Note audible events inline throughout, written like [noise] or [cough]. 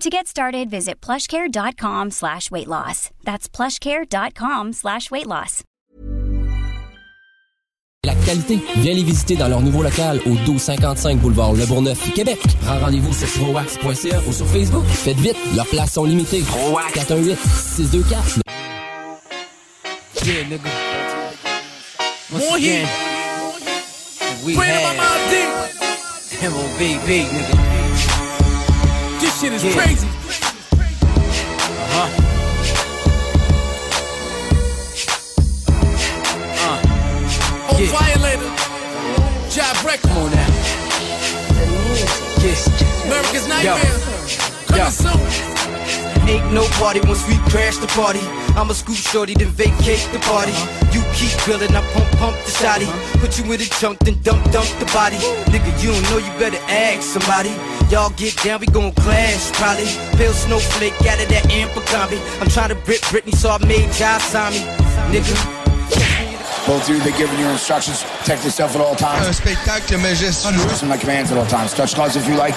To get started, visit plushcare.com slash weight loss. That's plushcare.com slash weight loss. La qualité, viens les visiter dans leur nouveau local au 1255 boulevard Le Bourgneuf, Québec. Prends rendez-vous sur prowax.ca ou sur Facebook. Faites vite, leurs places sont limitées. Prowax 418 624 Yeah, nigga. Once More heat. again, we Bring my had mom deep. MOBB, nigga. This shit is Yeah. crazy. Uh-huh. Uh, On Yeah. Violator. Job Breaker. come on now. Yes. America's Yo. Nightmare. Coming Yo. soon. Ain't no party once we crash the party. I'ma scoop shorty, then vacate the party. You keep grilling, I pump pump the shotty. Put you in the trunk, then dump dump the body. Nigga, you don't know, you better ask somebody. Y'all get down, we gon' clash probably. Pale snowflake out of that Ampagami. I'm trying to rip Britney, so I made Josh sign me. Nigga. Both of you, they're giving you instructions. Protect yourself at all times. Un spectacle majestueux. Listen to my commands at all times. Touch gloves if you like.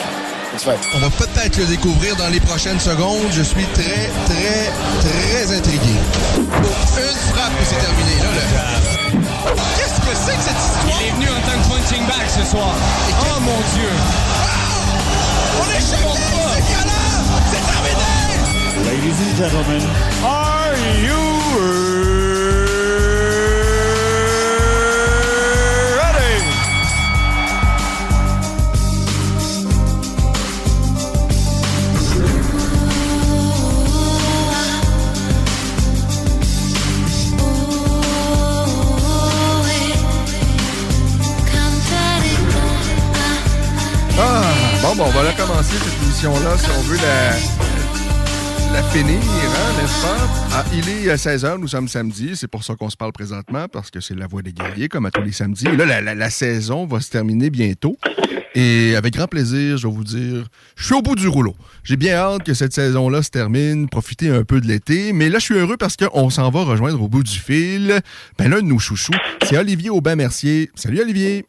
On va peut-être le découvrir dans les prochaines secondes. Je suis très, très, très intrigué. Une frappe et c'est terminé. Là, là. Qu'est-ce que c'est que cette histoire? Il est venu en tant que punching bag ce soir. Oh mon Dieu! On est violent! C'est terminé! Ladies and gentlemen, are you bon, on va la commencer cette émission-là, si on veut la, finir, hein, n'est-ce pas? Ah, il est 16h, nous sommes samedi, c'est pour ça qu'on se parle présentement, parce que c'est la voix des guerriers, comme à tous les samedis. Et là, la saison va se terminer bientôt. Et avec grand plaisir, je vais vous dire, je suis au bout du rouleau. J'ai bien hâte que cette saison-là se termine, profiter un peu de l'été. Mais là, je suis heureux parce qu'on s'en va rejoindre au bout du fil. Ben, l'un de nos chouchous, c'est Olivier Aubin-Mercier. Salut, Olivier.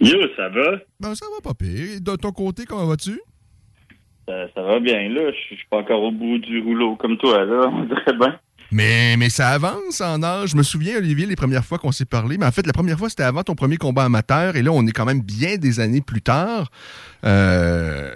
Yo, ça va? Ben, ça va pas pire. De ton côté, comment vas-tu? Ça, ça va bien, là. Je je suis pas encore au bout du rouleau comme toi, là. [laughs] On dirait bien. Mais, mais ça avance en âge. Je me souviens, Olivier, les premières fois qu'on s'est parlé. Mais en fait, la première fois, c'était avant ton premier combat amateur. Et là, on est quand même bien des années plus tard. Euh,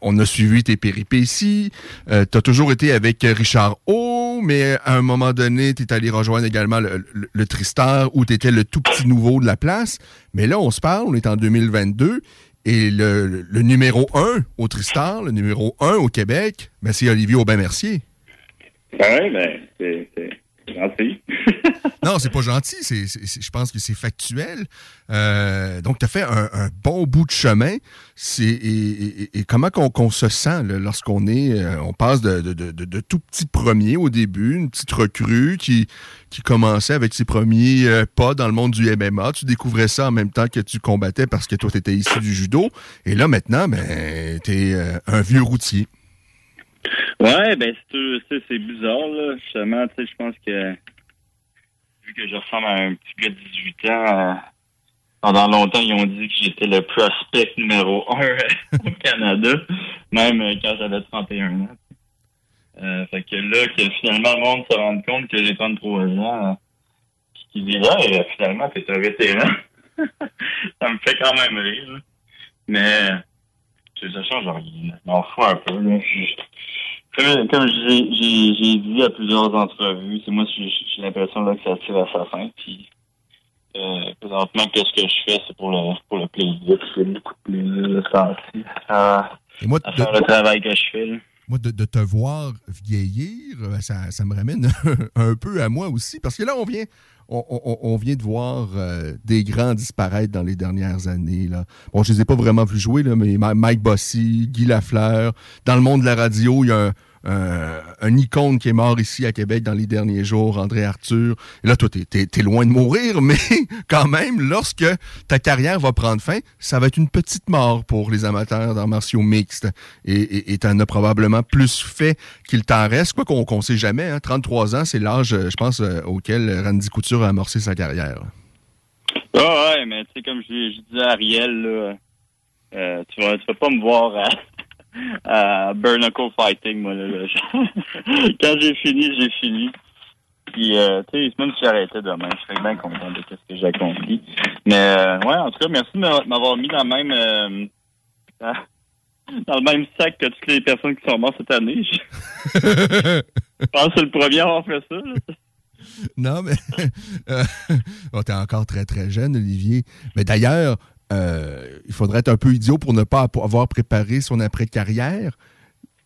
on a suivi tes péripéties. Euh, tu as toujours été avec Richard O, mais à un moment donné, tu es allé rejoindre également le, le, Tristar, où tu étais le tout petit nouveau de la place. Mais là, on se parle, on est en 2022. Et le, numéro 1 au Tristar, le numéro 1 au Québec, ben, c'est Olivier Aubin-Mercier. Ouais, ben, c'est c'est gentil. [laughs] Non, c'est pas gentil. c'est je pense que c'est factuel. Euh, donc, tu as fait un, bon bout de chemin. Et, comment qu'on se sent lorsqu'on est. euh, on passe de tout petit premier au début, une petite recrue qui, qui commençait avec ses premiers euh, pas dans le monde du MMA. Tu découvrais ça en même temps que tu combattais parce que toi, tu étais issu du judo. Et là, maintenant, ben, tu es un vieux routier. Ouais, ben, c'est bizarre, là. Justement, tu sais, je pense que, vu que je ressemble à un petit gars de 18 ans, euh, pendant longtemps, ils ont dit que j'étais le prospect numéro 1 [laughs] au Canada, même euh, quand j'avais 31 ans. Euh, fait que là, que finalement, le monde se rende compte que j'ai 33 ans, euh, puis qu'ils disent, ouais, finalement, t'es un vétéran. [laughs] ça me fait quand même rire, là. Mais, ça change rien. Je m'en fous un peu, là. Comme, comme j'ai dit à plusieurs entrevues, c'est moi j'ai l'impression que ça tire à sa fin. Puis euh, présentement, qu'est-ce que je fais, c'est pour le pour le plaisir. J'ai beaucoup de plaisir à, Et moi, à de- faire le travail que je fais. là. Moi, de, de te voir vieillir, ça, ça me ramène [laughs] un peu à moi aussi. Parce que là, on vient, on, on- on vient de voir euh, des grands disparaître dans les dernières années. Là. Bon, je les ai pas vraiment vus jouer, là, mais Ma- Mike Bossy, Guy Lafleur. Dans le monde de la radio, il y a un, un- un icône qui est mort ici à Québec dans les derniers jours, André Arthur. Là, toi, t'es, loin de mourir, [laughs] mais quand même, lorsque ta carrière va prendre fin, ça va être une petite mort pour les amateurs d'arts martiaux mixtes. Et t'en as probablement plus fait qu'il t'en reste. Quoi qu'on qu'on sait jamais, hein, 33 ans, c'est l'âge, euh, je pense, euh, auquel Randy Couture a amorcé sa carrière. Ah ouais, mais tu sais, comme je, je disais à Ariel, euh, tu vas, vas pas me voir à, [laughs] à Bare Knuckle Fighting, moi. Là, là. [laughs] Quand j'ai fini, j'ai fini. Puis, euh, tu sais, même si j'arrêtais demain, je serais bien content de ce que j'ai accompli. Mais, euh, ouais, en tout cas, merci de m'a- m'avoir mis dans le même... euh, dans- [laughs] dans le même sac que toutes les personnes qui sont mortes cette année. Je je pense que c'est le premier à avoir fait ça. là. Non, mais euh, bon, t'es encore très très jeune, Olivier. Mais d'ailleurs, euh, il faudrait être un peu idiot pour ne pas avoir préparé son après-carrière.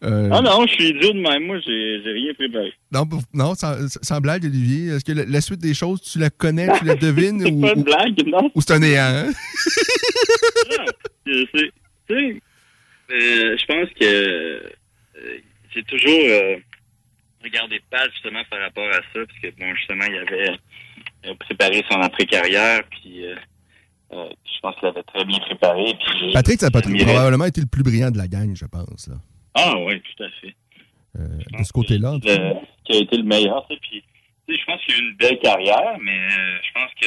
Euh, Ah non, je suis idiot de même. Moi, j'ai rien préparé. non, non, sans, sans blague, Olivier. Est-ce que la, la suite des choses, tu la connais, tu la devines [laughs] C'est ou, pas une blague, non? ou c'est un néant? hein? [laughs] Tu sais, euh, je pense que euh, j'ai toujours regardé Pat justement par rapport à ça, parce que bon, justement, il avait préparé son après-carrière, puis euh, je pense qu'il avait très bien préparé. Puis, Patrick, ça a probablement été le plus brillant de la gang, je pense. là. Ah oui, tout à fait. Euh, de ce côté-là. qui a été le meilleur, tu sais, puis tu sais, je pense qu'il a eu une belle carrière, mais euh, je pense que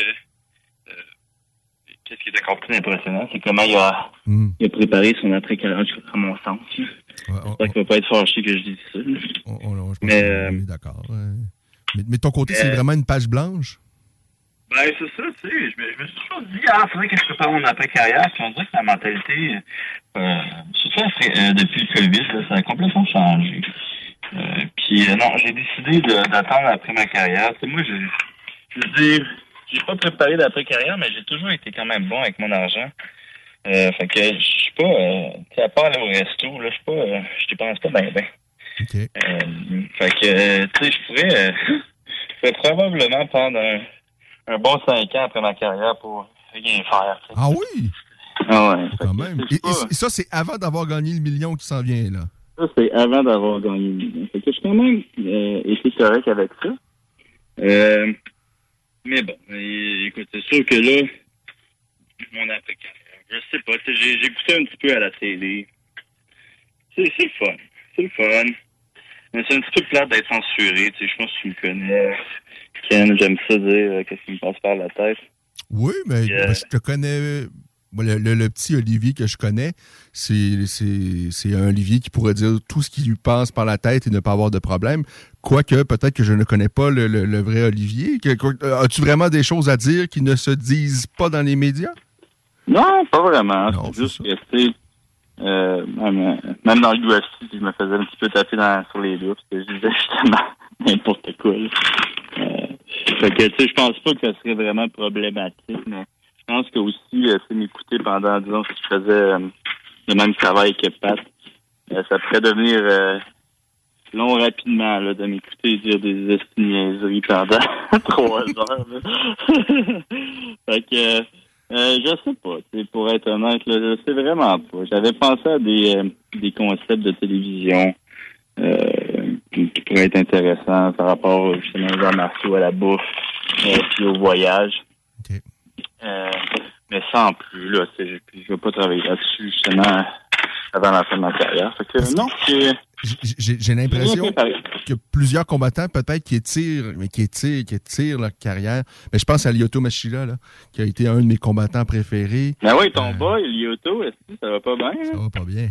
qu'est-ce qui est encore plus impressionnant, c'est comment il a, Hmm. il a préparé son après-carrière, à mon sens. Ouais, J'espère qu'il va pas être fâché que je dise ça. on- on- je pense Mais, d'accord. ouais. Mais, mais de ton côté, c'est vraiment une page blanche? Ben, c'est ça, tu sais. Je me, je me suis toujours dit, ah, faudrait que je prépare mon après-carrière. Puis on dirait que la mentalité, euh, surtout euh, depuis le COVID, là, ça a complètement changé. Euh, puis euh, non, j'ai décidé de- d'attendre après ma carrière. Tu sais, moi, je, je veux dire, j'ai pas préparé d'après-carrière, mais j'ai toujours été quand même bon avec mon argent. Euh, fait que je suis pas, euh, tu sais, à part aller au resto, là, je suis pas, euh, je dépense pas bien, ben. OK. Euh, fait que, euh, tu sais, je pourrais, euh, [laughs] je pourrais probablement prendre un, un bon cinq ans après ma carrière pour rien faire. tu sais. Ah oui? Ah ouais. Quand même. Et, ça, c'est avant d'avoir gagné le million qui s'en vient, là. Ça, c'est avant d'avoir gagné le million. Fait que j'ai quand même euh, été correct avec ça. Euh, mais bon, écoute, c'est sûr que là, mon après-carrière, je sais pas, j'ai écouté un petit peu à la télé. C'est c'est le fun. C'est le fun. Mais c'est un petit peu plate d'être censuré, tu sais, je pense que tu me connais. J'aime ça dire euh, qu'est-ce qui me passe par la tête. Oui, mais ben, je te connais. Le, le- le petit Olivier que je connais, c'est un Olivier qui pourrait dire tout ce qui lui passe par la tête et ne pas avoir de problème. Quoique, peut-être que je ne connais pas le, vrai Olivier. Euh, As-tu vraiment des choses à dire qui ne se disent pas dans les médias? Non, pas vraiment. C'est juste que, euh, même, même dans l'UFC, je me faisais un petit peu taper dans, sur les doigts parce que je disais [laughs] justement n'importe quoi. Euh, fait que, tu sais, je pense pas que ce serait vraiment problématique, mais je pense que aussi, euh, c'est m'écouter pendant, disons, si je faisais euh, le même travail que Pat, euh, ça pourrait devenir long rapidement, là, de m'écouter dire des niaiseries pendant [laughs] trois heures. [laughs] fait que, je sais pas, pour être honnête, là, je sais vraiment pas. J'avais pensé à des, des concepts de télévision qui, qui pourraient être intéressants par rapport justement aux arts martiaux, à la bouffe, euh, puis au voyage. Euh, mais sans plus, là, je, je vais pas travailler là-dessus justement avant la fin de ma carrière. Fait que non, J'ai l'impression que plusieurs combattants, peut-être, qui étirent, mais qui étirent, qui étirent leur carrière. Mais je pense à Lyoto Machila, là, qui a été un de mes combattants préférés. Mais oui, ton Euh, boy, Lyoto, est-ce que ça va pas bien? Ça hein? va pas bien.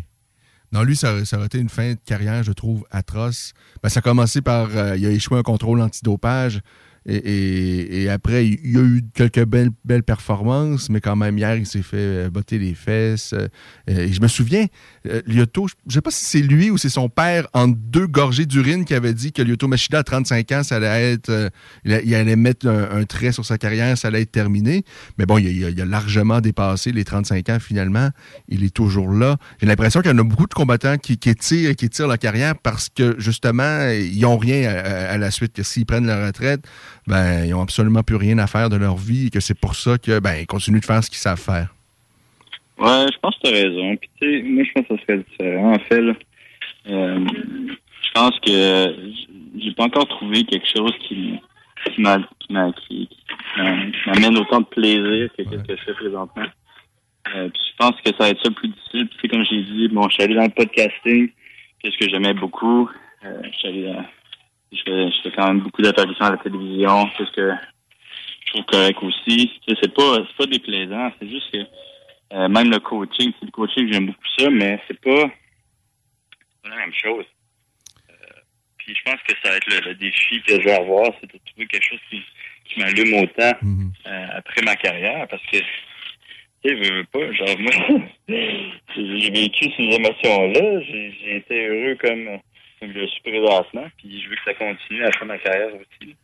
Non, lui, ça, aurait été une fin de carrière, je trouve, atroce. Ben, ça a commencé par. euh, il a échoué un contrôle antidopage. Et, et- et après, il y a eu quelques belles, belles performances, mais quand même, hier, il s'est fait euh, botter les fesses. Euh, et je me souviens, euh, Lyoto, je ne sais pas si c'est lui ou c'est son père, en deux gorgées d'urine, qui avait dit que Lyoto Machida, à 35 ans, ça allait être. il, allait mettre un, trait sur sa carrière, ça allait être terminé. Mais bon, il a, largement dépassé les 35 ans finalement. Il est toujours là. J'ai l'impression qu'il y en a beaucoup de combattants qui, qui étirent, qui étirent leur carrière parce que justement, ils n'ont rien à la suite. Que s'ils prennent leur retraite, ben, ils n'ont absolument plus rien à faire de leur vie et que c'est pour ça que ben, ils continuent de faire ce qu'ils savent faire. Ouais, je pense que tu as raison. Moi, je pense que ça serait différent. En fait, euh, je pense que j'ai pas encore trouvé quelque chose qui, m'amène autant de plaisir que ce que je fais présentement. Euh, je pense que ça va être ça le plus difficile. Puis, comme j'ai dit, bon, je suis allé dans le podcasting, qu'est-ce que j'aimais beaucoup. Euh, je suis allé dans- je fais, je fais quand même beaucoup d'apparitions à la télévision, qu'est-ce que je trouve correct aussi. C'est pas, c'est pas déplaisant, c'est juste que euh, même le coaching, c'est le coaching, j'aime beaucoup ça, mais c'est pas, c'est pas la même chose. Euh, puis je pense que ça va être le, le défi que je vais avoir, c'est de trouver quelque chose qui, qui m'allume autant euh, après ma carrière, parce que, tu sais, veux, veux pas, genre, moi, [laughs] j'ai vécu ces émotions-là, j'ai été heureux comme, je suis présentement, puis je veux que ça continue après ma carrière aussi.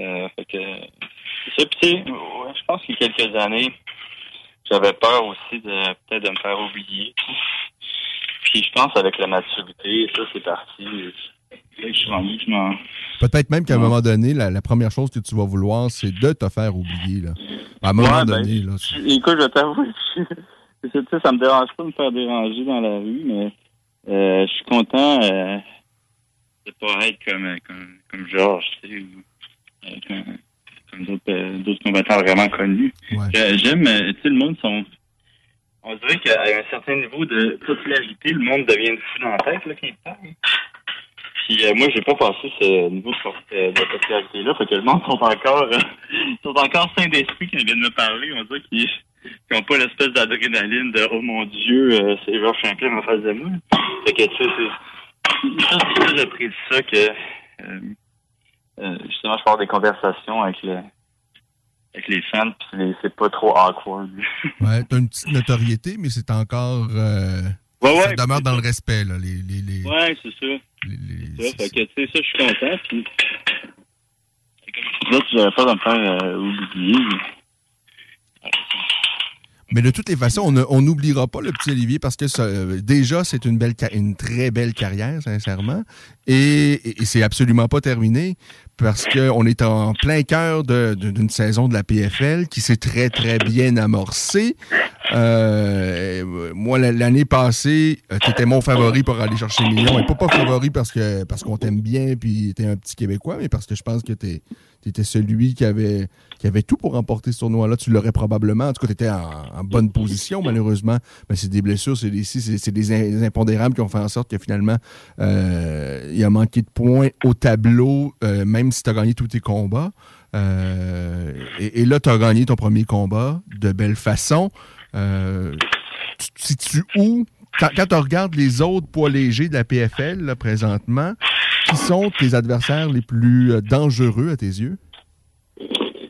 Euh, fait que, c'est ça, puis tu sais, ouais, je pense qu'il y a quelques années, j'avais peur aussi de peut-être de me faire oublier. Puis je pense avec la maturité, ça c'est parti. Je je m'en. Peut-être même qu'à un moment donné, la, la première chose que tu vas vouloir, c'est de te faire oublier. Là. À un moment Ouais, ben, donné, là, c'est- Écoute, je t'avoue, [laughs] je- ça me dérange pas de me faire déranger dans la rue, mais euh, je suis content euh, pas être comme, comme, comme Georges, tu sais, ou euh, comme, comme d'autres, euh, d'autres combattants vraiment connus. J'ai- J'aime, euh, tu sais, le monde sont. On dirait qu'à un certain niveau de popularité, le monde devient fou dans la tête, là, quand il parle. Puis euh, moi, j'ai pas passé ce niveau de, pop- euh, de popularité-là, fait que le monde sont encore, euh, sont encore sains d'esprit quand ils viennent me parler. On dirait qu'ils n'ont pas l'espèce d'adrénaline de oh mon Dieu, euh, c'est Georges Champion en face de moi. Fait que tu sais, c'est c'est j'apprécie ça que euh, euh, justement je parle des conversations avec le avec les fans, puis les- c'est pas trop awkward. [laughs] ouais, t'as une petite notoriété, mais c'est encore. euh, Ouais, ouais, ça demeure dans le respect. Là, les, les, les- Ouais, c'est ça. C'est ça. Fait que, tu sais, ça, je suis content. Puis, je disais, j'avais pas de me faire euh, oublier. Mais de toutes les façons, on n'oubliera pas le petit Olivier parce que ça, euh, déjà, c'est une, belle, une très belle carrière, sincèrement. Et, c'est absolument pas terminé parce qu'on est en plein cœur d'une saison de la PFL qui s'est très, très bien amorcée. Euh, moi, la- l'année passée, tu étais mon favori pour aller chercher million. Et pas pas favori parce parce qu'on t'aime bien puis t'es un petit Québécois, mais parce que je pense que t'es étais celui qui avait, qui avait tout pour remporter ce tournoi-là. Tu l'aurais probablement. En tout cas, tu étais en, bonne position, malheureusement. Mais c'est des blessures, c'est des, des impondérables qui ont fait en sorte que finalement, euh, il a manqué de points au tableau, euh, même si tu as gagné tous tes combats. Euh, et, là, tu as gagné ton premier combat de belle façon. Euh, tu te où? Quand, tu regardes les autres poids légers de la PFL, présentement, qui sont tes adversaires les plus dangereux à tes yeux?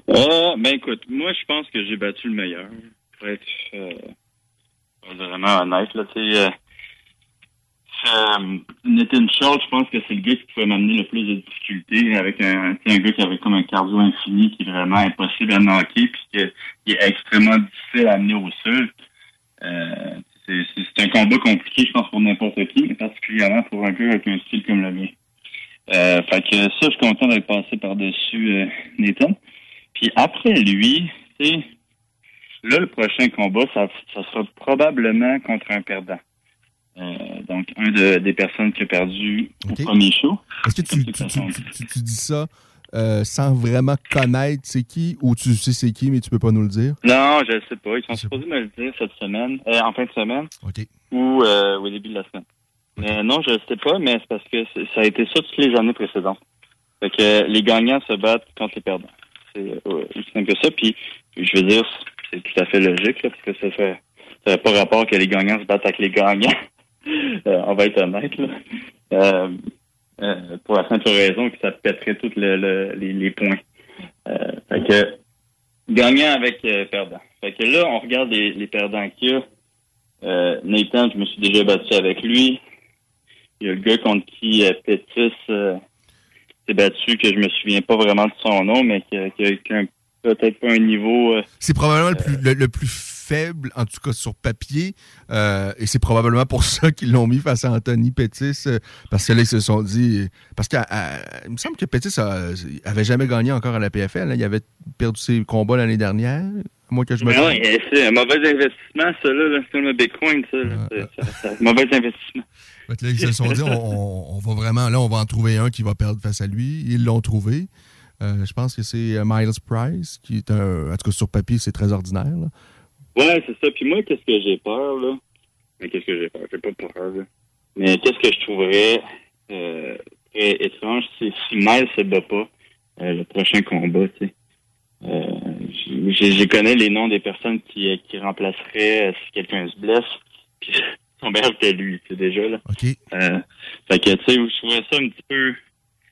Ben écoute, moi, je pense que j'ai battu le meilleur. Pour être pour être vraiment honnête, là, tu sais. Euh, Nathan Schultz, je pense que c'est le gars qui pouvait m'amener le plus de difficultés avec un, un gars qui avait comme un cardio infini qui est vraiment impossible à knocker puis que- qui est extrêmement difficile à amener au sol. Euh, c'est un combat compliqué, je pense, pour n'importe qui, mais particulièrement pour un gars avec un style comme le mien. Euh, fait que ça, je suis content d'être passé par-dessus euh, Nathan. Puis après lui, tu sais, là, le prochain combat, ça, ça sera probablement contre un perdant. Euh, donc, un de- des personnes qui a perdu au premier show. Est-ce que tu, tu- dis ça euh, sans vraiment connaître c'est qui ou tu sais c'est qui mais tu peux pas nous le dire? Non, je ne sais pas. Ils sont supposés me le dire cette semaine, euh, en fin de semaine, ou euh, au début de la semaine. Mais non, je ne sais pas, mais c'est parce que ça a été ça toutes les années précédentes. Fait que euh, les gagnants se battent contre les perdants. C'est euh, aussi simple que ça. Puis, je veux dire, c'est tout à fait logique, là, parce que ça fait, ça fait pas rapport que les gagnants se battent avec les gagnants. Euh, on va être honnête, là. Euh, euh, pour la simple raison que ça pèterait tous le, le- les, points. Fait que gagnant avec perdant. Fait que là, on regarde les, perdants qu'il y a. Nathan, je me suis déjà battu avec lui. Il y a le gars contre qui Pétis s'est battu, que je me souviens pas vraiment de son nom, mais qui a, peut-être pas un niveau. C'est probablement le plus, le plus faible, en tout cas sur papier, euh, et c'est probablement pour [laughs] ça qu'ils l'ont mis face à Anthony Pettis, euh, parce que là, ils se sont dit... Parce qu'il me semble que Pettis a- avait jamais gagné encore à la PFL. hein. Il avait perdu ses combats l'année dernière, à moins que je me ouais, c'est un mauvais investissement, ça, là. C'est comme le Bitcoin, ça. C'est- un mauvais investissement. Fait là, ils se sont dit, on, on- on va vraiment, là, on va en trouver un qui va perdre face à lui. Ils l'ont trouvé. Euh, je pense que c'est euh, Miles Price, qui est un. En tout cas, sur papier, c'est très ordinaire. là. Ouais, c'est ça. Puis moi, qu'est-ce que j'ai peur, là? Mais qu'est-ce que j'ai peur? J'ai pas peur, là. Mais qu'est-ce que je trouverais euh, très étrange, c'est si Miles se bat pas euh, le prochain combat, tu sais. Euh, j'ai- j'ai connais les noms des personnes qui, euh, qui remplaceraient euh, si quelqu'un se blesse. [laughs] Puis son meilleur que lui, tu sais, déjà, là. OK. Euh, fait que, tu sais, je trouvais ça un petit peu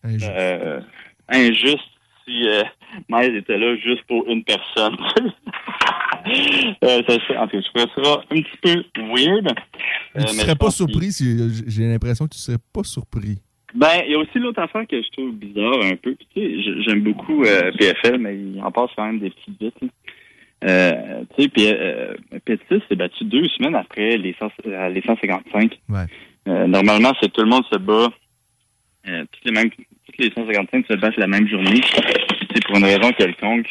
Injuste. euh, injuste si euh, Miles était là juste pour une personne. [laughs] euh, ça, en fait, je trouvais ça un petit peu weird. Euh, tu serais pas surpris si. J'ai l'impression que tu serais pas surpris. Ben, il y a aussi l'autre affaire que je trouve bizarre un peu. Tu sais, j'aime beaucoup euh, PFL, mais il en passe quand même des petites bits. Euh, tu sais, puis euh, Petit s'est battu deux semaines après les, 100 euh, les 155. Ouais. Euh, normalement, c'est tout le monde se bat. Euh, toutes les mêmes, toutes les 155 se battent la même journée. Sais, pour une raison quelconque,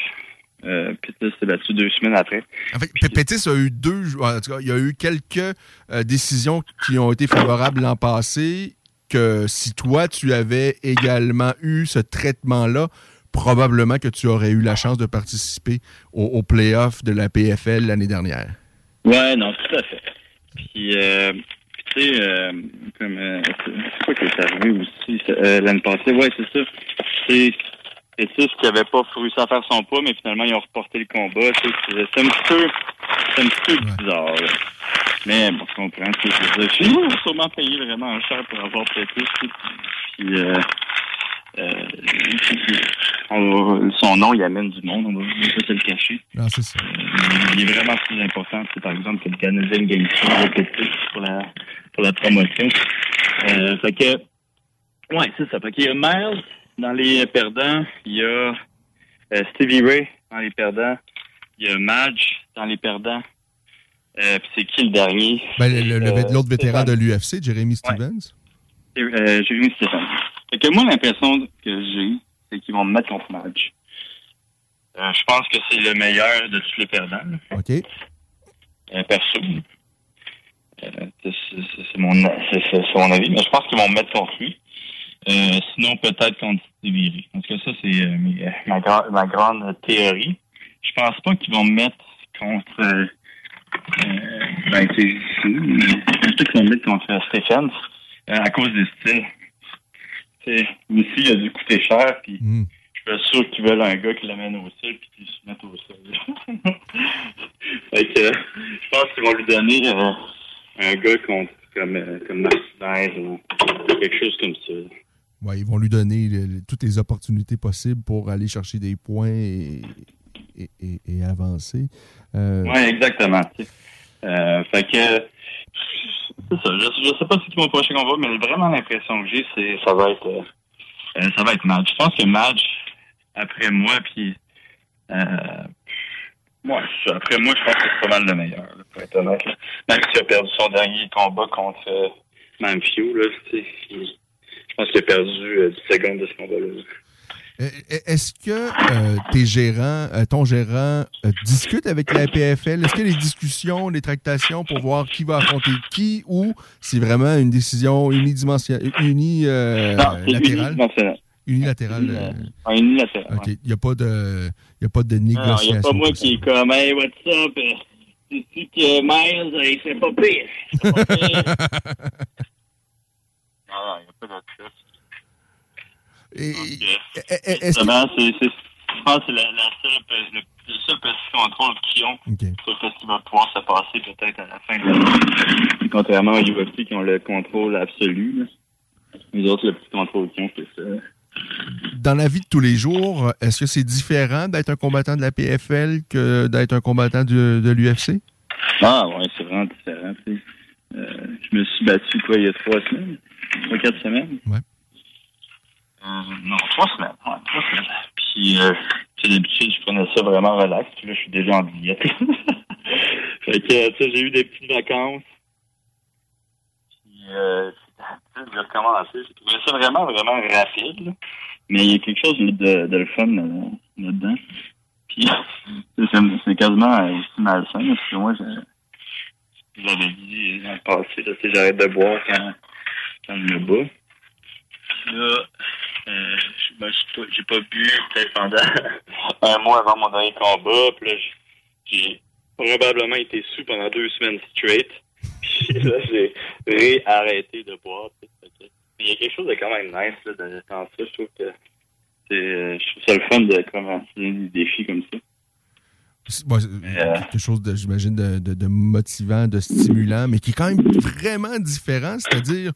euh, Petit s'est battu deux semaines après. En fait, P- Pettis a eu deux. En tout cas, il y a eu quelques euh, décisions qui ont été favorables l'an passé. Que si toi, tu avais également eu ce traitement-là, probablement que tu aurais eu la chance de participer au, au playoff de la PFL l'année dernière. Ouais, non, tout à fait. Puis, euh, puis, tu sais, euh, comme, euh, c'est c'est quoi qui est arrivé aussi euh, l'année passée? Ouais, c'est ça. C'est c'est ça, ce qui avait pas réussi à faire son poids, mais finalement, ils ont reporté le combat. C'est c'est un petit peu, c'est un petit peu bizarre. là. Mais bon, je comprends. c'est ça. Puis, moi, j'ai sûrement payé vraiment cher pour avoir sais. Puis, euh, euh, on- son nom, il amène du monde, on va pas se le cacher. Non, c'est ça. Il est vraiment plus important, c'est par exemple que le Canadian Game pour la pour la promotion. Euh, fait que ouais, c'est ça. Fait qu'il y a Miles dans les perdants, il y a euh, Stevie Ray dans les perdants, il y a Madge dans les perdants. Euh, puis c'est qui le dernier? Ben, Euh, L'autre vétéran de l'UFC, Jeremy Stevens. J'ai vu Stéphane. Fait que moi, l'impression que j'ai, c'est qu'ils vont me mettre contre Madge. Je pense que c'est le meilleur de tous les perdants. OK. perso. C'est mon, mon avis, mais je pense qu'ils vont me mettre contre lui. Euh, sinon, peut-être Ray. En tout cas, ça, c'est euh, mes- euh, ma, gra- ma grande théorie. Je pense pas qu'ils vont me mettre contre... Euh, euh, ben, c'est... Je pense pas qu'ils vont me mettre contre Stéphane euh, à cause des styles. T'sais, aussi, il a dû coûter cher, puis Hmm. je suis sûr qu'ils veulent un gars qui l'amène au sol puis qui se mette au sol. [laughs] fait que, euh, je pense qu'ils vont lui donner euh, un gars contre, comme, euh, comme Martinez ou quelque chose comme ça. Ouais, ils vont lui donner toutes les opportunités possibles pour aller chercher des points et, avancer. Euh, Ouais, exactement. Euh, fait que, c'est ça. Je, je sais pas c'est qui mon prochain combat, mais vraiment l'impression que j'ai, c'est ça va être, euh, ça va être Madge. Je pense que Madge, après moi, puis après moi, je pense que c'est pas mal le meilleur, pour être honnête. Même s'il a perdu son dernier combat contre Manfio, là, tu je pense qu'il a perdu euh, 10 secondes de ce combat-là. là. Euh, Est-ce que euh, tes gérants, euh, ton gérant euh, discute avec la PFL? Est-ce qu'il y a des discussions, des tractations pour voir qui va affronter qui ou c'est vraiment une décision unidimensionnelle, uni, euh, c'est. Unilatérale. Uni- euh, Ouais, unilatéral. OK. Il n'y a pas de, y a pas de Non, il négociation. n'y a pas moi qui est comme, hey, what's up? euh, C'est-tu que Miles, euh, il serait pas pire? C'est pas pire. [laughs] non, il n'y a pas d'autre chose. Et- euh, et- est-ce que- justement, c'est, je pense que c'est la, la seule, pe- le, le seul petit contrôle qu'ils ont sur ce qui va pouvoir se passer peut-être à la fin de l'année. Contrairement aux UFC qui ont le contrôle absolu. là. Les autres, le petit contrôle qu'ils ont, c'est ça. dans la vie de tous les jours, est-ce que c'est différent d'être un combattant de la PFL que d'être un combattant de, de l'UFC? Ah ouais, c'est vraiment différent. Euh, je me suis battu quoi il y a trois semaines? Trois, quatre semaines? Ouais. Euh, non, trois semaines. Ouais, trois semaines. Puis euh, tu sais, d'habitude, je prenais ça vraiment relax. Puis là, je suis déjà en diète. [laughs] fait que tu sais, j'ai eu des petites vacances. Puis euh, j'ai recommencé. J'ai trouvé ça vraiment, vraiment rapide. là. Mais il y a quelque chose de, de le fun là- là-dedans. Puis [laughs] c'est c'est quasiment euh, aussi malsain. Parce que moi, je, je l'avais dit dans le passé, j'arrête de boire quand, Puis là, euh, je- ben, j'ai pas, pas bu peut-être pendant [laughs] un mois avant mon dernier combat. Puis là, j'ai probablement été sous pendant deux semaines straight. [laughs] Puis là, j'ai réarrêté de boire. il y a quelque chose de quand même nice là, dans ça. Je trouve que euh, je trouve ça le fun de commencer des défis comme ça. C'est- ouais, c'est quelque chose, de, j'imagine, de, de- de motivant, de stimulant, mais qui est quand même vraiment différent. C'est-à-dire,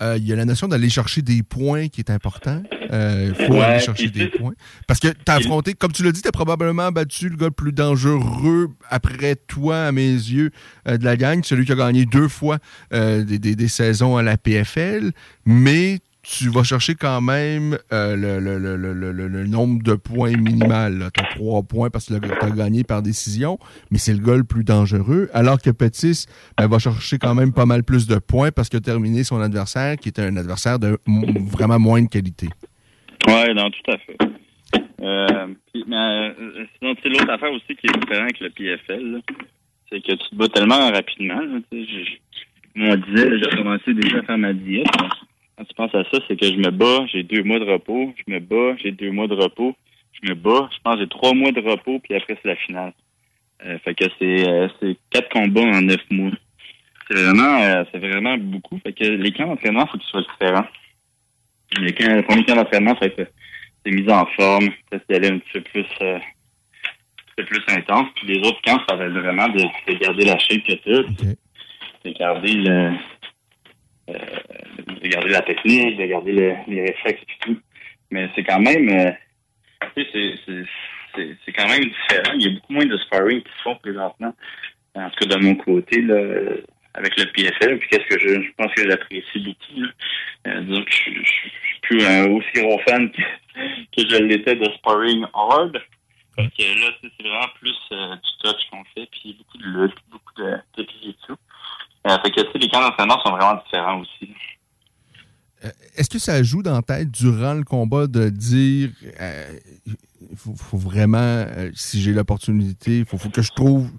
euh, il y a la notion d'aller chercher des points qui est important. Euh, Il faut Ouais, aller chercher des points. Parce que tu as affronté, comme tu l'as dit, tu as probablement battu le gars le plus dangereux après toi, à mes yeux, euh, de la gang, celui qui a gagné deux fois euh, des, des- des saisons à la PFL, mais tu vas chercher quand même euh, le, le- le- le- nombre de points minimal. Tu trois points parce que tu as gagné par décision, mais c'est le gars le plus dangereux. Alors que Petit ben, va chercher quand même pas mal plus de points parce qu'il a terminé son adversaire, qui était un adversaire de vraiment moins de qualité. Ouais, non, tout à fait. Euh, mais, euh, sinon, sais, l'autre affaire aussi qui est différente avec le PFL, c'est que tu te bats tellement rapidement. là, je- on disait, j'ai commencé déjà à faire ma diète. Quand tu penses à ça, c'est que je me bats, j'ai deux mois de repos, je me bats, j'ai deux mois de repos, je me bats, je pense que j'ai trois mois de repos, puis après, c'est la finale. Euh, fait que c'est euh, c'est quatre combats en neuf mois. C'est vraiment, euh, c'est vraiment beaucoup. Fait que les camps d'entraînement, il faut qu'ils soient différents. Les camps, le premier camp d'entraînement, être c'est mise en forme, peut-être d'y aller un petit peu plus, un peu plus intense. Puis les autres camps, ça va être vraiment de, de garder la shape que tu OK. de garder le, euh, de garder la technique, de garder le- les réflexes et tout. Mais c'est quand même, euh, c'est- quand même différent. Il y a beaucoup moins de sparring qui se font présentement. En tout cas, de mon côté, là, avec le PFL. Puis qu'est-ce que je, je pense que j'apprécie beaucoup. Euh, disons que je, je, suis plus un aussi gros fan que, que je l'étais de sparring hard. Que là, c'est vraiment plus euh, du touch qu'on fait, puis beaucoup de lutte, beaucoup de technique et tout. Euh, fait que, tu sais, les camps d'entraînement sont vraiment différents aussi. Est-ce que ça joue dans la tête durant le combat de dire euh, il faut, faut vraiment, euh, si j'ai l'opportunité, il faut, faut que je trouve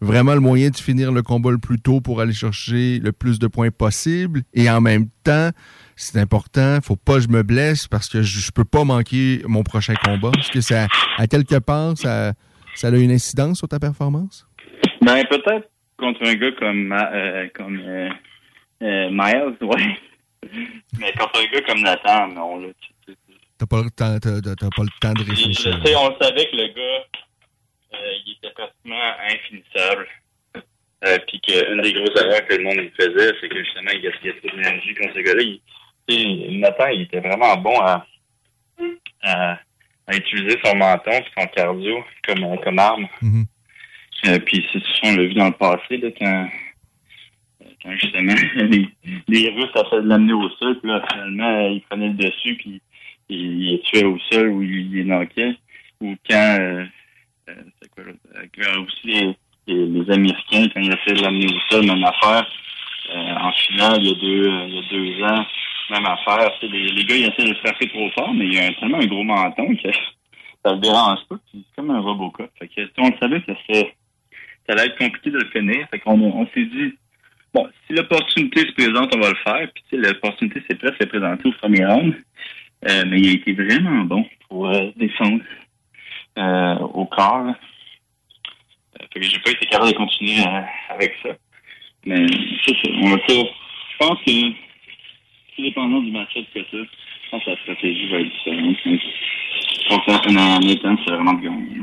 vraiment le moyen de finir le combat le plus tôt pour aller chercher le plus de points possible? Et en même temps, c'est important, faut pas que je me blesse parce que je, je peux pas manquer mon prochain combat. Est-ce que ça, à quelque part, ça, ça a une incidence sur ta performance? Ben, peut-être contre un gars comme, Ma- euh, comme euh, euh, Miles, ouais. [laughs] Mais contre un gars comme Nathan, non, là. tu- tu- T'as pas, le temps- t'as- t'as- t'as pas le temps de Je réfléchir. sais, on le savait que le gars, euh, il était pratiquement infinissable. Euh, puis qu'une des grosses erreurs que le monde faisait, c'est que justement, il gaspillait trop d'énergie contre ce gars-là. Il- tu sais, Nathan, il était vraiment bon à, à, à utiliser son menton et son cardio comme, comme arme. Mhm. Euh, puis c'est on l'a vu dans le passé, là, quand, quand justement [laughs] les, les Russes essaient de l'amener au sol, puis là, finalement, ils prenaient le dessus, puis ils les tuaient au sol ou ils les knockait. Ou quand, euh, euh, c'est quoi, l'autre? Euh, quand aussi les, les, Américains, quand ils essaient de l'amener au sol, même affaire. Euh, en finale, il y a deux, il y a deux ans, même affaire. Les, les gars, ils essaient de frapper trop fort, mais il y a tellement un gros menton que [laughs] ça le dérange pas, c'est comme un Robocop. Fait que, on le savait que c'est ça allait être compliqué de le finir. Fait qu'on on s'est dit, bon, si l'opportunité se présente, on va le faire. Puis, tu sais, l'opportunité s'est presque présentée au premier round. Euh, mais il a été vraiment bon pour euh, défendre euh, au corps. là. Euh, fait que j'ai pas été capable de continuer euh, avec ça. Mais c'est ça. On va faire- Je pense que, tout dépendant du match que ça, je pense que la stratégie va être différente. Mais, Contre un Nathan, c'est vraiment de gagner.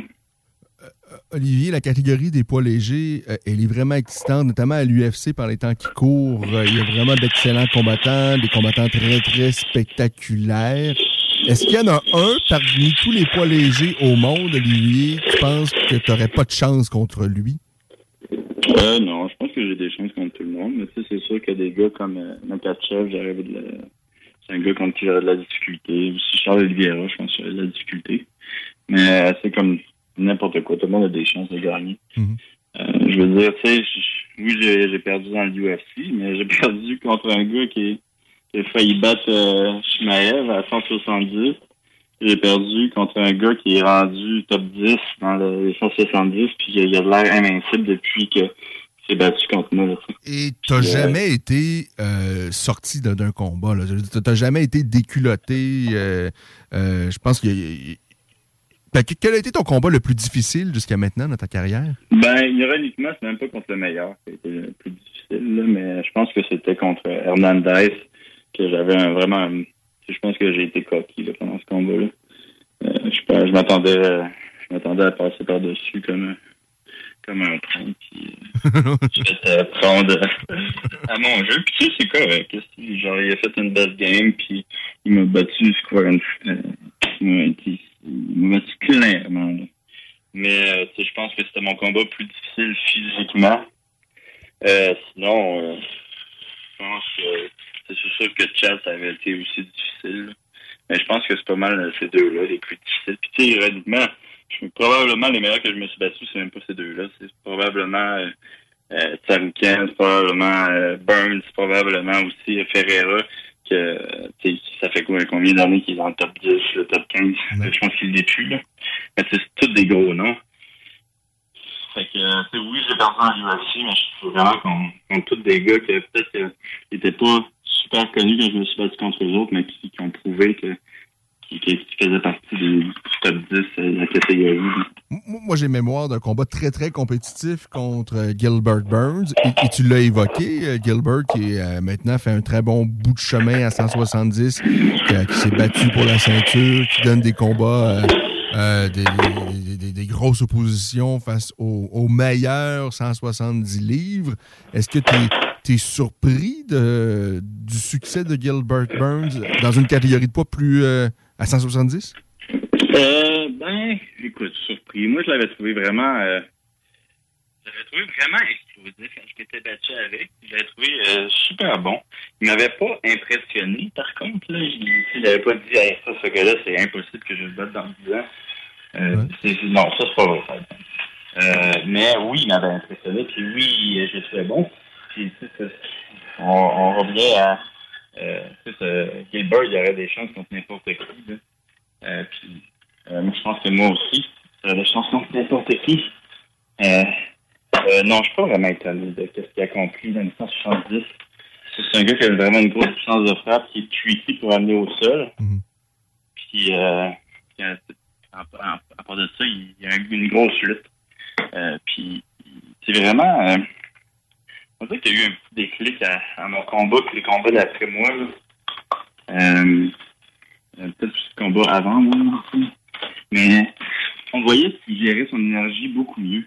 Olivier, la catégorie des poids légers, euh, elle est vraiment excitante, notamment à l'UFC par les temps qui courent. Euh, il y a vraiment d'excellents combattants, des combattants très, très spectaculaires. Est-ce qu'il y en a un parmi tous les poids légers au monde, Olivier, tu penses que tu n'aurais pas de chance contre lui? Euh, non, je pense que j'ai des chances contre tout le monde. Mais c'est sûr qu'il y a des gars comme Makachev, j'arrive de. C'est un gars contre qui j'aurais de la difficulté. Aussi Charles Oliveira, je pense que j'aurais de la difficulté. Mais c'est comme n'importe quoi. Tout le monde a des chances de gagner. Mhm. Euh, je veux dire, tu sais, oui, j'ai perdu dans l'UFC, mais j'ai [laughs] perdu contre un gars qui, qui a failli battre euh, Shimaev à 170. J'ai perdu contre un gars qui est rendu top 10 dans le- les 170, puis il a- de l'air invincible depuis que s'est battu contre moi. là. Et t'as euh, jamais été euh, sorti d'un combat. T'as jamais été déculotté. euh, je pense que. Ben, que- quel a été ton combat le plus difficile jusqu'à maintenant dans ta carrière? Ben, ironiquement, c'est même pas contre le meilleur qui a été le plus difficile, mais je pense que c'était contre Hernandez que j'avais vraiment. Je pense que j'ai été coquille pendant ce combat-là. Euh, je m'attendais, je m'attendais à passer par-dessus comme un, comme un train, puis euh, je vais prendre à mon jeu. Puis sais, c'est correct. Genre, il a fait une belle game, puis il m'a battu, je crois, une, euh, il là. Mais euh, je pense que c'était mon combat plus difficile physiquement. Euh, sinon, euh, je pense que c'est sûr que Chad, avait été aussi difficile. Mais je pense que c'est pas mal ces deux-là, les plus difficiles. Puis tu sais, ironiquement, je- probablement les meilleurs que je me suis battu, c'est même pas ces deux-là. C'est probablement euh, c'est probablement Burns, probablement aussi Ferreira, que ça fait quoi, combien d'années qu'il est dans le top 10, le top 15. Je pense qu'il l'est plus, là. Mais c'est tous des gros noms. Fait que, tu sais, oui, j'ai perdu en UFC, mais je suis vraiment contre, contre tous des gars que peut-être qu'ils n'étaient pas super connus quand je me suis battu contre eux autres, mais qui, qui ont prouvé que qui, faisaient partie du top 10 euh, de la catégorie. Moi, j'ai mémoire d'un combat très, très compétitif contre euh, Gilbert Burns. Et, tu l'as évoqué, euh, Gilbert, qui maintenant fait un très bon bout de chemin à 170, qui, s'est battu pour la ceinture, qui donne des combats, des, grosses oppositions face aux, meilleurs 170 livres. Est-ce que tu es, surpris du succès de Gilbert Burns dans une catégorie de poids plus à 170? Euh, ben, écoute, surpris. Moi, je l'avais trouvé vraiment. Euh, je l'avais trouvé vraiment explosif quand je m'étais battu avec. Je l'avais trouvé euh, super bon. Il m'avait pas impressionné, par contre. Là, je n'avais pas dit, hey, ça, ce gars-là, c'est impossible que je le batte dans 10 ans. Euh, c'est- non, ça, c'est pas vrai. Euh, mais oui, il m'avait impressionné. Puis oui, je trouvais bon. Puis, on revient à. Euh, Gilbert, il y aurait des chances contre n'importe qui. Là. Euh, puis, euh, moi, je pense que moi aussi, j'aurais des chances contre n'importe qui. Euh, euh, non, je suis pas vraiment étonné de ce qu'il a accompli dans les 170. C'est un gars qui a vraiment une grosse puissance de frappe, qui est tricky pour amener au sol. Puis, euh, puis, euh, à, part de ça, il y a une grosse lutte. Euh, puis, c'est vraiment... Euh, on dirait qu'il y a eu un petit déclic à, à mon combat, puis les combats d'après moi. là. Euh, euh, Peut-être le combat avant, moi. Mais on voyait qu'il gérait son énergie beaucoup mieux.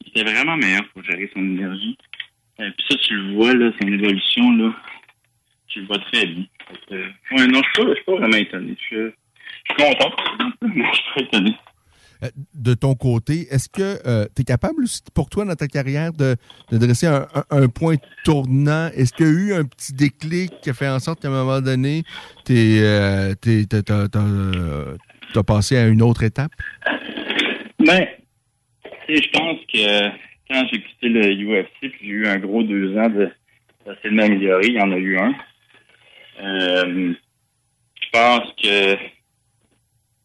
Il était vraiment meilleur pour gérer son énergie. Euh, puis ça, tu le vois, là, son évolution, là. Tu le vois très bien. Euh, ouais, non, je suis pas, je suis pas vraiment étonné. Je suis, je suis content, mais [laughs] je suis pas étonné. Euh, de ton côté, est-ce que tu es capable pour toi, dans ta carrière, de, dresser un, point tournant? Est-ce qu'il y a eu un petit déclic qui a fait en sorte qu'à un moment donné, tu as, passé à une autre étape? Ben, je pense que quand j'ai quitté le UFC, puis j'ai eu un gros deux ans de de m'améliorer, il y en a eu un. Euh, je pense que,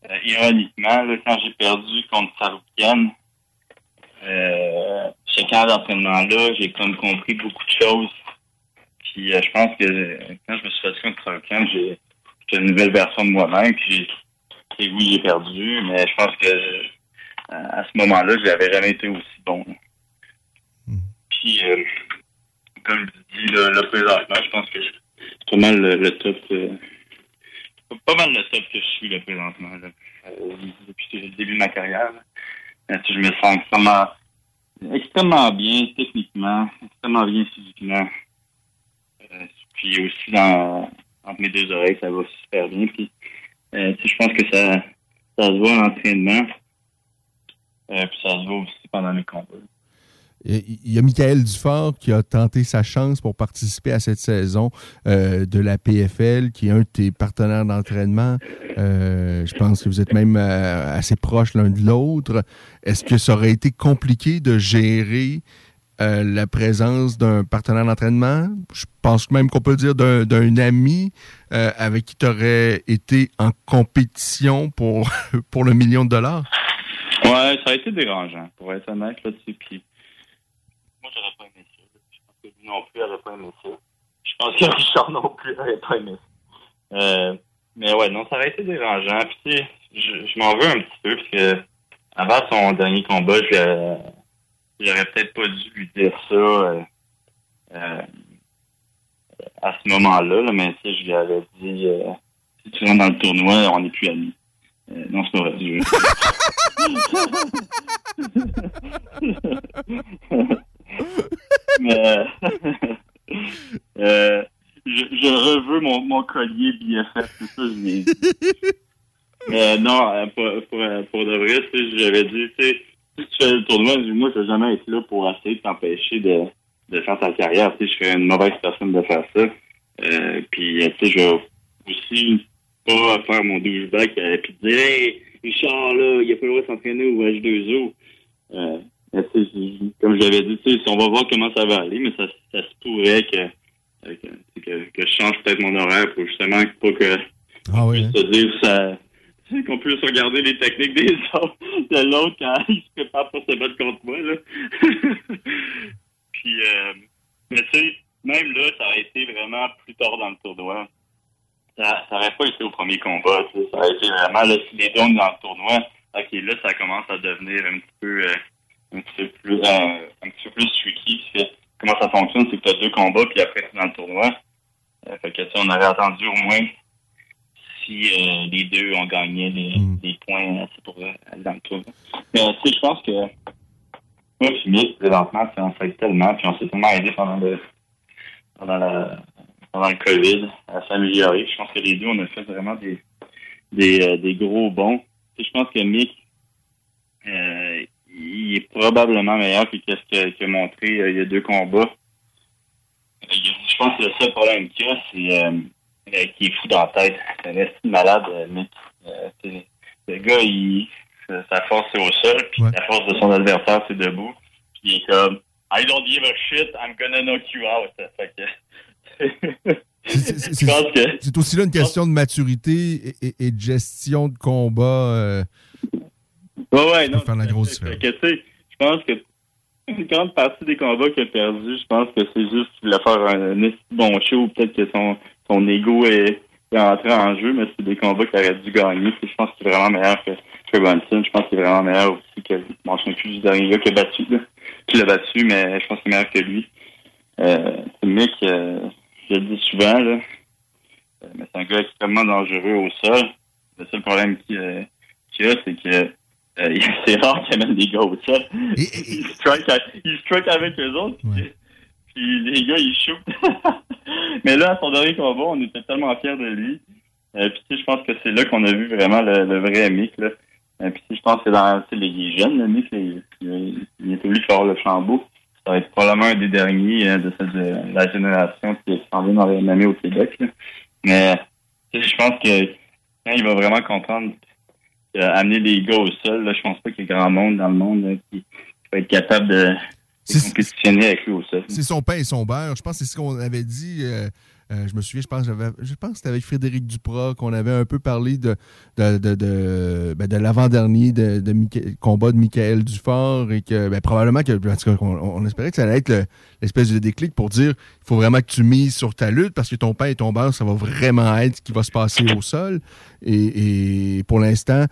euh, ironiquement, là, quand j'ai perdu contre Saroukian, euh, ce camp d'entraînement-là, j'ai comme compris beaucoup de choses. Puis euh, je pense que quand je me suis battu contre Saroukian, j'ai une nouvelle version de moi-même. Puis oui, j'ai perdu, mais je pense que euh, à ce moment-là, je n'avais jamais été aussi bon. là. Puis, euh, comme je dis, là, là, présentement, je pense que je- c'est pas mal le, le top. euh, pas mal le top que je suis là, présentement. Là, Euh, depuis le début de ma carrière. là. Euh, je me sens extrêmement, extrêmement bien techniquement, extrêmement bien physiquement. Euh, puis aussi dans entre mes deux oreilles, ça va super bien. Puis Euh, je pense que ça, ça se voit en entraînement. Euh, puis ça se voit aussi pendant les combats. Il y a Michael Dufort qui a tenté sa chance pour participer à cette saison euh, de la PFL, qui est un de tes partenaires d'entraînement. Euh, je pense que vous êtes même euh, assez proches l'un de l'autre. Est-ce que ça aurait été compliqué de gérer la présence d'un partenaire d'entraînement? Je pense même qu'on peut dire d'un ami avec qui tu aurais été en compétition pour, [laughs] pour le million de dollars. Ouais, ça a été dérangeant, pour être honnête là-dessus. Moi, j'aurais pas aimé ça. Je pense que lui non plus n'aurait pas aimé ça. Je pense que [laughs] Richard non plus n'aurait pas aimé ça. Euh, mais ouais, non, ça aurait été dérangeant. Puis, tu sais, je, je m'en veux un petit peu, parce que avant son dernier combat, je j'aurais peut-être pas dû lui dire ça euh, euh, à ce moment-là, là, mais tu sais, je lui avais dit euh, si tu rentres dans le tournoi, on n'est plus amis. Euh, non, c'est pas vrai. Je- [laughs] [laughs] [laughs] mais [laughs] euh, je, je reveux mon, mon collier BFF, c'est ça je dit. [laughs] Mais non, euh, pour, pour, pour de vrai, j'avais dit, tu sais, si tu fais le tournoi, moi, je vais jamais être là pour essayer de t'empêcher de, de faire ta carrière. Tu sais, je serais une mauvaise personne de faire ça. Euh, puis, euh, tu sais, je vais aussi pas faire mon douchebag euh, puis dire, hey, Richard, là, il a pas le droit de s'entraîner au H2O. Euh, mais comme je l'avais dit, on va voir comment ça va aller, mais ça, ça se pourrait que, euh, que, que, que je change peut-être mon horaire pour justement pas que Ah oui. se dire ça qu'on puisse regarder les techniques des [laughs] autres de l'autre quand [laughs] il se prépare pour se battre contre moi là. [laughs] Puis euh, mais tu sais, même là, ça aurait été vraiment plus tard dans le tournoi. Ça, ça aurait pas été au premier combat. Ça aurait été vraiment là, si les dons dans le tournoi. Ok, là, ça commence à devenir un petit peu euh, un petit peu plus euh, un petit peu plus tricky. comment ça fonctionne, c'est que tu as deux combats puis après c'est dans le tournoi. Euh, fait que on aurait attendu au moins si euh, les deux ont gagné les, les points c'est pour euh, aller dans le tournoi. Mais tu sais, je pense que moi Mick, présentement, on s'aide tellement, puis on s'est tellement aidé pendant le pendant la pendant le COVID à s'améliorer. Je pense que les deux, on a fait vraiment des des, euh, des gros bons. Tu sais, je pense que Mick euh, il est probablement meilleur que ce qu'il a- qu'il a montré euh, il y a deux combats. Euh, Je pense que le seul problème qu'il a, c'est euh, qu'il est fou dans la tête. C'est un estime malade, sais, le gars, il, sa force, c'est au sol, puis la force de son adversaire, c'est debout. Puis il est comme I don't give a shit, I'm gonna knock you out. Fait que... [laughs] C'est que aussi là une question de maturité et, et- et de gestion de combat. euh, Ouais, ouais, non. faire la grosse différence. que, tu sais, je pense que une grande partie des combats qu'il a perdu, je pense que c'est juste qu'il voulait faire un, un bon show. Peut-être que son, son ego est, est entré en jeu, mais c'est des combats qu'il aurait dû gagner. Puis je pense qu'il est vraiment meilleur que, que Brunson. Je pense qu'il est vraiment meilleur aussi que, bon, je ne sais plus du dernier gars qui a battu, là. Qui l'a battu, mais je pense qu'il est meilleur que lui. Euh, Mick, euh, je le dis souvent, là. Euh, mais c'est un gars extrêmement dangereux au sol. Le seul problème qu'il euh, qu'il a, c'est que euh, [laughs] c'est rare qu'il amène des gars au sol. il, strike à- il strike avec eux autres. Puis, puis les gars, ils shootent. [laughs] Mais là, à son dernier combat, on était tellement fiers de lui. Euh, puis tu sais, je pense que c'est là qu'on a vu vraiment le, le vrai Mick. Là. Euh, puis tu sais, je pense que dans tu sais, il est jeune, le Mick. il, est va avoir le flambeau. Ça va être probablement un des derniers euh, de, cette, de la génération qui s'en vient dans les MMA au Québec. là. Mais tu sais, je pense que quand il va vraiment comprendre euh, amener les gars au sol, là, je pense pas qu'il y ait grand monde dans le monde là, qui, qui va être capable de, de compétitionner avec lui au sol. C'est son pain et son beurre. Je pense que c'est ce qu'on avait dit. euh, euh, je me souviens, je pense, je pense que c'était avec Frédéric Duprat qu'on avait un peu parlé de, de, de, de, ben, de l'avant-dernier de, combat de Michael Dufort et que ben, probablement en tout cas, on, espérait que ça allait être le- l'espèce de déclic pour dire il faut vraiment que tu mises sur ta lutte parce que ton pain et ton beurre, ça va vraiment être ce qui va se passer au sol. Et, et pour l'instant,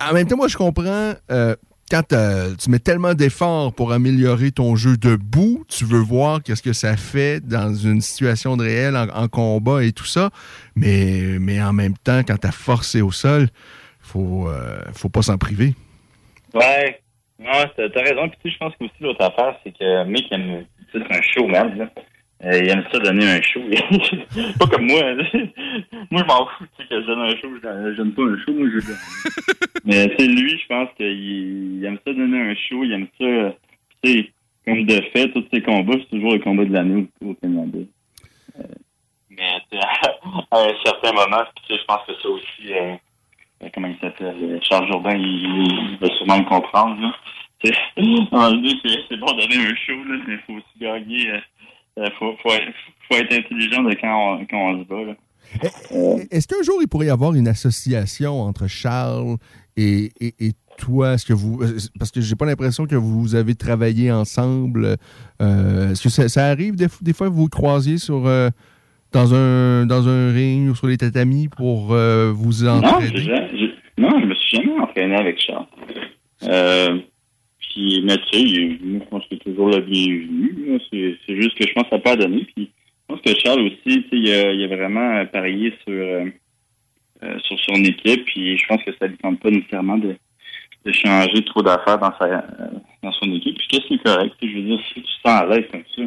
en même temps, moi, je comprends. euh, quand euh, tu mets tellement d'efforts pour améliorer ton jeu debout, tu veux voir qu'est-ce que ça fait dans une situation de réel en, combat et tout ça. Mais, mais en même temps, quand ta force est au sol, faut, euh, faut pas s'en priver. Ouais, non, t'as raison. Puis tu sais, je pense que aussi l'autre affaire, c'est que Mick aime, c'est un showman. Là. Euh, il aime ça donner un show. [laughs] pas comme moi. [laughs] moi, je m'en fous tu sais, que je donne un show. Je J'aime pas un show, moi, je donne. [laughs] Mais c'est lui, je pense qu'il il aime ça donner un show. Il aime ça, tu sais, comme de fait, tous ses combats, c'est toujours le combat de l'année au, au Canada. Euh, mais tu sais, à un certain moment, tu sais, je pense que ça aussi, euh, euh, comment il s'appelle, euh, Charles Jourdain, il, il va sûrement le comprendre. Là. C'est c'est bon de donner un show, là, mais il faut aussi gagner. Euh, euh, faut, faut, être, faut être intelligent de quand on, quand on se bat. Là. Euh, Est-ce qu'un jour il pourrait y avoir une association entre Charles et, et- et toi? Est-ce que vous. euh, Parce que j'ai pas l'impression que vous avez travaillé ensemble. Euh, Est-ce que ça, ça arrive des, des fois que vous vous croisiez sur. euh, dans un, dans un ring ou sur les tatamis pour euh, vous non, j'ai entraider? jamais- j'ai- non, je me suis jamais entraîné avec Charles. Puis, mais je pense que c'est toujours le bienvenu. C'est juste que je pense que ça n'a pas donné. Puis, je pense que Charles aussi, il a, vraiment parié sur, euh, euh, sur son équipe. Puis, je pense que ça ne lui tente pas nécessairement de, changer trop d'affaires dans, euh, dans son équipe. Puis, qu'est-ce qui est correct? Je veux dire, si tu te sens à l'aise comme ça,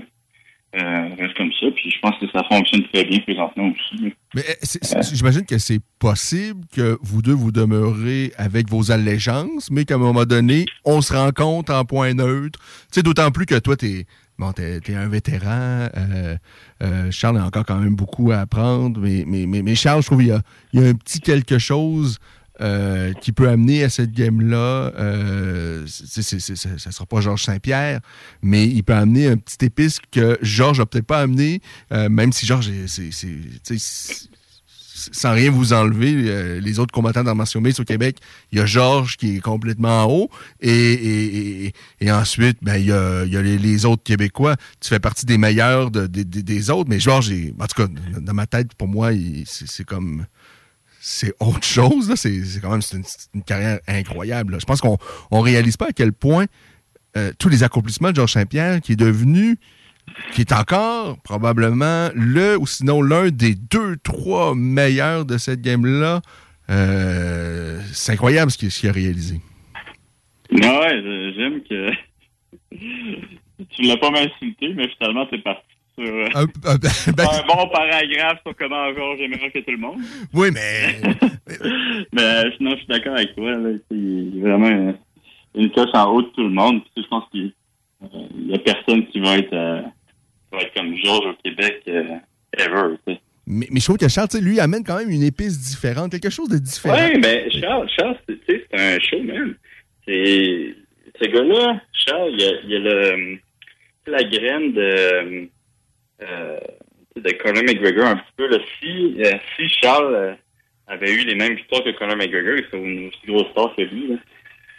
euh, reste comme ça. Puis, je pense que ça fonctionne très bien présentement aussi. Mais euh, c'est- c'est- j'imagine que c'est possible que vous deux vous demeurez avec vos allégeances, mais qu'à un moment donné, on se rencontre en point neutre. Tu sais, d'autant plus que toi, t'es bon, t'es, t'es un vétéran. euh, euh, Charles a encore quand même beaucoup à apprendre, mais, mais, mais, mais Charles, je trouve qu'il y y a un petit quelque chose euh, qui peut amener à cette game-là. Euh, ça ne sera pas Georges Saint-Pierre, mais il peut amener un petit épice que Georges n'a peut-être pas amené, euh, même si Georges, sans rien vous enlever, euh, les autres combattants d'arts martiaux au Québec, il y a Georges qui est complètement en haut, et, et, et, ensuite, ben, il y a, y a les, autres Québécois. Tu fais partie des meilleurs de- de- de- des autres, mais Georges, en tout cas, dans ma tête, pour moi, c'est comme c'est autre chose. C'est, c'est quand même c'est une, c'est une carrière incroyable. là. Je pense qu'on on réalise pas à quel point euh, tous les accomplissements de Georges Saint-Pierre, qui est devenu, qui est encore probablement le, ou sinon l'un des deux, trois meilleurs de cette game-là, euh, c'est incroyable ce qu'il, a réalisé. Non, ouais, j'aime que. [laughs] tu l'as pas m'insulté, mais finalement, t'es parti sur euh, Un- un- ben, un bon paragraphe sur comment Georges est meilleur que tout le monde. oui, mais [laughs] Mais euh, sinon, je suis d'accord avec toi. Là, Tu sais, il est vraiment une, une coche en haut de tout le monde. Puis, je pense qu'il n'y a personne qui va être, euh, qui va être comme Georges au Québec euh, ever. mais, mais je trouve que Charles, lui, amène quand même une épice différente, quelque chose de différent. Oui, mais Charles, Charles c'est c'est un showman. C'est ce gars-là, Charles, il a, il a le, la graine de, euh, de Conor McGregor un petit peu. Là. Si, euh, si Charles euh, avait eu les mêmes victoires que Conor McGregor, il serait une aussi grosse star que lui. Là.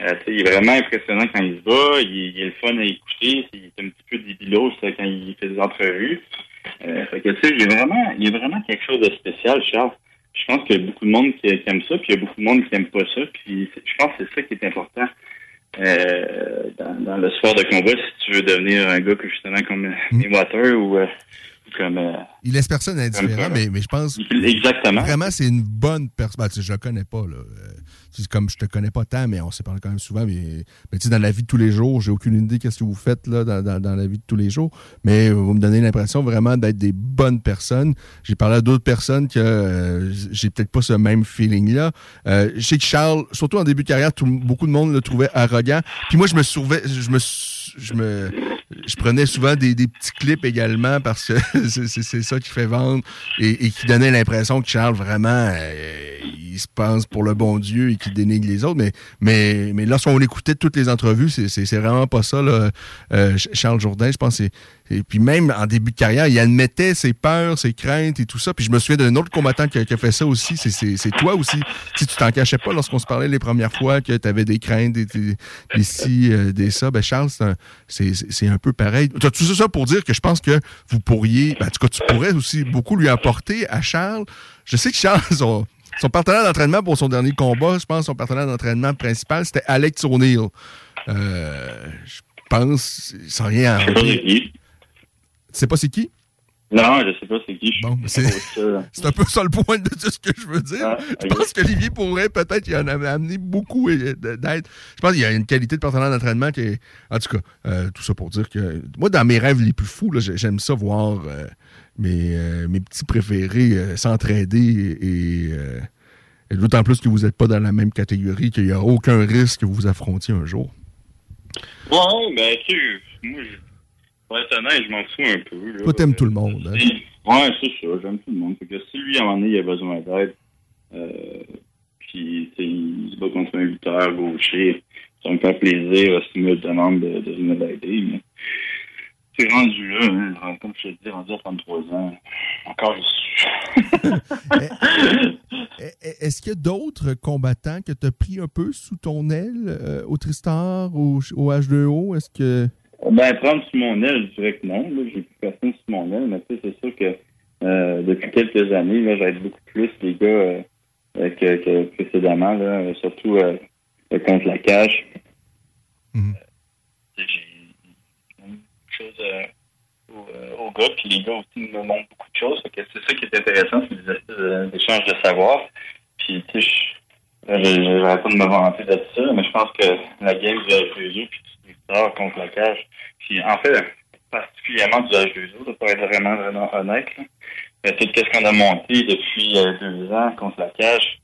Euh, il est vraiment impressionnant quand il se bat. Il, est le fun à écouter. Il est un petit peu débilos euh, quand il fait des entrevues. Euh, fait que, il est vraiment, il est vraiment quelque chose de spécial, Charles. Je pense qu'il y a beaucoup de monde qui, aime ça, puis il y a beaucoup de monde qui aime pas ça. Puis je pense que c'est ça qui est important euh, dans, dans le sport de combat, si tu veux devenir un gars que justement comme Mayweather ou euh, comme euh, Il laisse personne indifférent, mais, mais je pense exactement. Vraiment, c'est une bonne personne. Ben, tu sais, je la connais pas, là. Euh, comme je te connais pas tant, mais on s'est parlé quand même souvent. Mais, mais tu sais, dans la vie de tous les jours, j'ai aucune idée qu'est-ce que vous faites, là, dans, dans- dans la vie de tous les jours. Mais vous me donnez l'impression vraiment d'être des bonnes personnes. J'ai parlé à d'autres personnes que euh, j'ai peut-être pas ce même feeling-là. Euh, je sais que Charles, surtout en début de carrière, tout- beaucoup de monde le trouvait arrogant. Puis moi, je me souvais, je me, je me, je prenais souvent des, petits clips également parce que [laughs] c'est ça qui fait vendre et, qui donnait l'impression que Charles vraiment euh, il se pense pour le bon Dieu et qu'il dénigre les autres. Mais, mais, mais lorsqu'on écoutait toutes les entrevues, c'est- vraiment pas ça, là, euh, Ch- Charles Jourdain. Je pense et puis même en début de carrière, il admettait ses peurs, ses craintes et tout ça. Puis je me souviens d'un autre combattant qui a, fait ça aussi. C'est- toi aussi. Si tu t'en cachais pas lorsqu'on se parlait les premières fois que tu avais des craintes, des, des, des ci, euh, des ça, ben Charles, c'est un, un peu pareil. T'as tout ça pour dire que je pense que vous pourriez, ben, en tout cas, tu pourrais aussi beaucoup lui apporter à Charles. Je sais que Charles, [laughs] son, son partenaire d'entraînement pour son dernier combat, je pense son partenaire d'entraînement principal, c'était Alex O'Neill. Euh, je pense, sans rien c'est pas c'est qui? Non, je sais pas c'est qui. Bon, c'est [laughs] c'est un peu ça le point de tout ce que je veux dire. Ah, je pense qu'Olivier pourrait peut-être y en amené beaucoup et- d'aide. Je pense qu'il y a une qualité de partenaire d'entraînement qui est. En tout cas, euh, tout ça pour dire que. Moi, dans mes rêves les plus fous, là, j'aime ça voir euh, mes, euh, mes petits préférés euh, s'entraider et. euh, et D'autant plus que vous n'êtes pas dans la même catégorie, qu'il n'y a aucun risque que vous vous affrontiez un jour. Ouais, ben, tu moi, je, pour être honnête, je m'en fous un peu. Là. Toi, t'aimes tout le monde. hein? Ouais, c'est ça, j'aime tout le monde. Fait que si lui, à un moment donné, il a besoin d'aide, euh, puis, il se bat contre un lutteur gaucher, ça me fait plaisir si me demande de, de venir l'aider, mais c'est rendu là, hein, comme je te dis, rendu à 33 ans. Encore, je suis. E- Est-ce qu'il y a d'autres combattants que tu as pris un peu sous ton aile euh, au Tristar, au, au H2O? Est-ce que. Ben, prendre sous mon aile, je dirais que non. Là, j'ai plus personne sous mon aile, mais tu sais, c'est sûr que euh, depuis quelques années, là, j'aide beaucoup plus les gars euh, euh, que, que précédemment, là, surtout euh, euh, contre la cage. Mhm. Euh, J'ai beaucoup de choses euh, aux, aux gars, puis les gars aussi me montrent beaucoup de choses. Que c'est ça qui est intéressant, c'est des espèces de- savoir. Puis, tu sais, j'arrête pas de me vanter de ça, mais je pense que la game du H2O, puis contre la cage, puis en fait, particulièrement du H2O, là, pour être vraiment, vraiment honnête, là, euh, tout ce qu'on a monté depuis euh, deux ans contre la cage,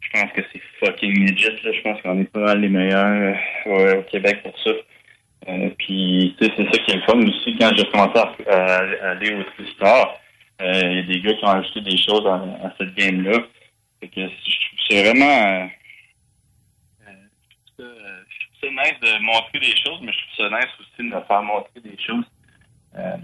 je pense que c'est fucking legit. Je pense qu'on est pas les meilleurs euh, au Québec pour ça. Puis, c'est ça qui est le fun aussi. Quand j'ai commencé à, aller au Tristar, il y a des gars qui ont ajouté des choses à, à cette game-là. C'est vraiment... euh, euh, je trouve ça, euh, je trouve ça nice de montrer des choses, mais je trouve ça nice aussi de me faire montrer des choses. Euh,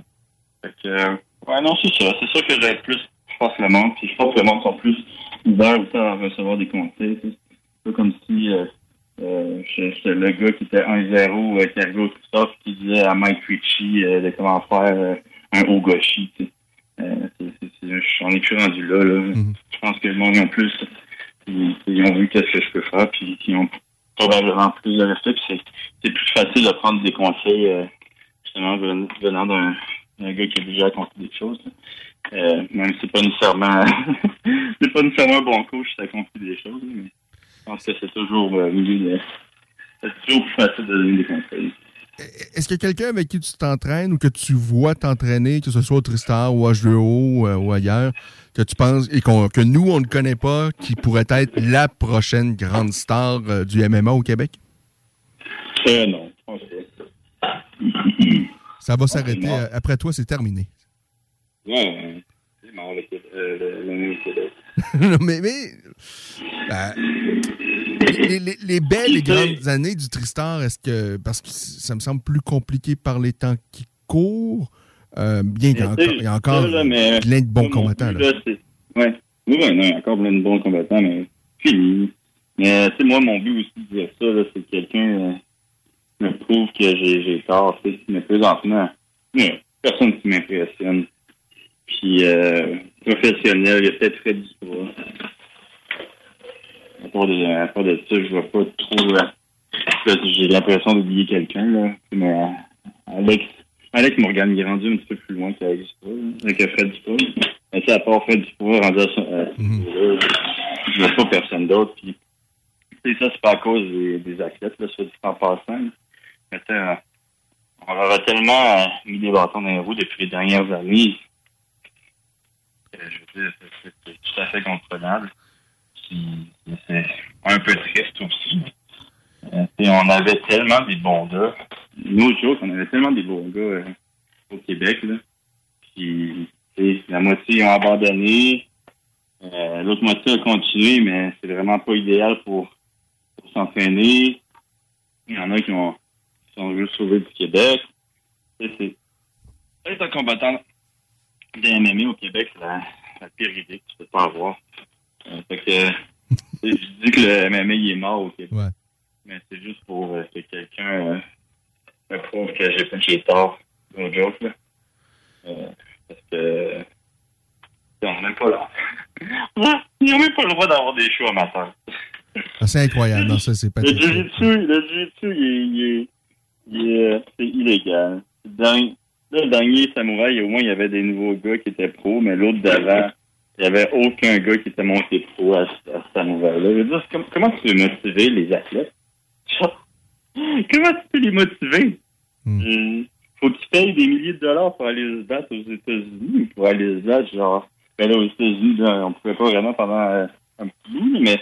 fait que, ouais, non, c'est ça. C'est sûr que j'aide plus, je pense, le monde. Puis je pense que le monde sont plus ouverts aussi à recevoir des conseils. C'est pas comme si euh, euh, j'étais le gars qui était 1-0 euh, au Christophe qui disait à Mike Ritchie euh, de comment faire un haut gauchi. tu sais. C'est- c'est- c'est- on est plus rendu là. là. Je pense que le monde en plus, ils, ils ont vu qu'est-ce que je peux faire, puis ils ont probablement plus de respect. C'est, plus facile de prendre des conseils, euh, justement, ven- venant d'un, gars qui a déjà accompli des choses. Euh, même si c'est pas nécessairement [laughs] c'est pas nécessairement un bon coach qui a accompli des choses, mais je pense que c'est toujours euh, mieux de- c'est toujours plus facile de donner des conseils. Est-ce qu'il y a quelqu'un avec qui tu t'entraînes ou que tu vois t'entraîner, que ce soit au Tristar ou H2O euh, ou ailleurs, que tu penses et qu'on- que nous, on ne connaît pas, qui pourrait être la prochaine grande star euh, du MMA au Québec? Euh, non, je pense pas. Ça va s'arrêter. euh, Après toi, c'est terminé. Ouais, c'est mort le, Québec. [laughs] non, mais, mais ben, les, les- les belles et grandes années du Tristar, est-ce que parce que ça me semble plus compliqué par les temps qui courent, euh, bien qu'il y a Mais encore, sais, il y a encore ça, là, mais- plein de bons combattants. Là. ouais. Oui, ouais, non, il y a encore plein de bons combattants, mais fini. Mais, tu sais, moi, mon but aussi de dire ça, c'est que quelqu'un euh, me prouve que j'ai tort, tu sais. Mais présentement, a personne qui m'impressionne. Puis, euh, professionnel, il y a peut-être Fred Dubois. À part de, à part de ça, je vois pas trop... euh, j'ai l'impression d'oublier quelqu'un, là. Mais, euh, Alex, Alex Morgan, il est rendu un petit peu plus loin qu'Alex là, avec Fred Dubois. Mais sais, à part Fred Dubois, rendu à à ce niveau-là, je vois pas personne d'autre. Puis, ça, c'est pas à cause des, des athlètes, là, soit dit en passant. Mais euh, on leur a tellement euh, mis des bâtons dans les roues depuis les dernières années. que, je veux dire, c'est tout à fait comprenable. C'est un peu triste aussi. Euh, on avait tellement des bons gars. Nous, autres, on avait tellement des bons gars euh, au Québec, là. Puis, la moitié ont abandonné. Euh, L'autre moitié a continué, mais c'est vraiment pas idéal pour, pour s'entraîner. Il y en a qui ont qui sont juste sauvés du Québec. C'est un combattant de MMA au Québec, c'est la, la pire idée que tu peux pas avoir. Euh, fait que, sais, je dis que le MMA il est mort au Québec. Ouais. Mais c'est juste pour euh, que quelqu'un euh, me prouve que j'ai pas j'ai tort. No joke, là. Euh, parce que on n'a même pas là. Ils n'ont même pas le droit d'avoir des shows amateurs. Ah, c'est incroyable. Non, ça, c'est pas Le jiu-jitsu, le jiu-jitsu, il est, il est, il est, euh, c'est illégal. Dingue. Là, le dernier samouraï, au moins, il y avait des nouveaux gars qui étaient pros, mais l'autre d'avant, il n'y avait aucun gars qui était monté pro à, à ce samouraï-là. Je veux dire, c'est comme- comment tu peux motiver les athlètes? [laughs] comment tu peux les motiver? Euh, faut qu'ils payent des milliers de dollars pour aller se battre aux États-Unis, pour aller se battre, genre, ben là, aux États-Unis, on pouvait pas vraiment pendant euh, un petit bout, mais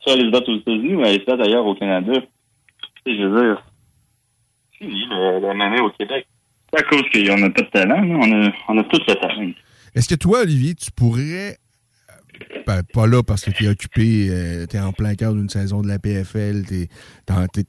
soit aller se battre aux États-Unis ou aller se battre ailleurs au Canada. Tu sais, je veux dire, fini, le MMA au Québec. C'est à cause qu'on a pas de talent. On a, on a tous le talent. Est-ce que toi, Olivier, tu pourrais. Euh, ben, pas là parce que tu es occupé, tu es en plein cœur d'une saison de la PFL. T'es-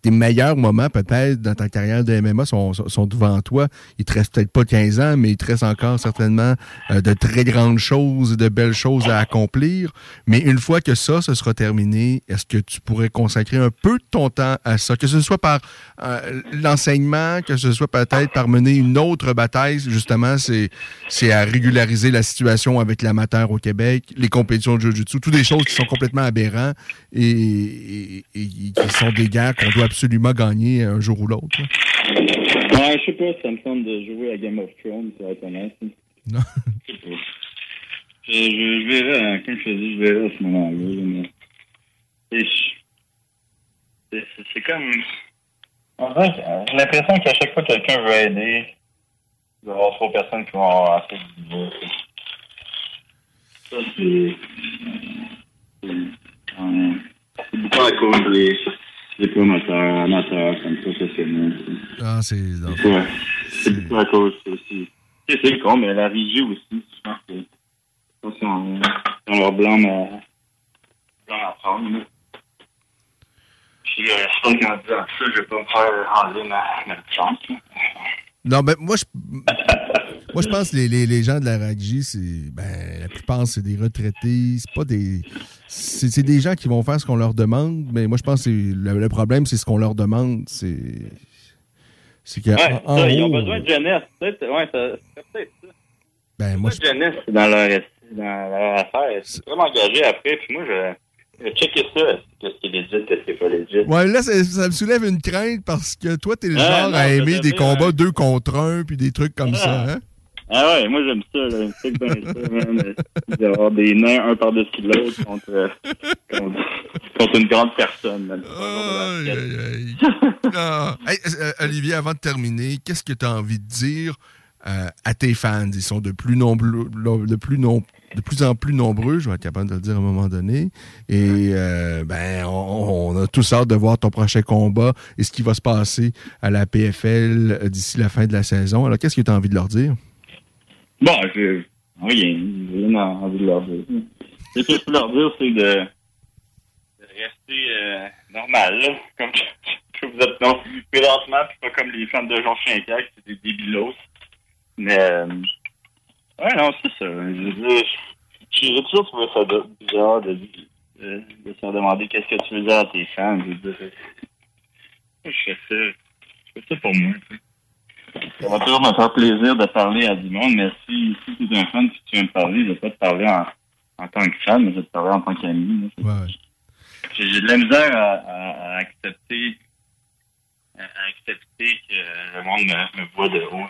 tes, meilleurs moments, peut-être, dans ta carrière de MMA sont, devant toi. Il te reste peut-être pas 15 ans, mais il te reste encore certainement euh, de très grandes choses de belles choses à accomplir. Mais une fois que ça, ce sera terminé, est-ce que tu pourrais consacrer un peu de ton temps à ça? Que ce soit par euh, l'enseignement, que ce soit peut-être par mener une autre bataille, justement, c'est c'est à régulariser la situation avec l'amateur au Québec, les compétitions de Jiu-Jitsu, toutes des choses qui sont complètement aberrantes et, et- et qui sont des guerres qu'on doit absolument gagner un jour ou l'autre. Ouais, je sais pas, ça me semble de jouer à Game of Thrones, pour être honnête. Non. Je sais pas. Je, je, verrai, hein, comme je te dis, je verrai à ce moment-là. là, mais c'est- comme. En vrai, j'ai l'impression qu'à chaque fois que quelqu'un veut aider, il va y avoir trop de personnes qui vont avoir assez de. Ça, c'est. c'est- C'est beaucoup à cause des, promoteurs, amateurs, comme professionnels. Ah, c'est. Ouais. C'est beaucoup à cause aussi. C'est c'est con, mais la régie aussi, je pense que. On leur blâme à. prendre, là. Puis, euh, je pense qu'en disant ça, je vais pas me faire enlever ma, ma là. Non, ben moi je moi je pense que les, les, les gens de la RAGI, c'est ben la plupart c'est des retraités, c'est pas des c'est c'est des gens qui vont faire ce qu'on leur demande, mais moi je pense que c'est- le, le problème c'est ce qu'on leur demande, c'est c'est que Ouais, en- en ça, ils ont besoin de jeunesse. Ouais, c'est peut-être ça. ben moi je jeunesse dans leur, dans leur affaire. C'est vraiment engagé après, puis moi, je. Je checker ça. Qu'est-ce qui est legit, qu'est-ce qui est pas legit. Ouais, là, ça, me soulève une crainte parce que toi, t'es le Ah, genre non, à je aimer sais des bien, combats hein. deux contre un puis des trucs comme Ah. ça, hein? Ah ouais, moi j'aime ça, là. C'est que bien ça, man. D'avoir des nains un par-dessus l'autre contre, euh, contre, contre une grande personne, aïe. Ah. Hey, euh, Olivier, avant de terminer, qu'est-ce que tu as envie de dire euh, à tes fans? Ils sont de plus, nombreux, de, plus nom- de plus en plus nombreux, je vais être capable de le dire à un moment donné. Et euh, ben, on, on a tous hâte de voir ton prochain combat et ce qui va se passer à la PFL euh, d'ici la fin de la saison. Alors, qu'est-ce que tu as envie de leur dire? Bon, je. Rien. J'ai rien envie de leur dire. Ce que je peux leur dire, c'est de, de rester euh, normal, là. Comme que vous êtes non. Présentement, puis pas comme les fans de Jean Chincac, c'est des débilos. Mais. euh, ouais, non, c'est ça. Je veux dire, j'ai toujours trouvé ça bizarre de, de, de se demander qu'est-ce que tu veux dire à tes fans. Je veux je fais ça. Je fais ça pour moi. Ça va toujours me faire plaisir de parler à du monde, mais si, si tu es un fan, si tu viens me parler, je vais pas te parler en, en tant que fan, mais je vais te parler en tant qu'ami. J'ai j'ai de la misère à, à- à accepter à, accepter que le monde me, me voit de haut.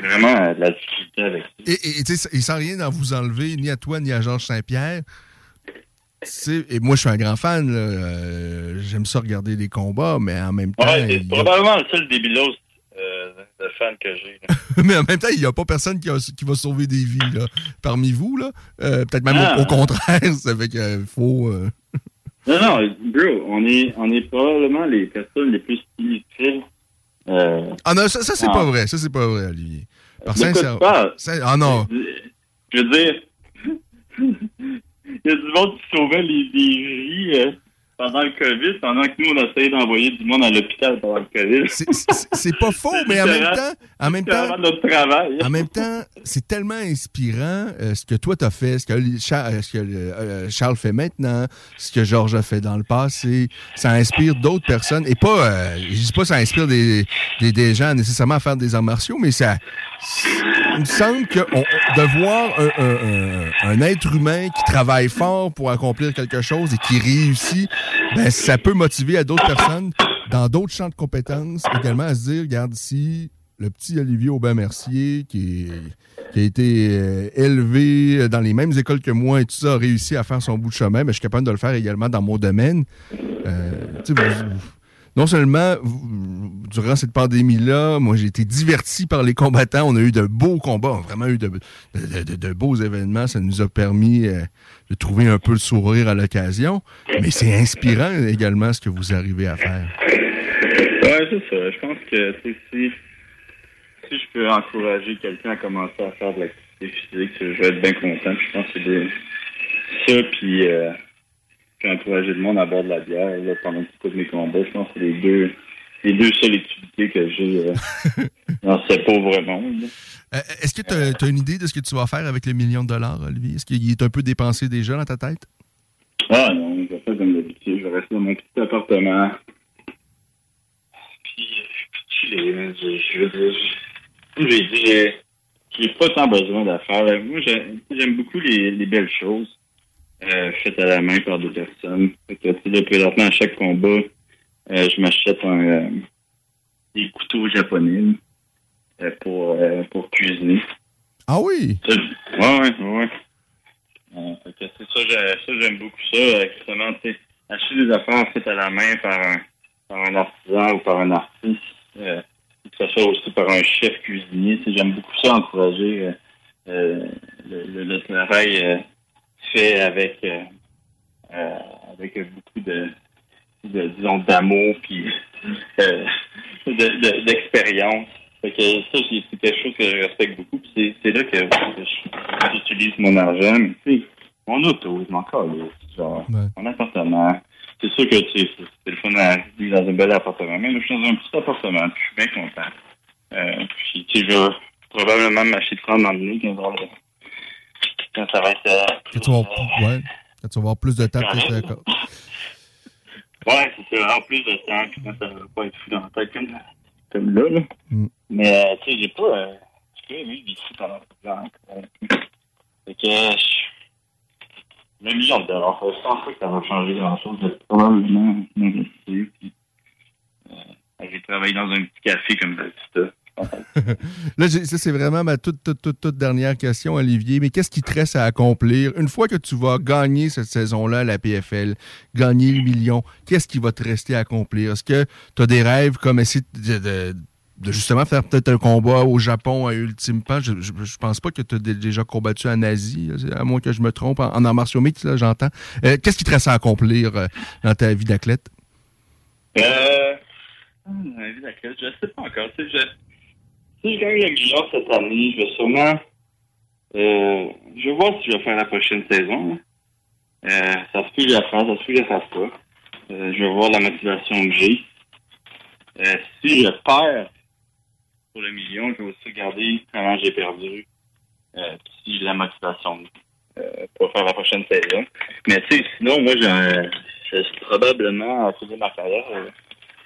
C'est vraiment euh, de la difficulté avec ça. Et, sans rien en vous enlever, ni à toi, ni à Georges Saint-Pierre. Et moi, je suis un grand fan. euh, J'aime ça regarder les combats, mais en même temps. Ouais, c'est a- probablement le seul débilos euh, de fan que j'ai. [laughs] mais en même temps, il n'y a pas personne qui, a- qui va sauver des vies là, parmi vous. là. Euh, Peut-être même Ah. au, au contraire. Ça fait qu'il faut. Non, non, bro, on est, on est probablement les personnes les plus inutiles. Euh, Ah non, ça, ça, c'est Ah. pas vrai. Ça, c'est pas vrai, Olivier. Par sincère- Ah non. Je veux dire, [laughs] il y a du monde qui sauvait les, les vies euh, pendant le COVID, pendant que nous, on essayait d'envoyer du monde à l'hôpital pendant le COVID. C'est pas faux, mais en même temps, en même temps, notre travail. En même temps, c'est tellement inspirant euh, ce que toi t'as fait, ce que, euh, ce que, euh, Charles fait maintenant, ce que Georges a fait dans le passé. Ça inspire d'autres personnes. Et pas, euh, je dis pas ça inspire des, des, des gens nécessairement à faire des arts martiaux, mais ça. Il me semble que on- de voir un, un- un- un être humain qui travaille fort pour accomplir quelque chose et qui réussit, ben, ça peut motiver à d'autres personnes dans d'autres champs de compétences également à se dire, regarde ici, le petit Olivier Aubin-Mercier, qui, qui a été euh, élevé dans les mêmes écoles que moi et tout ça, a réussi à faire son bout de chemin, mais je suis capable de le faire également dans mon domaine. Euh, vous- vous- non seulement, durant cette pandémie-là, moi, j'ai été diverti par les combattants. On a eu de beaux combats, on a vraiment eu de, beaux événements. Ça nous a permis euh, de trouver un peu le sourire à l'occasion. Mais c'est inspirant également ce que vous arrivez à faire. Ouais, c'est ça. Je pense que si, si je peux encourager quelqu'un à commencer à faire de l'activité physique, je vais être bien content. Je pense que c'est ça, puis, euh, puis encourager le monde à boire de la bière là, pendant tous mes combats. Je pense que c'est les deux, les deux seules activités que j'ai euh, [laughs] dans ce pauvre monde. Euh, Est-ce que tu as, une idée de ce que tu vas faire avec les millions de dollars, Olivier? Est-ce qu'il est un peu dépensé déjà dans ta tête? Ah non, je vais faire comme d'habitude. Je vais rester dans mon petit appartement. Puis, euh. Je, veux dire, je- comme j'ai pas tant besoin d'affaires. Moi, j'ai- j'aime beaucoup les, les belles choses euh, faites à la main par des personnes. Fait que, tu sais, présentement, à chaque combat, euh, je m'achète un, euh, des couteaux japonais euh, pour, euh, pour cuisiner. Ah oui? Ça, ouais, ouais, ouais, fait que c'est ça, j'ai- ça, j'aime beaucoup ça. Justement, tu sais, acheter des affaires faites à la main par un, par un artisan ou par un artiste, euh, que ce soit aussi par un chef cuisinier. J'aime beaucoup ça, encourager euh, euh, le, le, le travail euh, fait avec, euh, euh, avec beaucoup de, de disons, d'amour puis euh, de- de- d'expérience. Fait que ça, c'est quelque chose que je respecte beaucoup. puis C'est là que, je- j'utilise mon argent. Mais tu sais, mon auto, je m'en Genre, mon appartement. C'est sûr que tu sais, c'est le fun à vivre dans un bel appartement. Mais là, je suis dans un petit appartement. puis Je suis bien content. Puis, tu sais, je vais probablement m'acheter de prendre m'emmener quand, quand ça va être. euh, Quand tu vas avoir, ouais, quand tu vas avoir plus de temps, plus [laughs] de... Ouais, c'est ça. En plus de quand ça va pas être fou dans la tête comme, comme là, là. Mm. Mais, euh, tu sais, j'ai pas. Euh, j'ai aimé ici pendant longtemps. euh, Fait que. euh, je- Le million de dollars, je pense pas que ça va changer grand-chose. Je vais probablement m'investir. Puis, euh, j'ai travaillé dans un petit café comme Batista. Là, ça, c'est vraiment ma toute, toute, toute, toute dernière question, Olivier. Mais qu'est-ce qui te reste à accomplir? Une fois que tu vas gagner cette saison-là à la PFL, gagner le million, qu'est-ce qui va te rester à accomplir? Est-ce que tu as des rêves comme essayer de, justement faire peut-être un combat au Japon à Ultime Pan? Je, je, je pense pas que tu as déjà combattu en Asie, à moins que je me trompe, en, en arts martiaux j'entends. Euh, qu'est-ce qui te reste à accomplir euh, dans ta vie d'athlète? Euh. la vie d'accueil, je sais pas encore. Je, si je gagne le million cette année, je vais sûrement. Euh, je vais voir si je vais faire la prochaine saison. Euh, ça se peut que je la fasse, ça se peut que je la fasse pas. Euh, je vais voir la motivation que j'ai. Si je perds pour le million, je vais aussi regarder comment j'ai perdu. Si j'ai la motivation pour faire la prochaine saison. Mais tu sais, sinon, moi, je suis probablement à finir ma carrière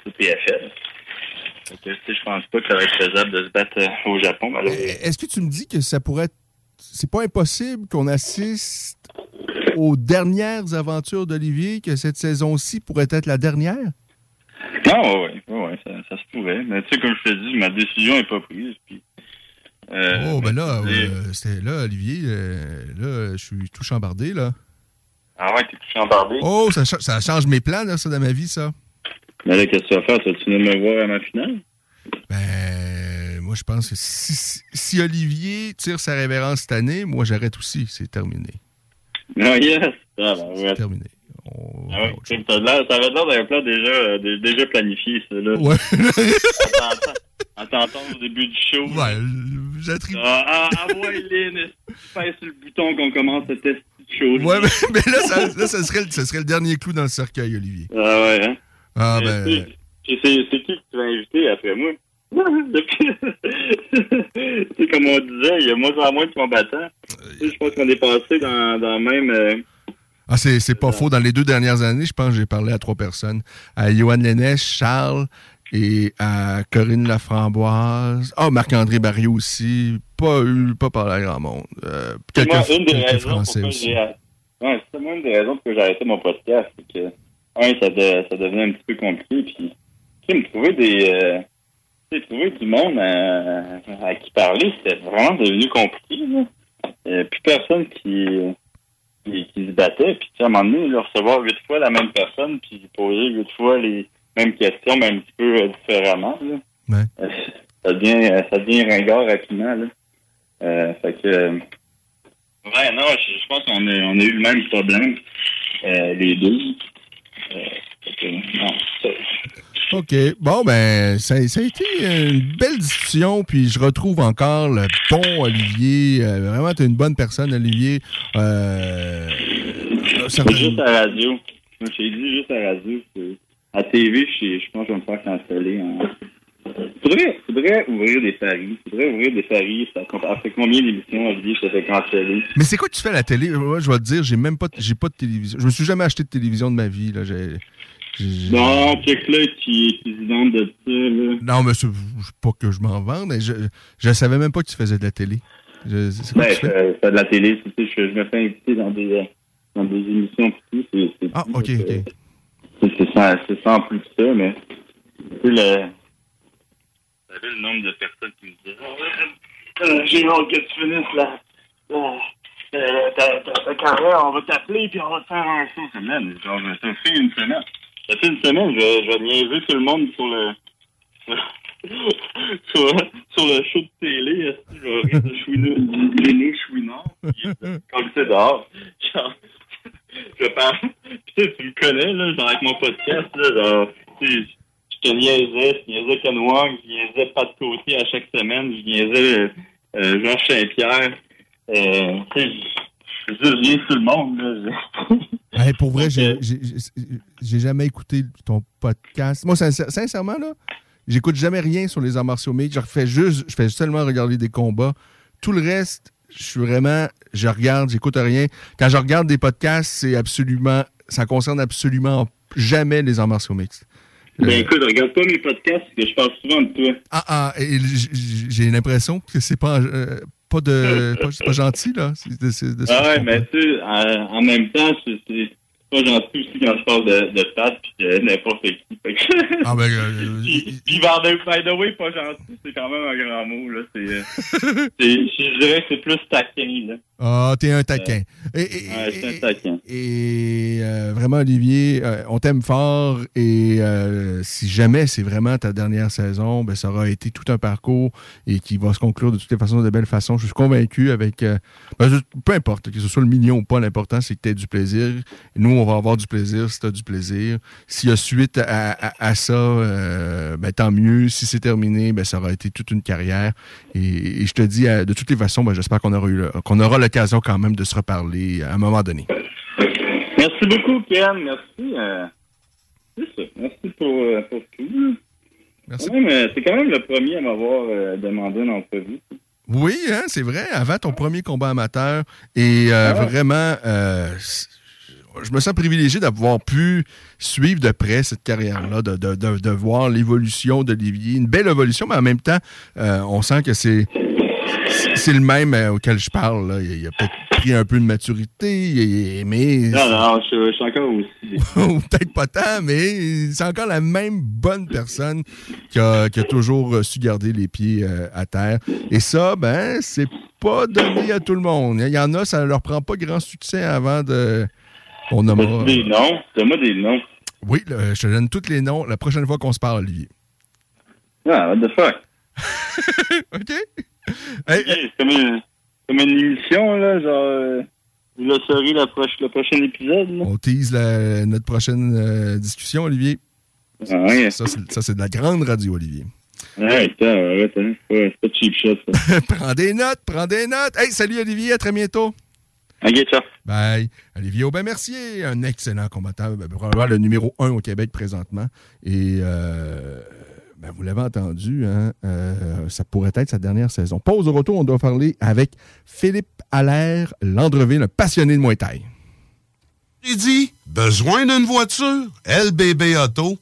au PFL. Que, je pense pas que ça va être faisable de se battre euh, au Japon, malheureusement. Est-ce que tu me dis que ça pourrait être. C'est pas impossible qu'on assiste aux dernières aventures d'Olivier, que cette saison-ci pourrait être la dernière? Non, oui, ouais, ouais, ça, ça se pourrait. Mais tu sais, comme je te dis, ma décision n'est pas prise. Puis, euh, oh, ben là, euh, là, Olivier, euh, là, je suis tout chambardé, là. Ah ouais, t'es tout chambardé. Oh, ça, ça change mes plans, là, ça, dans ma vie, ça. Mais là, qu'est-ce que tu vas faire? Tu vas-tu venir me voir à ma finale? Ben, moi, je pense que si, Olivier tire sa révérence cette année, moi, j'arrête aussi. C'est terminé. Non, yes! Ah, ben, ouais. terminé. Ah l'air- ça avait l'air d'un plan déjà, euh, déjà planifié, ça, là. Ouais. À t'entendre- À t'entendre au début du show. Ouais, j'attribue. Ah, ah, ah, ouais, Lynn, pèse sur le bouton qu'on commence ce test de show. Ouais, mais, mais là, ça, là, ça serait, le- ça serait le dernier clou dans le cercueil, Olivier. Ah ouais, hein? Ah, Mais ben. C'est qui que tu vas inviter après moi? [laughs] C'est comme on disait, il y a moins en moins de combattants. Sais, Je pense qu'on est passé dans, dans le même. euh, Ah, c'est, pas faux. Dans les deux dernières années, je pense que j'ai parlé à trois personnes. À Johan Lénèche, Charles et à Corinne Laframboise. Ah, Marc-André Barriot aussi. Pas eu, pas parlé à grand monde. Euh, c'est quelques, moi, une des quelques raisons Français aussi. Ouais, c'est une des raisons pourquoi j'ai arrêté mon podcast. C'est que, un, ça, de- ça devenait un petit peu compliqué. Puis, tu sais, me trouver des. euh, tu sais, trouver du monde à, à qui parler, c'était vraiment devenu compliqué. Là. Euh, plus personne qui, qui, qui se battait. Puis, tu sais, à un moment donné, recevoir huit fois la même personne, puis poser huit fois les mêmes questions, mais un petit peu euh, différemment, là. Ouais. Euh, ça devient, euh, ça devient ringard rapidement, là. Euh, fait que, ouais, non, je, je pense qu'on a, on a eu le même problème, euh, les deux. OK. Bon, ben, ça, ça a été une belle discussion, puis je retrouve encore le bon Olivier. Euh, vraiment, tu es une bonne personne, Olivier. Euh, Juste à radio. Moi, j'ai dit juste à radio. À TV, je, je pense que je vais me faire canceller. Hein. Faudrait, faudrait ouvrir des paris. Faudrait ouvrir des paris. Ça compte- Après combien d'émissions, Olivier, je te fais canceller? Mais c'est quoi que tu fais à la télé? Moi, je vais te dire, j'ai même pas, j'ai pas de télévision. Je me suis jamais acheté de télévision de ma vie. Là. J'ai, Bon, check là qui est président de ça, là. Non, mais c'est c'est pas que je m'en vende, mais je, je savais même pas que tu faisais de la télé. Je- c'est quoi Ben, que tu fais? fais de la télé, tu sais, je, je me fais inviter dans des, euh, dans des émissions pis tout. c'est- c'est Ah, ok, fait que, ok. C'est c'est sans, c'est sans plus que ça, mais sais, le... Savez le nombre de personnes qui me disent Ah, euh, J'ai hâte que tu finisses la, euh, ta, ta, carrière, on va t'appeler puis on va te faire un show. Man, genre, ça fait une semaine. Ça fait une semaine, je, je niaiser tout le monde sur le... [laughs] sur, le show de télé, je rire de chouinard, euh, comme c'est dehors. Genre, [laughs] je pense, [laughs] tu me connais, là, genre, avec mon podcast, là, genre, je te niaisais, je niaisais Ken Wong, je niaisais Pat Côté à chaque semaine, je niaisais euh, euh, Georges Saint-Pierre, euh, je niaise tout le monde, là. [laughs] Hey, pour vrai, j'ai, j'ai, j'ai- j'ai jamais écouté ton podcast. Moi, sincère- sincèrement, là, j'écoute jamais rien sur les arts martiaux mixtes. Je fais juste, je fais seulement regarder des combats. Tout le reste, je suis vraiment, je regarde, j'écoute rien. Quand je regarde des podcasts, c'est absolument, ça concerne absolument jamais les arts martiaux mixtes. Ben Euh, écoute, regarde pas mes podcasts, parce que je parle souvent de toi. ah, ah, j'ai l'impression que c'est pas, euh, pas de, pas, c'est pas gentil, là. De- de Ah ouais, mais tu sais, en, même temps, c'est pas gentil aussi quand je parle de, de Pat puis de n'importe qui. [laughs] Ah, ben, euh, [laughs] Puis, puis by the- way, pas gentil, c'est quand même un grand mot, là. C'est, euh, [laughs] je dirais que c'est plus taquin, là. Ah, t'es un taquin. Et, et- Ouais, c'est un taquin. et, euh, vraiment, Olivier, euh, on t'aime fort et euh, si jamais c'est vraiment ta dernière saison, ben, ça aura été tout un parcours et qui va se conclure de toutes les façons, de belle façon. Je suis convaincu avec... euh, ben, peu importe, que ce soit le million ou pas, l'important, c'est que tu aies du plaisir. Nous, on va avoir du plaisir si tu as du plaisir. S'il y a suite à, à- à ça, euh, ben, tant mieux. Si c'est terminé, ben, ça aura été toute une carrière. Et, et je te dis, de toutes les façons, ben, j'espère qu'on aura, eu qu'on aura l'occasion quand même de se reparler à un moment donné. Merci beaucoup, Ken. Merci. euh. Merci pour, euh, pour tout. Merci. C'est quand même le premier à m'avoir euh, demandé une entrevue. Oui, hein, c'est vrai. Avant ton premier combat amateur. Et euh, Ah. vraiment, euh, je me sens privilégié d'avoir pu suivre de près cette carrière-là, de, de- de- de voir l'évolution d'Olivier. Une belle évolution, mais en même temps, euh, on sent que c'est c'est le même euh, auquel je parle. là. Il, il a peut-être pris un peu de maturité, il- mais... Non, non, je, je suis encore aussi. [laughs] ou peut-être pas tant, mais c'est encore la même bonne personne qui a, qui a toujours su garder les pieds euh, à terre. Et ça, ben, c'est pas donné à tout le monde. Il y en a, ça leur prend pas grand succès avant de. On nommera. Des noms. Donne-moi des noms. Oui, je te donne tous les noms la prochaine fois qu'on se parle, Olivier. Ah, what the fuck? [laughs] OK? Hey, C'est comme une, comme une émission, là, genre... euh, vous le saurez la proche, le prochain épisode, là. on tease la- notre prochaine euh, discussion, Olivier. Ah, ouais. Ça, c'est- de la grande radio, Olivier. Ouais. C'est pas, c'est pas cheap shot, ça. [laughs] prends des notes, prends des notes. Hey, salut, Olivier, à très bientôt. Ok, ciao. Bye. Olivier Aubin-Mercier, un excellent combattant, ben, probablement le numéro un au Québec présentement. Et euh, ben, vous l'avez entendu, hein, euh, ça pourrait être sa dernière saison. Pause au retour, on doit parler avec Philippe Allaire Landreville, un passionné de Muay Thai. J'ai dit, besoin d'une voiture? LBBauto.com.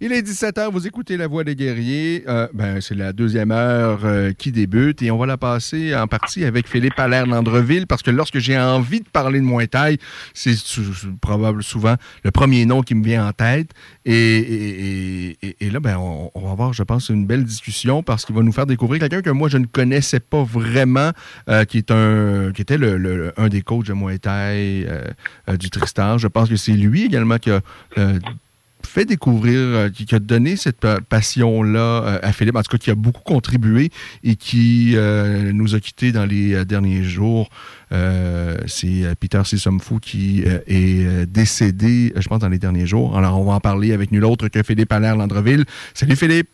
Il est 17h, vous écoutez La Voix des guerriers. Euh, ben, c'est la deuxième heure euh, qui débute et on va la passer en partie avec Philippe Allaire d'Andreville parce que lorsque j'ai envie de parler de Muay c'est probablement souvent le premier nom qui me vient en tête. Et, là, ben, on, va avoir, je pense, une belle discussion parce qu'il va nous faire découvrir quelqu'un que moi, je ne connaissais pas vraiment, euh, qui, est un, qui était le, un des coachs de Muay du Tristan. Je pense que c'est lui également qui a fait découvrir, euh, qui, a donné cette passion-là euh, à Philippe, en tout cas qui a beaucoup contribué et qui euh, nous a quittés dans les derniers jours. c'est Peter Sissomfou qui est décédé, je pense, dans les derniers jours. Alors, on va en parler avec nul autre que Philippe Allaire Landreville. Salut Philippe.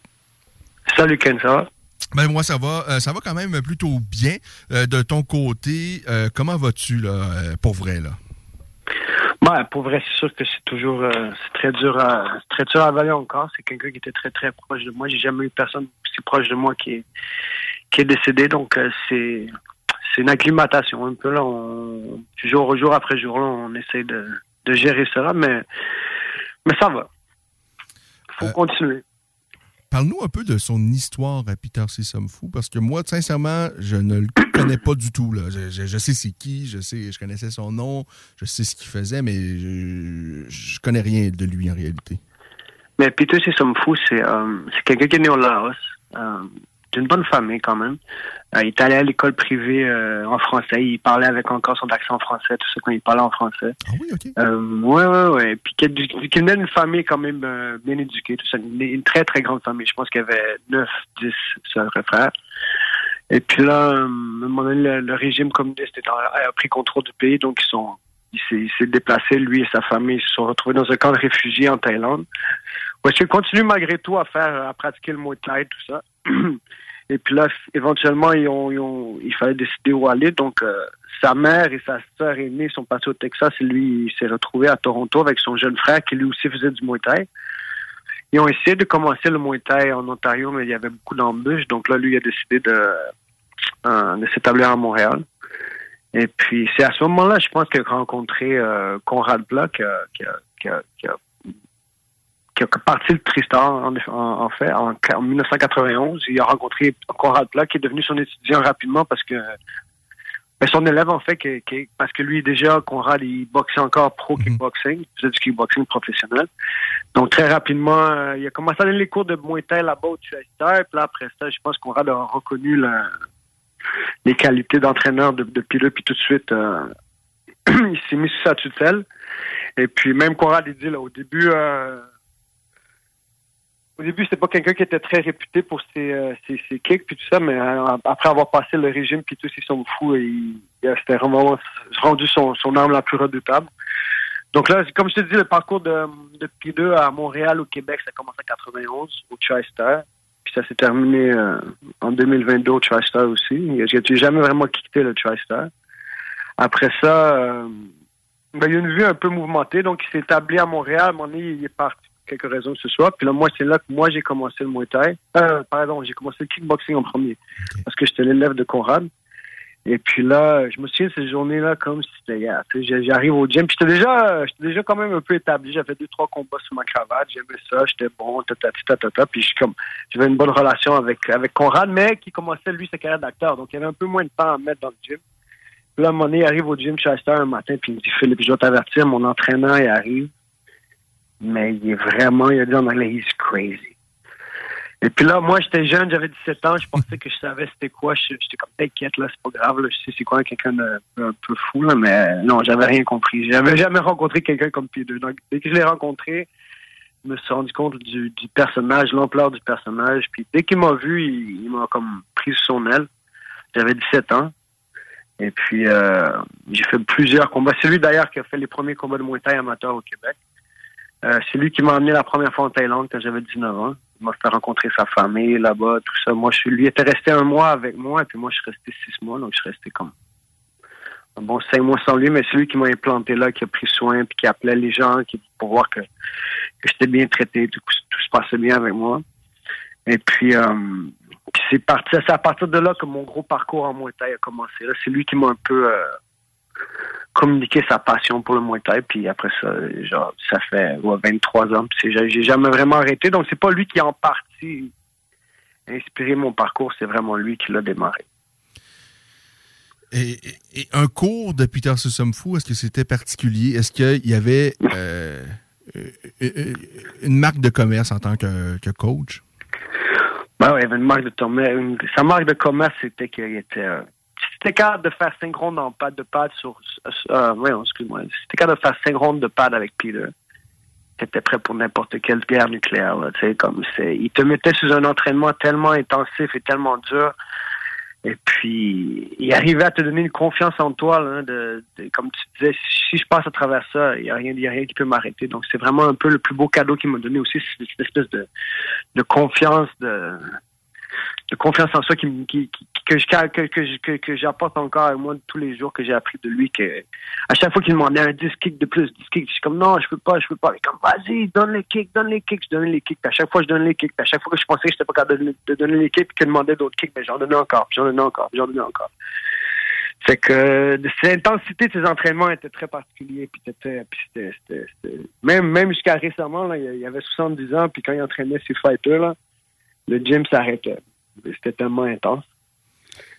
Salut Ken, ça va? Ben moi, ça va, ça va quand même plutôt bien. de ton côté, comment vas-tu, là, pour vrai, là? Ben, pour vrai, c'est sûr que c'est toujours euh, c'est très dur à très dur à avaler encore. C'est quelqu'un qui était très très proche de moi. J'ai jamais eu personne si proche de moi qui est qui est décédé. Donc euh, c'est c'est une acclimatation un peu là. On, jour jour après jour là, on essaie de, de gérer cela, mais mais ça va. Faut Euh, continuer. Parle-nous un peu de son histoire à Peter C. Somfou, parce que moi, sincèrement, je ne le connais pas du tout. Je, sais c'est qui, je sais, je connaissais son nom, je sais ce qu'il faisait, mais je, je connais rien de lui en réalité. Mais Peter Sissomfou, c'est euh, c'est quelqu'un qui est né au Laos, euh, d'une bonne famille quand même. Euh, il est allé à l'école privée euh, en français. Il parlait avec encore son accent français, tout ça quand il parlait en français. Ah oui, ok. Euh, ouais, ouais, ouais. Puis qui, est du- qui venait d'une famille quand même euh, bien éduquée, tout ça. Une, une très, très grande famille. Je pense qu'il y avait 9, 10 sœurs et frères. Et puis là, à un moment donné, le, le régime communiste est en- a pris contrôle du pays, donc ils sont, il s'est, déplacé, lui et sa famille se sont retrouvés dans un camp de réfugiés en Thaïlande. Ouais, il continue malgré tout à faire, à pratiquer le Muay Thai, tout ça. [clears throat] Et puis là, éventuellement, ils ont, ils ont- il fallait décider où aller. Donc, euh, sa mère et sa sœur aînée sont partis au Texas et lui, il s'est retrouvé à Toronto avec son jeune frère qui lui aussi faisait du Muay. Ils ont essayé de commencer le Muay en Ontario, mais il y avait beaucoup d'embûches. Donc là, lui, a décidé de, euh, de s'établir à Montréal. Et puis, c'est à ce moment-là, je pense qu'il a rencontré euh, Conrad Bloch, qui a, qui a- qui a- qui a- parti le Tristan, en, en- en fait, en, en 1991. Il a rencontré Conrad Bloch, qui est devenu son étudiant rapidement parce que ben, son élève, en fait, qui- qui- parce que lui, déjà, Conrad, il boxait encore pro kickboxing, il faisait du kickboxing professionnel. Donc, très rapidement, euh, il a commencé à donner les cours de Muay Thai là-bas au Chester. Puis là, après ça, je pense que Conrad a reconnu la- les qualités d'entraîneur de, de puis tout de suite, euh, [clears throat] il s'est mis sous sa tutelle. Et puis, même Conrad, il dit, là, au début, euh, au début, c'était pas quelqu'un qui était très réputé pour ses, euh, ses, ses kicks puis tout ça, mais euh, après avoir passé le régime puis tous ils sont fous et il, il- c'était vraiment rendu son, son arme la plus redoutable. Donc là, comme je te dis, le parcours de, de P2 à Montréal, au Québec, ça a commencé en 91 au TriStar. Puis ça s'est terminé euh, en 2022 au TriStar aussi. J'ai jamais vraiment quitté le TriStar. Après ça, euh, ben, il y a une vue un peu mouvementée. Donc, il s'est établi à Montréal. À un il est parti pour quelques raisons que ce soit. Puis là, moi, c'est là que moi, j'ai commencé le Muay Thai. Euh, pardon, j'ai commencé le kickboxing en premier. Parce que j'étais l'élève de Conrad. Et puis là, je me souviens de cette journée-là comme si c'était hier. J'arrive au gym. Puis j'étais déjà, j'étais déjà quand même un peu établi. J'avais deux, trois combats sur ma cravate. J'aimais ça. J'étais bon, tatati, tatata. Puis je suis comme, j'avais une bonne relation avec, avec Conrad, mais qui commençait, lui, sa carrière d'acteur. Donc, il y avait un peu moins de temps à mettre dans le gym. Puis là, à un moment donné, il arrive au gym Chester un matin, puis il me dit Philippe, je dois t'avertir, mon entraîneur, il arrive. Mais il est vraiment, il a dit en anglais, he's crazy. Et puis là, moi, j'étais jeune, j'avais 17 ans, je pensais que je savais c'était quoi. J'étais comme, t'inquiète, là, c'est pas grave, là, je sais c'est quoi quelqu'un de un peu fou, là, mais non, j'avais rien compris. J'avais jamais rencontré quelqu'un comme P2. Donc, dès que je l'ai rencontré, je me suis rendu compte du, personnage, l'ampleur du personnage. Puis dès qu'il m'a vu, il, m'a comme pris sous son aile. J'avais 17 ans. Et puis, euh, j'ai fait plusieurs combats. C'est lui d'ailleurs qui a fait les premiers combats de Muay amateur au Québec. Euh, c'est lui qui m'a emmené la première fois en Thaïlande quand j'avais 19 ans. Il m'a fait rencontrer sa famille là-bas, tout ça. Moi, lui était resté un mois avec moi, et puis moi, je suis resté six mois, donc je suis resté comme bon cinq mois sans lui, mais c'est lui qui m'a implanté là, qui a pris soin, puis qui appelait les gens pour voir que, j'étais bien traité, tout, tout se passait bien avec moi. Et puis, euh, puis c'est parti, c'est à partir de là que mon gros parcours en Muay a commencé. C'est lui qui m'a un peu euh, communiqué sa passion pour le Muay Thai. Puis après ça, genre, ça fait ouais, 23 ans. Puis j'ai jamais vraiment arrêté. Donc c'est pas lui qui a en partie inspiré mon parcours, c'est vraiment lui qui l'a démarré. Et, et- et un cours de Peter Fou, est-ce que c'était particulier? Est-ce qu'il y avait euh, euh, euh, une marque de commerce en tant que, que coach? Ben ouais, il y avait une marque de commerce. sa marque de commerce, c'était qu'il était. si t'étais capable de faire 5 rondes en pad de pad sur. Euh, excuse-moi. Si t'étais capable de faire 5 rondes de pad avec Peter, t'étais prêt pour n'importe quelle guerre nucléaire. Là, comme c'est. Il te mettait sous un entraînement tellement intensif et tellement dur. Et puis, il arrivait à te donner une confiance en toi, là, de, de- comme tu disais, si je passe à travers ça, il n'y a, rien- y a rien qui peut m'arrêter. Donc, c'est vraiment un peu le plus beau cadeau qu'il m'a donné aussi, c'est cette espèce de, de confiance, de, de confiance en soi qui, qui, qui- que, que, que, que, que j'apporte encore moi tous les jours que j'ai appris de lui. Que à chaque fois qu'il me demandait un 10 kicks de plus, 10 kicks, je suis comme non, je peux pas, je peux pas. Est comme vas-y, donne les kicks, donne les kicks, je donne les kicks. À chaque fois, je donne les kicks. À chaque fois que je pensais que j'étais pas capable de, donner les kicks, puis qu'il demandait d'autres kicks, ben j'en donnais encore, j'en donnais encore, j'en donnais encore. C'est que de- cette intensité de ses entraînements était très particulier. Puis c'était, même, même jusqu'à récemment, là, il avait 70 ans, puis quand il entraînait ses fighters, là, le gym s'arrêtait. C'était tellement intense.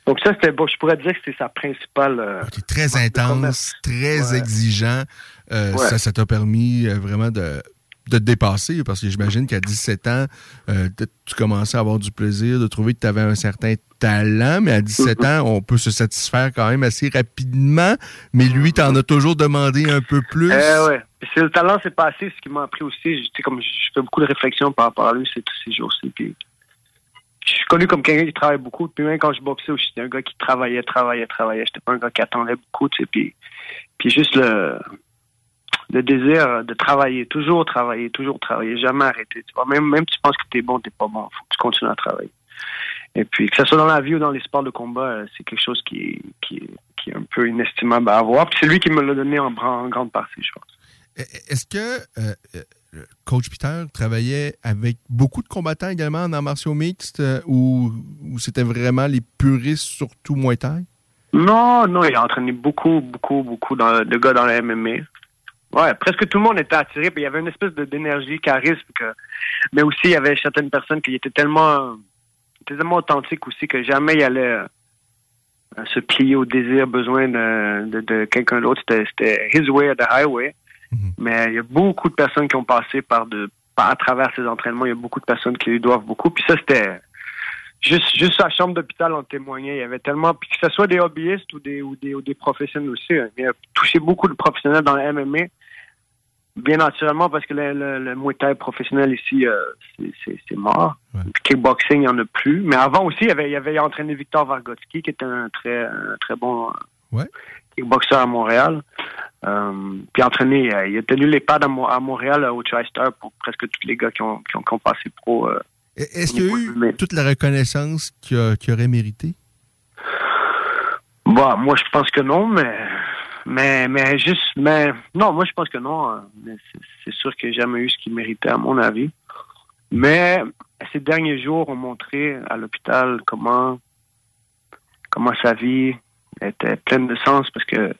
Donc ça, c'était bon, je pourrais dire que c'était sa principale. euh, Très intense, très exigeant. Euh, Ouais. Ça ça t'a permis euh, vraiment de, de te dépasser parce que j'imagine qu'à 17 ans, tu commençais à avoir du plaisir, de trouver que tu avais un certain talent, mais à 17 Mm-hmm. ans, on peut se satisfaire quand même assez rapidement. Mais lui, t'en as toujours demandé un peu plus. Eh ouais. Puis c'est le talent, c'est passé. Ce qui m'a appris aussi, je- tu sais, comme je fais beaucoup de réflexions par rapport à lui c'est tous ces jours-ci. Puis je suis connu comme quelqu'un qui travaille beaucoup. Puis même quand je boxais aussi, j'étais un gars qui travaillait, travaillait, travaillait. J'étais pas un gars qui attendait beaucoup, tu sais. Puis, puis juste le, le désir de travailler, toujours travailler, toujours travailler, jamais arrêter. Tu vois, même, même tu penses que t'es bon, t'es pas bon. Faut que tu continues à travailler. Et puis, que ce soit dans la vie ou dans les sports de combat, euh, c'est quelque chose qui est, qui, un peu inestimable à avoir. Puis c'est lui qui me l'a donné en, en grande partie, je pense. Est-ce que euh, euh, coach Peter travaillait avec beaucoup de combattants également en arts martiaux mixtes euh, ou, c'était vraiment les puristes, surtout Muay? Non, non, il a entraîné beaucoup, beaucoup, beaucoup de, gars dans la MMA. Ouais, presque tout le monde était attiré, puis il y avait une espèce d'énergie, charisme, mais aussi il y avait certaines personnes qui étaient tellement, tellement authentiques aussi que jamais il allait euh, se plier au désir, besoin de, de, quelqu'un d'autre. C'était his way or the highway. Mais il y a beaucoup de personnes qui ont passé par de, par, à travers ces entraînements. Il y a beaucoup de personnes qui lui doivent beaucoup. Puis ça, c'était, Juste, juste sa chambre d'hôpital en témoignait. Il y avait tellement, puis que ce soit des hobbyistes ou des, ou des, ou des professionnels aussi, hein. il a touché beaucoup de professionnels dans la MMA. bien naturellement parce que le, le, le Muay Thai professionnel ici, euh, c'est- mort. Puis Kickboxing, il n'y en a plus. Mais avant aussi, il avait, il avait entraîné Victor Vargotsky, qui était un très, un très bon euh, Ouais. Kickboxer à Montréal. Euh, puis entraîné, euh, il a tenu les pads à, Mo- à Montréal euh, au TriStar pour presque tous les gars qui ont, qui ont, qui ont passé pro. Est-ce qu'il y a eu toute la reconnaissance qu'il aurait mérité? Bah, moi, je pense que non, mais, mais, mais juste, mais, non, moi, je pense que non. hein. C'est- C'est sûr qu'il n'a jamais eu ce qu'il méritait, à mon avis. Mais ces derniers jours ont montré à l'hôpital comment, comment sa vie était pleine de sens parce que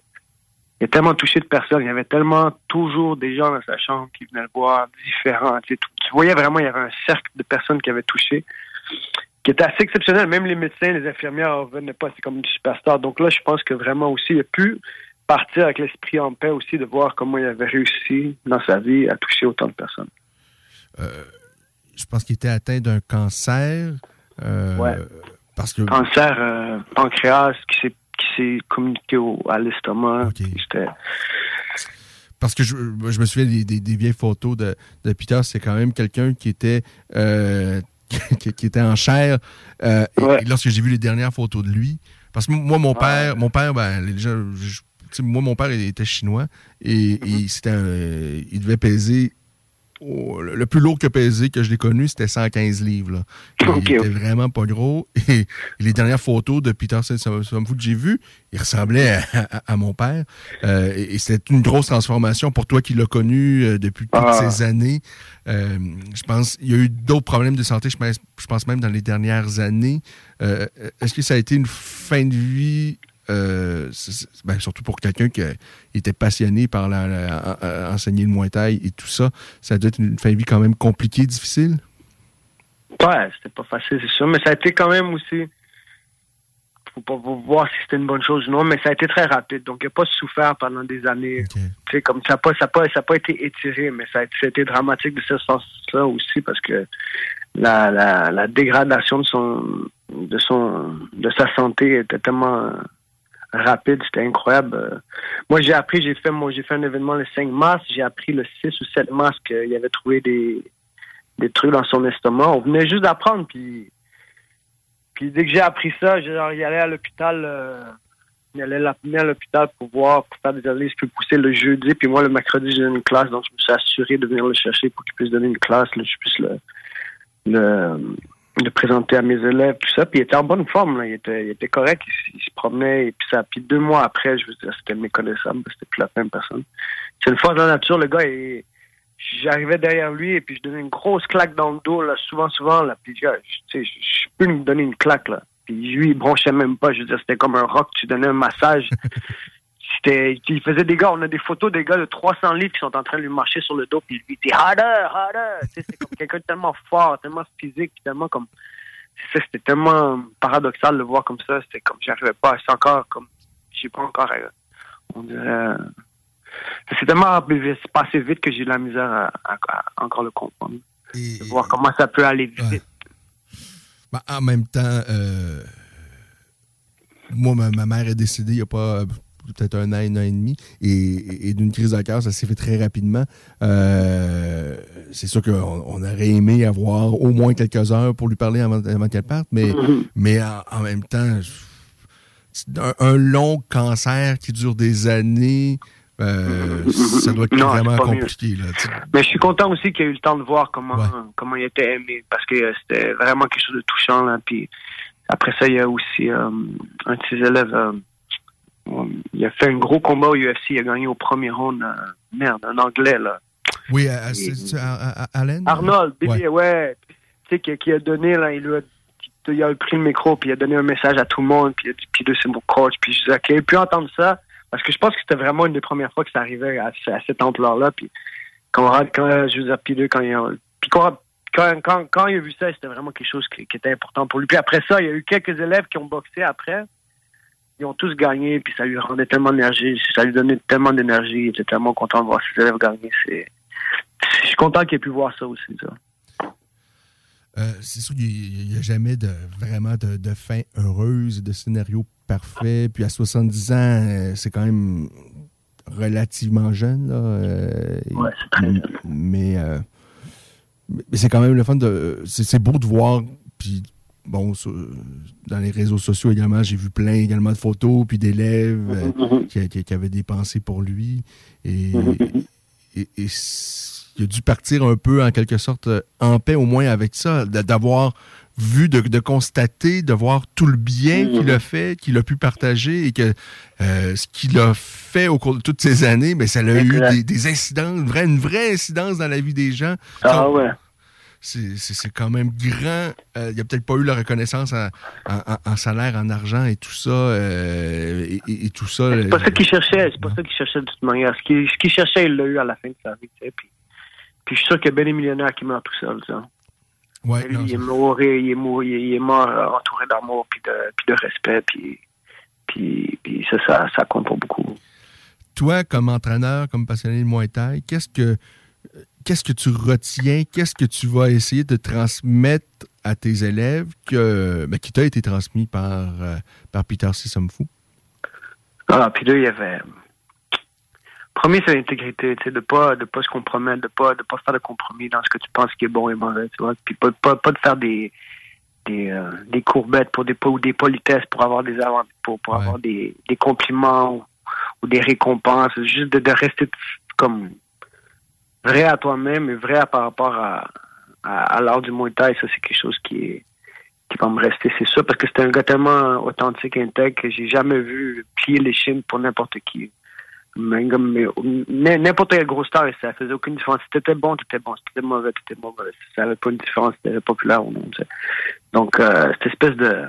il a tellement touché de personnes. Il y avait tellement toujours des gens dans sa chambre qui venaient le voir, différents. Tu, sais, tu- tu voyais vraiment, il y avait un cercle de personnes qui avaient touché qui était assez exceptionnel. Même les médecins, les infirmières ne revenaient pas. C'est comme une superstar. Donc là, je pense que vraiment aussi, il a pu partir avec l'esprit en paix aussi de voir comment il avait réussi dans sa vie à toucher autant de personnes. Je pense qu'il était atteint d'un cancer. euh, Ouais. Parce que. Cancer euh, pancréas qui s'est qui s'est communiqué au- à l'estomac. Parce que je, je me souviens des, des- des vieilles photos de, de Peter, c'est quand même quelqu'un qui était euh, [laughs] qui, qui était en chair. Euh, et- et, lorsque j'ai vu les dernières photos de lui, parce que moi, mon père, mon père, ben, les gens, je- moi, mon père, il était chinois et, Mm-hmm. et c'était un- il devait peser. Le plus lourd que pesé que je l'ai connu, c'était 115 livres. Là. Il était vraiment pas gros. [laughs] Et, les dernières photos de Peter Saint-Samuel que j'ai vues, il ressemblait à, à- à mon père. Euh, et et c'était une grosse transformation pour toi qui l'as connu euh, depuis toutes Ah. ces années. Euh, je pense il y a eu d'autres problèmes de santé, je pense, je pense même dans les dernières années. Est-ce que ça a été une fin de vie euh, ben, surtout pour quelqu'un qui était passionné par la, enseigner le Muay Thai et tout ça, ça doit être une fin de vie quand même compliquée, difficile? Ouais, c'était pas facile, c'est sûr, mais ça a été quand même aussi. Faut pas voir si c'était une bonne chose ou non, mais ça a été très rapide. Donc, il n'a pas souffert pendant des années. Tu sais, comme ça n'a pas, ça a pas, ça a pas été étiré, mais ça a, été- ça a été dramatique de ce sens-là aussi parce que la, la, la dégradation de son, de son, de sa santé était tellement rapide, c'était incroyable. Euh, Moi, j'ai appris, j'ai fait, moi, j'ai fait un événement le 5 mars, j'ai appris le 6 ou 7 mars qu'il avait trouvé des, des trucs dans son estomac. On venait juste d'apprendre, puis, puis dès que j'ai appris ça, genre, il allait à l'hôpital, euh, il allait à l'hôpital pour voir, pour faire des analyses plus poussées le jeudi, puis moi le mercredi j'ai une classe, donc je me suis assuré de venir le chercher pour qu'il puisse donner une classe, là, je puisse le, le, le présenter à mes élèves, tout ça. Puis il était en bonne forme, là. Il, était, il était correct, il, se promenait, et puis ça. Puis deux mois après, je veux dire, c'était méconnaissable, c'était plus la même personne. C'est une force de la nature, le gars, et j'arrivais derrière lui, et puis je donnais une grosse claque dans le dos, là, souvent, souvent, là. Puis, je- tu sais, je je peux lui donner une claque, là. Puis lui, il bronchait même pas. Je veux dire, c'était comme un rock, tu donnais un massage. [laughs] C'était, il faisait des gars, on a des photos des gars de 300 livres qui sont en train de lui marcher sur le dos, puis lui dit harder, harder. C'est comme quelqu'un de tellement fort, tellement physique, tellement comme, c'était tellement paradoxal de le voir comme ça. C'était comme, j'arrivais pas, c'est encore comme, j'ai pas encore, euh, on dirait, euh, c'est tellement passé vite que j'ai de la misère à, à- à encore le comprendre. de voir comment ça peut aller vite. Ben, en même temps, euh, moi, ma, ma mère est décédée il n'y a pas peut-être un an, un an et demi, et, d'une crise de cœur, ça s'est fait très rapidement. Euh, c'est sûr qu'on on aurait aimé avoir au moins quelques heures pour lui parler avant, avant qu'elle parte, mais, Mhm. mais en, en même temps, un, un long cancer qui dure des années, euh, ça doit être Non, vraiment compliqué. Là. Mais je suis content aussi qu'il ait eu le temps de voir comment, comment il était aimé, parce que euh, c'était vraiment quelque chose de touchant. Là. Puis après ça, il y a aussi euh, un de ses élèves, il a fait un gros combat au UFC, il a gagné au premier round. euh, merde, un anglais, là. Oui, à- à- à- Allen? Arnold, Ouais. Ouais. Tu sais, qui, qui a donné, là, il lui a, il a pris le micro, puis il a donné un message à tout le monde, puis il a dit, puis c'est mon coach, puis je disais, OK, il a pu entendre ça, parce que je pense que c'était vraiment une des premières fois que ça arrivait à, à cette ampleur-là, puis quand, quand je puis deux, quand il a, puis quand, quand, quand, quand il a vu ça, c'était vraiment quelque chose qui, qui était important pour lui. Puis après ça, il y a eu quelques élèves qui ont boxé après, ils ont tous gagné, puis ça lui rendait tellement d'énergie, ça lui donnait tellement d'énergie, il était tellement content de voir ses élèves gagner, c'est, je suis content qu'il ait pu voir ça aussi, ça. Euh, c'est sûr qu'il n'y a jamais de, vraiment de, de fin heureuse, de scénario parfait. Puis à 70 ans, euh, c'est quand même relativement jeune. Là, euh, Ouais, c'est très jeune. Mais, euh, mais c'est quand même le fun de. C'est c'est beau de voir. Puis, bon, sur- dans les réseaux sociaux également, j'ai vu plein également de photos, puis d'élèves euh, qui, qui- qui avaient des pensées pour lui. Et, et- il a dû partir un peu, en quelque sorte, euh, en paix, au moins avec ça, d'avoir vu, de, de constater, de voir tout le bien qu'il a fait, qu'il a pu partager et que euh, ce qu'il a fait au cours de toutes ces années, mais ça a eu des, des incidences, une vraie, une vraie incidence dans la vie des gens. Ah Donc, ouais. C'est quand même grand. Euh, il a peut-être pas eu la reconnaissance en, en- en- en salaire, en argent et tout ça. euh, et, et- et tout ça. C'est pas ça qu'il cherchait, c'est pas ça qu'il cherchait de toute manière. Ce qu'il cherchait, il l'a eu à la fin de sa vie, tu sais. Puis, puis je suis sûr qu'il y a bien des millionnaires qui meurent tout seuls, ça. Ouais, Mais lui, non, il est mort, il est mort, il est, mort euh, entouré d'amour puis de, puis de respect, puis, puis, puis ça, ça, ça compte pour beaucoup. toi, comme entraîneur, comme passionné de Muay Thai, qu'est-ce que qu'est-ce que tu retiens, qu'est-ce que tu vas essayer de transmettre à tes élèves que, ben, qui t'a été transmis par, euh, par Peter Sissomfou? Ah, puis là, il y avait. Premier, c'est l'intégrité, tu sais, de pas, de pas se compromettre, de pas, de pas faire de compromis dans ce que tu penses qui est bon et mauvais, tu vois. Puis pas, pas, pas de faire des, des, euh, des courbettes pour des, ou des politesses pour avoir des avant- pour, pour avoir des, des compliments ou, ou des récompenses. Juste de, de rester comme vrai à toi-même et vrai à- par rapport à, l'art du Muay Thai. Ça, c'est quelque chose qui est, qui va me rester, c'est ça, parce que c'était un gars tellement authentique, intègre, que j'ai jamais vu plier les chines pour n'importe qui. N'importe quelle grosse star, ça faisait aucune différence. Si t'étais bon, t'étais bon. Si t'étais mauvais, t'étais mauvais. Ça avait pas une différence si t'étais populaire ou non. Donc, euh, cette espèce de...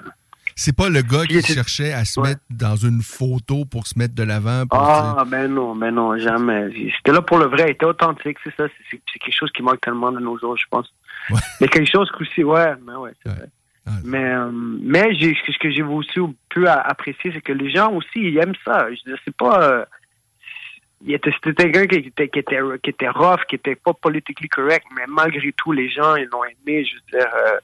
C'est pas le gars qui cherchait à se mettre dans une photo pour se mettre de l'avant. Ah, ben non, ben non, jamais. C'était là pour le vrai, il était authentique, c'est ça. C'est quelque chose qui manque tellement de nos jours, je pense. Mais quelque chose aussi, ouais, mais ouais, c'est vrai. Mais, euh, mais ce que j'ai aussi pu apprécier, c'est que les gens aussi, ils aiment ça. Je c'est pas. euh, c'était quelqu'un qui était, qui était, qui était rough, qui était pas politically correct, mais malgré tout, les gens, ils l'ont aimé. Je veux dire, euh,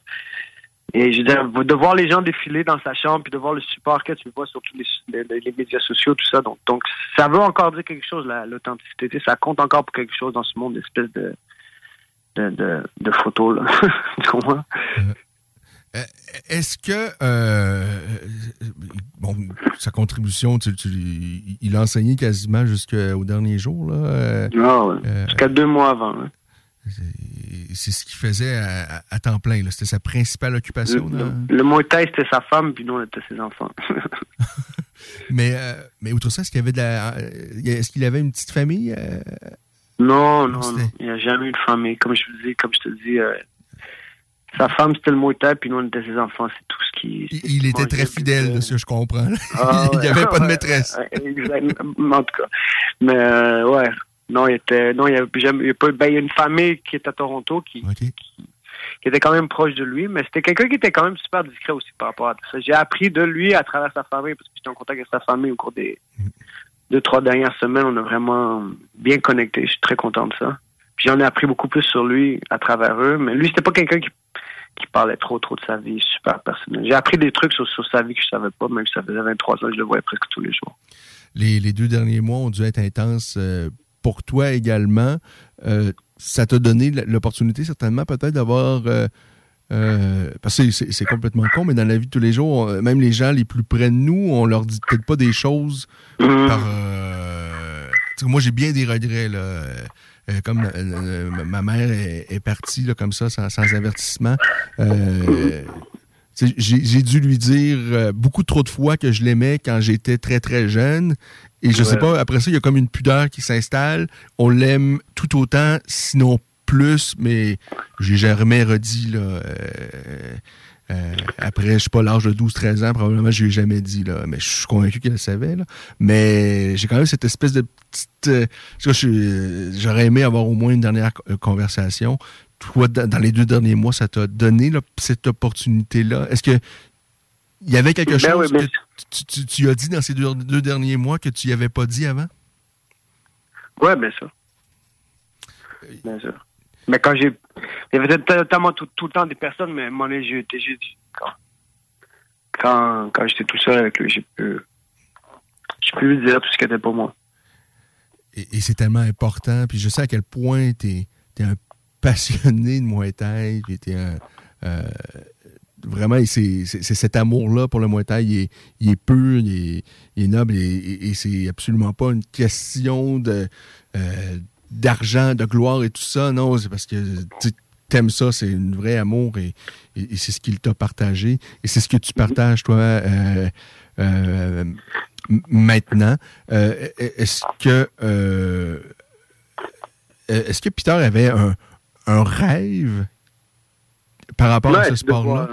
et je veux dire, de voir les gens défiler dans sa chambre, puis de voir le support que tu vois sur tous les, les, les médias sociaux, tout ça. Donc, donc, ça veut encore dire quelque chose, la- l'authenticité. Ça compte encore pour quelque chose dans ce monde, espèce de, de, de, de photos, là. [laughs] tu comprends? Euh, Est-ce que euh, bon sa contribution, tu, tu- il a enseigné quasiment jusqu'au dernier jour là. euh, Ah ouais. euh, Jusqu'à deux mois avant. hein. C'est ce qu'il faisait à, temps plein. C'était sa principale occupation. Le, dans- le Muay Thai, c'était sa femme, puis nous, on était ses enfants. [laughs] Mais euh, mais outre ça, est-ce qu'il avait de la, euh, est-ce qu'il avait une petite famille euh, non, non, non. Il n'y a jamais eu de famille. Comme je te dis, comme je te dis, euh, sa femme, c'était le Muay Thai, puis nous, on était ses enfants. C'est tout ce qui. Il, il était très fidèle, de ce que je comprends. Ah, [laughs] il n'y ouais. avait pas de [laughs] maîtresse. ouais, Exactement, en tout cas. Mais ouais, non, il était, non, il y a jamais, il y a pas, ben, il y a une famille qui est à Toronto qui, qui, qui était quand même proche de lui, mais c'était quelqu'un qui était quand même super discret aussi par rapport à tout ça. J'ai appris de lui à travers sa famille parce que j'étais en contact avec sa famille au cours des deux, trois dernières semaines. On a vraiment bien connecté. Je suis très content de ça. Puis j'en ai appris beaucoup plus sur lui à travers eux, mais lui, c'était pas quelqu'un qui qui parlait trop trop de sa vie super personnelle. J'ai appris des trucs sur, sur sa vie que je savais pas, même si ça faisait 23 ans, je le voyais presque tous les jours. Les, les deux derniers mois ont dû être intenses euh, pour toi également. Euh, ça t'a donné l'opportunité certainement peut-être d'avoir... euh, euh, parce que c'est- complètement con, mais dans la vie de tous les jours, on- même les gens les plus près de nous, on leur dit peut-être pas des choses par... tu sais, moi, j'ai bien des regrets, là. euh, comme euh, ma mère est, est partie là, comme ça, sans, sans avertissement. Euh, j'ai dû lui dire beaucoup trop de fois que je l'aimais quand j'étais très très jeune. Et je sais pas, après ça, il y a comme une pudeur qui s'installe. On l'aime tout autant, sinon plus, mais j'ai jamais redit là. euh, euh, après, je sais pas, l'âge de 12-13 ans, probablement, je lui ai jamais dit, là. Mais je suis convaincu qu'elle le savait, là. Mais j'ai quand même cette espèce de petite. euh, suis- J'aurais aimé avoir au moins une dernière co- euh, conversation. Toi, dans dans les deux derniers mois, ça t'a donné là, cette opportunité-là? Est-ce que il y avait quelque Ben chose oui, mais- que tu, tu- tu as dit dans ces deux, deux derniers mois que tu n'y avais pas dit avant? Ouais, bien sûr. Bien sûr. Mais quand j'ai. Il y avait tellement tout, tout le temps des personnes, mais j'ai été juste. Quand, quand, quand j'étais tout seul avec lui, j'ai pu. J'ai pu lui dire tout ce qui était pour moi. et, c'est tellement important. Puis je sais à quel point tu es, un passionné de Muay Thai. Puis t'es un. Euh, vraiment, c'est cet amour-là pour le Muay Thai, il est, il est pur, il est, noble et, c'est absolument pas une question de euh, d'argent, de gloire et tout ça. Non, c'est parce que t'aimes ça, c'est un vrai amour et, c'est ce qu'il t'a partagé et c'est ce que tu partages, toi, euh, euh, maintenant. est-ce que est-ce que Peter avait un, un rêve par rapport à ce sport-là?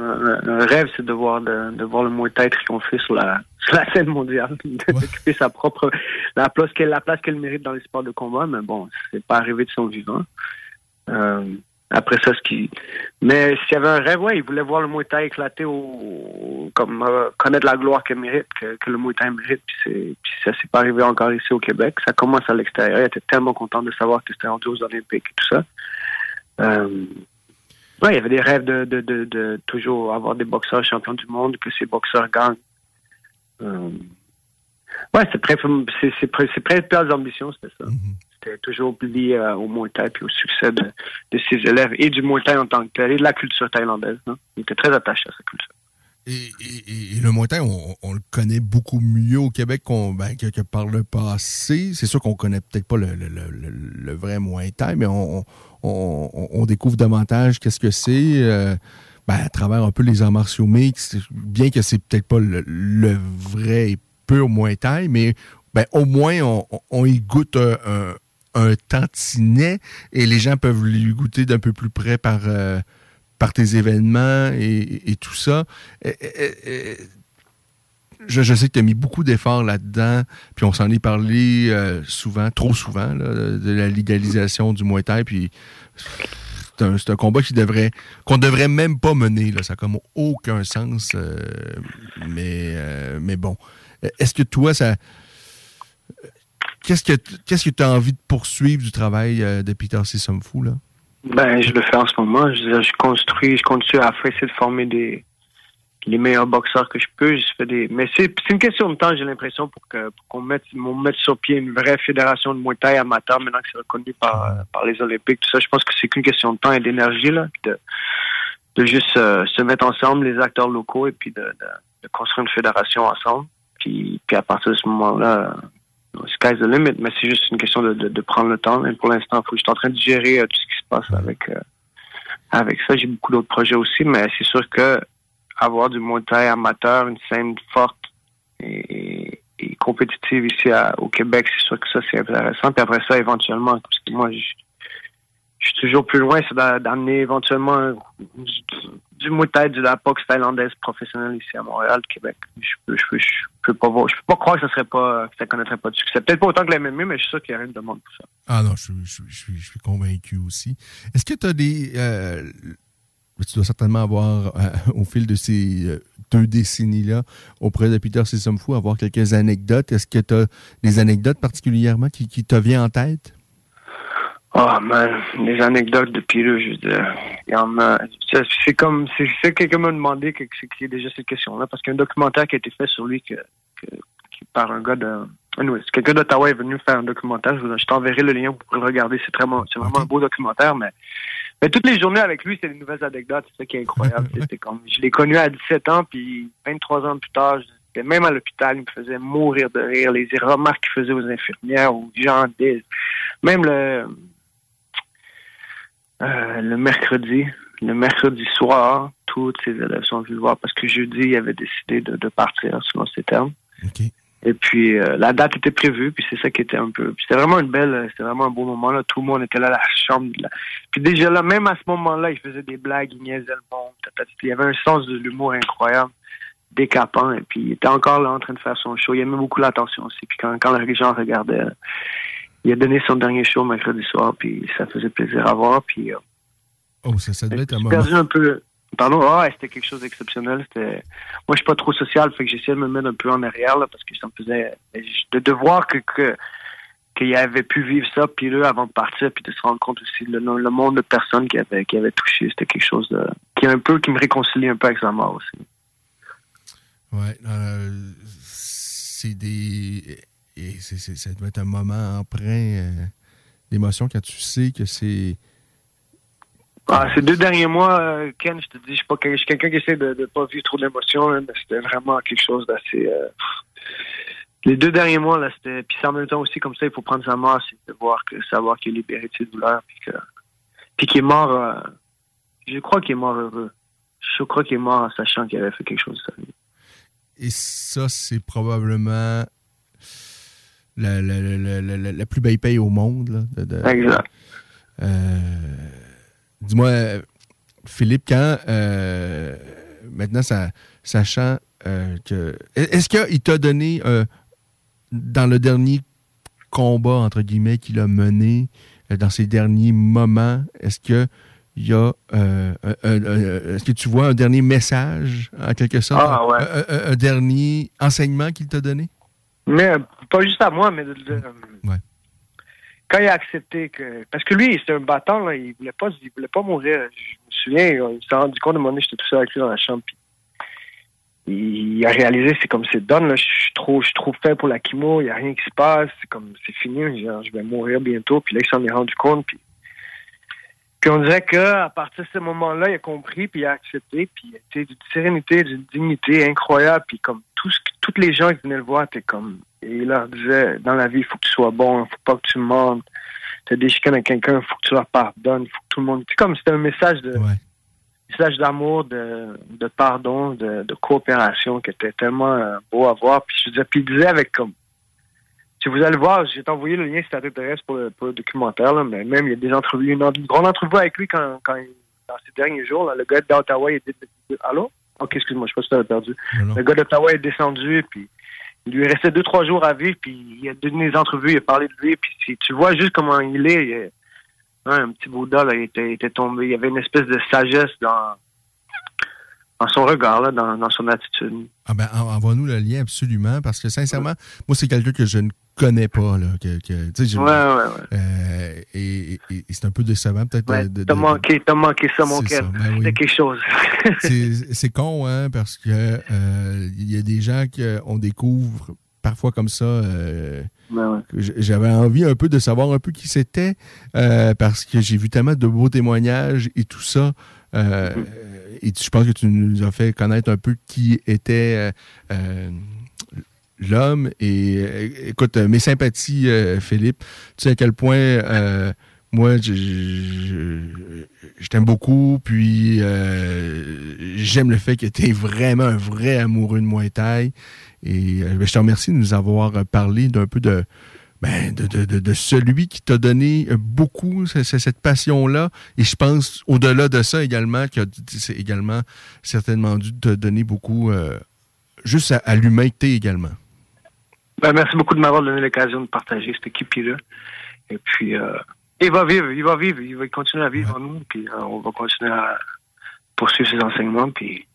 Un, rêve, c'est de voir, de, voir le Muay Thai triompher sur la, [laughs] sur la scène mondiale, d'occuper sa propre la place qu'elle la place qu'elle mérite dans les sports de combat. Mais bon, c'est pas arrivé de son vivant. Euh, après ça, ce qui. Mais s'il y avait un rêve, ouais, il voulait voir le Muay Thai éclater au, comme euh, connaître la gloire qu'elle mérite, que, le Muay Thai mérite. Puis, puis ça s'est pas arrivé encore ici au Québec. Ça commence à l'extérieur. Il était tellement content de savoir que c'était rendu aux Olympiques et tout ça. Euh, Ouais, il y avait des rêves de, de, de, de, toujours avoir des boxeurs champions du monde, que ces boxeurs gagnent. Euh, ouais, c'est très, c'est, ambitions, c'était ça. Mm-hmm. C'était toujours lié euh, au Muay Thai puis au succès de, de ses élèves et du Muay Thai en tant que tel et de la culture thaïlandaise. Hein. Il était très attaché à sa culture. Et, le Muay Thai, on, le connaît beaucoup mieux au Québec ben, que, par le passé. C'est sûr qu'on connaît peut-être pas le, vrai Thai, mais on, on, découvre davantage qu'est-ce que c'est euh, ben, à travers un peu les arts martiaux mix, bien que c'est peut-être pas le, vrai et pur Thai, mais ben, au moins on, y goûte un, un, tantinet et les gens peuvent lui goûter d'un peu plus près par, euh, par tes événements et, tout ça je, sais que tu as mis beaucoup d'efforts là-dedans, puis on s'en est parlé euh, souvent, trop souvent, de la légalisation du Muay puis c'est un, combat qui devrait qu'on devrait même pas mener. Là. Ça n'a comme aucun sens. Euh, mais, euh, mais bon. Est-ce que toi, ça. Qu'est-ce que qu'est-ce que tu as envie de poursuivre du travail de Peter C. Fou, là? Ben, je le fais en ce moment. Je, je construis, je continue à essayer de former des, les meilleurs boxeurs que je peux. Je fais des, mais c'est une question de temps, j'ai l'impression, pour que qu'on mette, mette sur pied une vraie fédération de Muay Thai amateur maintenant que c'est reconnu par, par les Olympiques. Tout ça, je pense que c'est qu'une question de temps et d'énergie là, de, de juste euh, se mettre ensemble les acteurs locaux et puis de, de, construire une fédération ensemble. Puis, puis à partir de ce moment-là, sky's the limit. Mais c'est juste une question de, prendre le temps. Et pour l'instant, je suis en train de gérer euh, tout ce qui se passe avec euh, avec ça. J'ai beaucoup d'autres projets aussi, mais c'est sûr que avoir du Muay amateur, une scène forte et, compétitive ici au Québec, c'est sûr que ça, c'est intéressant. Puis après ça, éventuellement, parce que moi, je, suis toujours plus loin, c'est d'amener éventuellement du, Muay de la boxe thaïlandaise professionnelle ici à Montréal, Québec. Je peux, je peux, pas voir, je peux pas croire que ça serait pas, que ça connaîtrait pas de succès. Peut-être pas autant que la MMA, mais je suis sûr qu'il y a rien de demande pour ça. Ah non, je, je, je, suis convaincu aussi. Est-ce que tu as des, euh, tu dois certainement avoir, euh, [laughs] au fil de ces euh, deux décennies-là, auprès de Peter Sissomfou, avoir quelques anecdotes. Est-ce que tu as des anecdotes particulièrement qui, te viennent en tête? Oh man, les anecdotes de Peter, je veux dire, il y en a. C'est comme, c'est quelqu'un m'a demandé que c'est déjà cette question-là, parce qu'il y a un documentaire qui a été fait sur lui que, par un gars de. Anyway, quelqu'un d'Ottawa est venu faire un documentaire. Je, t'enverrai le lien, pour le regarder. C'est vraiment, c'est vraiment un beau documentaire, mais mais toutes les journées avec lui, c'est des nouvelles anecdotes. C'est ça qui est incroyable. [laughs] C'était comme, je l'ai connu à 17 ans, puis 23 ans plus tard, j'étais même à l'hôpital, il me faisait mourir de rire. Les remarques qu'il faisait aux infirmières, aux gens, même le, euh, le mercredi, le mercredi soir, tous ses élèves sont venus le voir parce que jeudi, il avait décidé de, de partir, selon ses termes. Et puis euh, la date était prévue, puis c'est ça qui était un peu. C'était vraiment une belle, c'était vraiment un beau moment là. Tout le monde était là à la chambre. Là. Puis déjà là, même à ce moment-là, il faisait des blagues, il niaisait le monde. Il y avait un sens de l'humour incroyable, décapant. Et puis il était encore là en train de faire son show. Il aimait beaucoup l'attention aussi. Puis quand, quand les gens regardaient, il a donné son dernier show mercredi soir, puis ça faisait plaisir à voir. Puis euh, oh, ça, ça devait être un moment. perdu un peu. Pardon, ah, c'était quelque chose d'exceptionnel. C'était, moi, je suis pas trop social, fait que j'essayais de me mettre un peu en arrière, là, parce que ça me faisait, de, de voir que, que, qu'il avait pu vivre ça, puis là, avant de partir, puis de se rendre compte aussi le, le monde de personnes qui avait, qui avait touché, c'était quelque chose de, qui un peu, qui me réconcilie un peu avec sa mort aussi. Ouais, euh, c'est des, et ça doit être un moment emprunt euh, d'émotion quand tu sais que c'est. Ah, ces deux derniers mois, euh, Ken, je te dis, je suis pas je suis quelqu'un qui essaie de ne pas vivre trop d'émotions, mais c'était vraiment quelque chose d'assez. Euh, les deux derniers mois, là, c'était. Puis en même temps aussi, comme ça, il faut prendre sa masse et voir que, savoir qu'il est libéré de ses douleurs, puis que. Puis qu'il est mort. je crois qu'il est mort heureux. Je crois qu'il est mort en sachant qu'il avait fait quelque chose de sa vie. Et ça, c'est probablement la, la, plus belle paye au monde. exact. Euh, dis-moi, Philippe, quand euh, maintenant, ça, sachant euh, que. Est-ce qu'il t'a donné, dans le dernier combat, entre guillemets, qu'il a mené, dans ses derniers moments, est-ce que il y a. Est-ce que tu vois un dernier message, en quelque sorte? Ah, ouais. un, dernier enseignement qu'il t'a donné? Mais pas juste à moi, mais quand il a accepté que. Parce que lui, c'était un battant, là, il voulait pas il voulait pas mourir. Je me souviens, il s'est rendu compte de mon j'étais tout seul avec lui dans la chambre. Puis il a réalisé c'est comme c'est donne, là, je suis trop, je suis trop fait pour la chimo, il n'y a rien qui se passe, c'est comme c'est fini, je vais mourir bientôt. Puis là, il s'en est rendu compte. Puis, puis on dirait qu'à partir de ce moment-là, il a compris, puis il a accepté, puis il était d'une sérénité, d'une dignité incroyable, puis comme tout ce, toutes les gens qui venaient le voir étaient comme. Et il leur disait dans la vie, il faut que tu sois bon, il faut pas que tu mentes. Tu as des chicanes avec quelqu'un, il faut que tu leur pardonnes, il faut que tout le monde. C'est comme c'était un message de. Message d'amour, de, de pardon, de, de, coopération qui était tellement euh, beau à voir. Puis je disais, puis il disait avec comme si vous allez voir, j'ai envoyé le lien extraterrestre pour le, pour le documentaire, là, mais même il y a des entrevues, une, grande entrevue avec lui quand, quand dans ces derniers jours, là, le gars d'Ottawa il dit Allô? Ok, excuse-moi, je sais pas si tu perdu. Le gars d'Ottawa est descendu, puis il lui restait deux, trois jours à vivre, puis il a donné des entrevues, il a parlé de lui, puis si tu vois juste comment il est, il un petit Bouddha, là, il était, était tombé. Il y avait une espèce de sagesse dans, dans son regard, là, dans, dans son attitude. Ah ben, envoie-nous le lien absolument, parce que sincèrement, moi, c'est quelqu'un que je ne connais pas. Là, que, que, ouais, ouais, ouais. Euh, et, et, c'est un peu décevant, peut-être. Ouais, t'as manqué, manqué ça, mon cœur. Ben C'était quelque chose. [laughs] c'est con, hein, parce que euh, il y a des gens qu'on découvre parfois comme ça. Euh, ben j'avais envie un peu de savoir un peu qui c'était, euh, parce que j'ai vu tellement de beaux témoignages et tout ça. Euh, mm-hmm. Et je pense que tu nous as fait connaître un peu qui était l'homme. Et écoute, mes sympathies, Philippe. Tu sais à quel point moi, je, je, t'aime beaucoup, puis j'aime le fait que tu es vraiment un vrai amoureux de Muay. Et euh, ben, je te remercie de nous avoir parlé d'un peu de, ben, de, de, de, celui qui t'a donné beaucoup cette passion-là. Et je pense, au-delà de ça également, qui a également certainement dû te donner beaucoup, euh, juste à, l'humanité également. Ben, merci beaucoup de m'avoir donné l'occasion de partager cette équipe-là. Et puis, euh, il va vivre, il va vivre, il va continuer à vivre en nous, puis on va continuer à poursuivre ses enseignements, puis,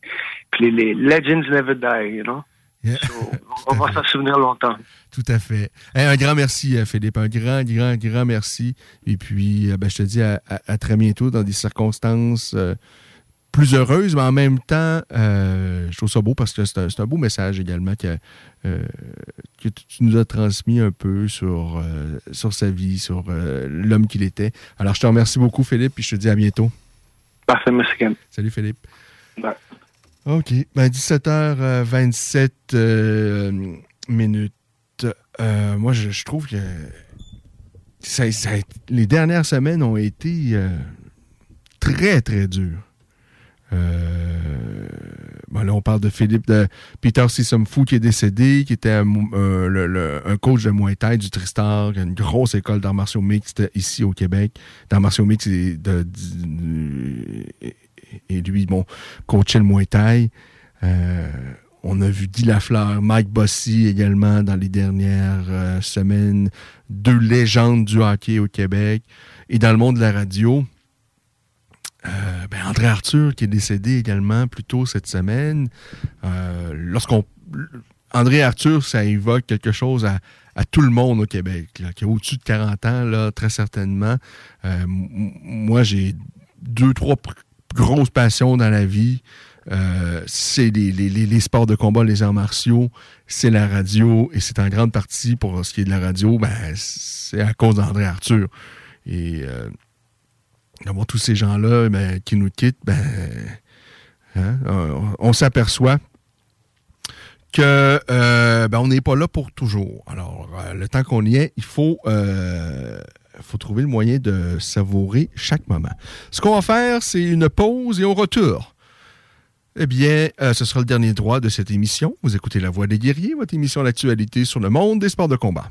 puis les, les legends never die, you know? [laughs] on va s'en souvenir longtemps. Tout à fait. un grand merci, euh, Philippe. Un grand, grand, grand merci. Et puis, euh, ben, je te dis à, très bientôt dans des circonstances euh, plus heureuses, mais en même temps, je trouve ça beau parce que c'est un, beau message également que, que tu nous as transmis un peu sur, sur sa vie, sur l'homme qu'il était. Alors, je te remercie beaucoup, Philippe, puis je te dis à bientôt. Parfait, merci, Ken. Salut, Philippe. Bye. OK. Ben, 17h27 euh, minutes. Euh, moi, je, trouve que les dernières semaines ont été euh, très, très dures. Là, on parle de Philippe, de Peter Sissomfou qui est décédé, qui était un, coach de Muay Thai du Tristar, une grosse école d'arts martiaux mixtes ici au Québec. D'arts martiaux mixtes de, et lui, bon, coachait le Muay. Euh, on a vu Guy Lafleur, Mike Bossy également dans les dernières euh, semaines, deux légendes du hockey au Québec. Et dans le monde de la radio, euh, ben André Arthur qui est décédé également plus tôt cette semaine. Lorsqu'on André Arthur, ça évoque quelque chose à, tout le monde au Québec, qui a au-dessus de 40 ans, là, très certainement. moi, j'ai deux, trois grosse passion dans la vie. Euh, c'est les, les, les, sports de combat, les arts martiaux, c'est la radio, et c'est en grande partie, pour ce qui est de la radio, ben, c'est à cause d'André Arthur. Et euh, d'avoir tous ces gens-là ben, qui nous quittent, ben, hein, on, s'aperçoit que euh, ben, on n'est pas là pour toujours. Alors, le temps qu'on y est, il faut faut trouver le moyen de savourer chaque moment. Ce qu'on va faire, c'est une pause et au retour. Eh bien, euh, ce sera le dernier droit de cette émission. Vous écoutez La Voix des guerriers, votre émission d'actualité sur le monde des sports de combat.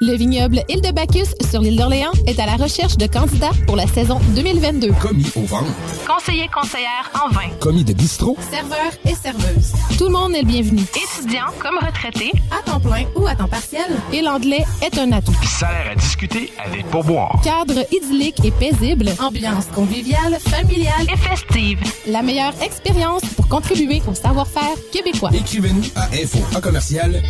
le vignoble Île de Bacchus sur l'île d'Orléans est à la recherche de candidats pour la saison 2022. Commis au vent. Conseiller conseillère en vin. Commis de bistrot. Serveur et serveuse. Tout le monde est le bienvenu. Étudiant comme retraité, à temps plein ou à temps partiel. Et l'anglais est un atout. Salaire à discuter avec pourboire. Cadre idyllique et paisible. Ambiance conviviale, familiale et festive. La meilleure expérience pour contribuer au savoir-faire québécois. Écrivez-nous à info commercial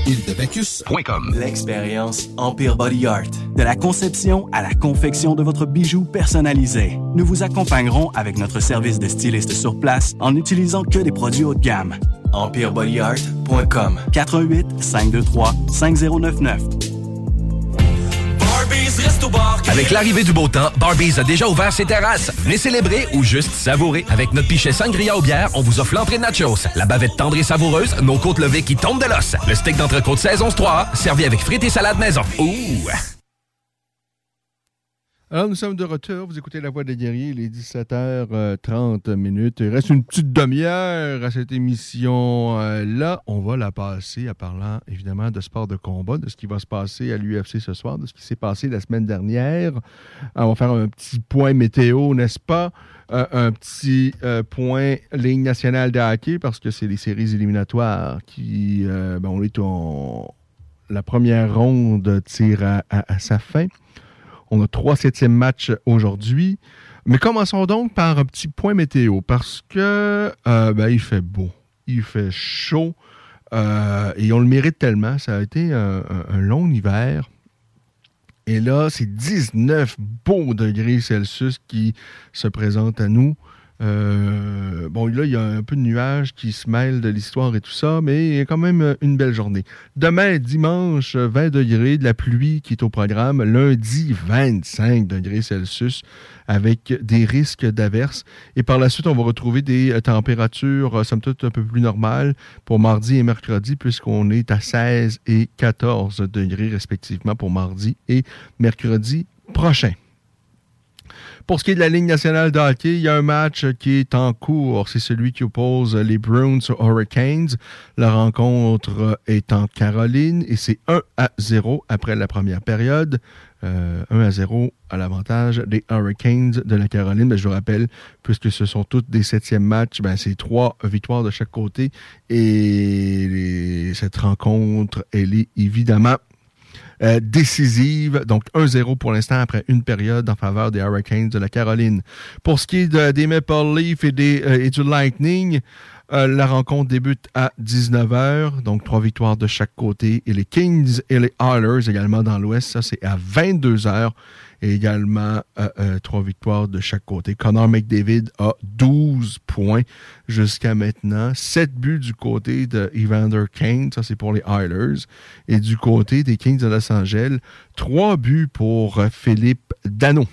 L'expérience en Empire Body Art. De la conception à la confection de votre bijou personnalisé. Nous vous accompagnerons avec notre service de styliste sur place en n'utilisant que des produits haut de gamme. EmpireBodyArt.com 418 523 5099 avec l'arrivée du beau temps, Barbies a déjà ouvert ses terrasses. Venez célébrer ou juste savourer. Avec notre pichet sangria au bière, on vous offre l'entrée de nachos, la bavette tendre et savoureuse, nos côtes levées qui tombent de l'os, le steak d'entrecôte saison 3, servi avec frites et salade maison. Ouh! Alors, nous sommes de retour. Vous écoutez La Voix des guerriers, il est 17h30 minutes. Il reste une petite demi-heure à cette émission-là. On va la passer à parlant, évidemment, de sport de combat, de ce qui va se passer à l'UFC ce soir, de ce qui s'est passé la semaine dernière. on va faire un petit point météo, n'est-ce pas? Euh, un petit euh, point ligne nationale de hockey, parce que c'est les séries éliminatoires qui, euh, ben, on est en... La première ronde tire à sa fin. On a trois septièmes matchs aujourd'hui. Mais commençons donc par un petit point météo parce que euh, ben, il fait beau, il fait chaud euh, et on le mérite tellement. Ça a été un, long hiver. Et là, c'est 19 beaux degrés Celsius qui se présentent à nous. Euh, bon, là, il y a un peu de nuages qui se mêlent de l'histoire et tout ça, mais il y a quand même une belle journée. Demain, dimanche, 20 degrés, de la pluie qui est au programme. Lundi, 25 degrés Celsius avec des risques d'averse. Et par la suite, on va retrouver des euh, températures, euh, somme toute, un peu plus normales pour mardi et mercredi, puisqu'on est à 16 et 14 degrés respectivement pour mardi et mercredi prochain. Pour ce qui est de la Ligue nationale de hockey, il y a un match qui est en cours. C'est celui qui oppose les Bruins aux Hurricanes. La rencontre est en Caroline et c'est 1 à 0 après la première période. 1 euh, à 0 à l'avantage des Hurricanes de la Caroline. Mais je vous rappelle, puisque ce sont tous des septièmes matchs, ben c'est trois victoires de chaque côté. Et cette rencontre, elle est évidemment euh, décisive. Donc 1-0 pour l'instant après une période en faveur des Hurricanes de la Caroline. Pour ce qui est des Maple Leafs et, euh, du Lightning, euh, la rencontre débute à 19h, donc trois victoires de chaque côté. Et les Kings et les Oilers également dans l'Ouest, ça c'est à 22h et également euh, euh, trois victoires de chaque côté. Connor McDavid a 12 points jusqu'à maintenant. 7 buts du côté de Evander Kane, ça c'est pour les Oilers. Et du côté des Kings de Los Angeles, 3 buts pour euh, Philippe Dano.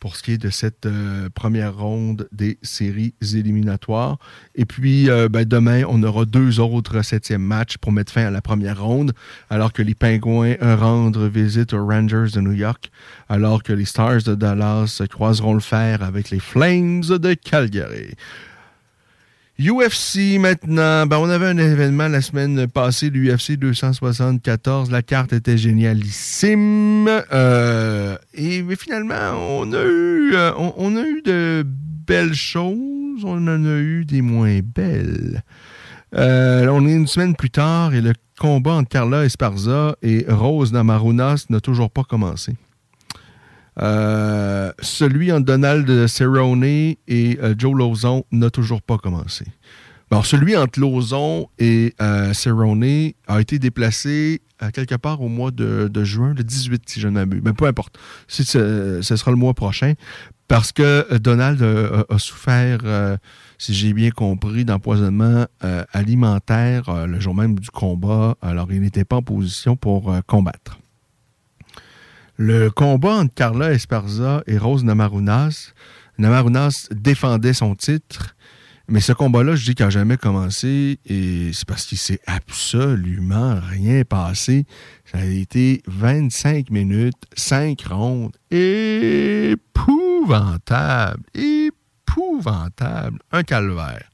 Pour ce qui est de cette euh, première ronde des séries éliminatoires. Et puis, euh, ben, demain, on aura deux autres septièmes matchs pour mettre fin à la première ronde, alors que les Pingouins rendent visite aux Rangers de New York, alors que les Stars de Dallas croiseront le fer avec les Flames de Calgary. UFC maintenant. Ben, on avait un événement la semaine passée, l'UFC 274. La carte était génialissime. Euh, et mais finalement, on a eu, euh, on, a eu de belles choses. On en a eu des moins belles. Euh, on est une semaine plus tard et le combat entre Carla Esparza et Rose Namarunas n'a toujours pas commencé. Euh, celui en Donald Cerrone et euh, Joe Lozon n'a toujours pas commencé. Bon, celui entre Lozon et euh, Cerrone a été déplacé à quelque part au mois de, juin, le 18, si je ne m'abuse. Mais peu importe. Ce, ce, sera le mois prochain. Parce que Donald a, souffert, si j'ai bien compris, d'empoisonnement alimentaire le jour même du combat. Alors, il n'était pas en position pour combattre. Le combat entre Carla Esparza et Rose Namarunas, Namarunas défendait son titre, mais ce combat-là, je dis qu'il n'a jamais commencé, et c'est parce qu'il s'est absolument rien passé. Ça a été 25 minutes, 5 rondes, épouvantable, épouvantable, un calvaire.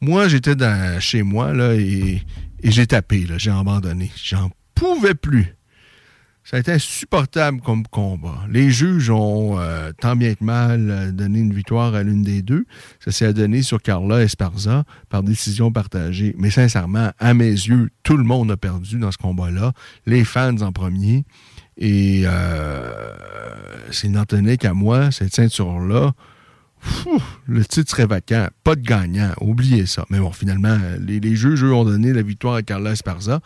Moi, j'étais chez moi, là, et, et j'ai tapé, j'ai abandonné. J'en pouvais plus. Ça a été insupportable comme combat. Les juges ont euh, tant bien que mal euh, donné une victoire à l'une des deux. Ça s'est donné sur Carla Esparza par décision partagée. Mais sincèrement, à mes yeux, tout le monde a perdu dans ce combat-là. Les fans en premier. Et euh, c'est n'en tenait qu'à moi, cette ceinture-là. Le titre serait vacant. Pas de gagnant. Oubliez ça. Mais bon, finalement, les, les juges, eux, ont donné la victoire à Carla Esparza,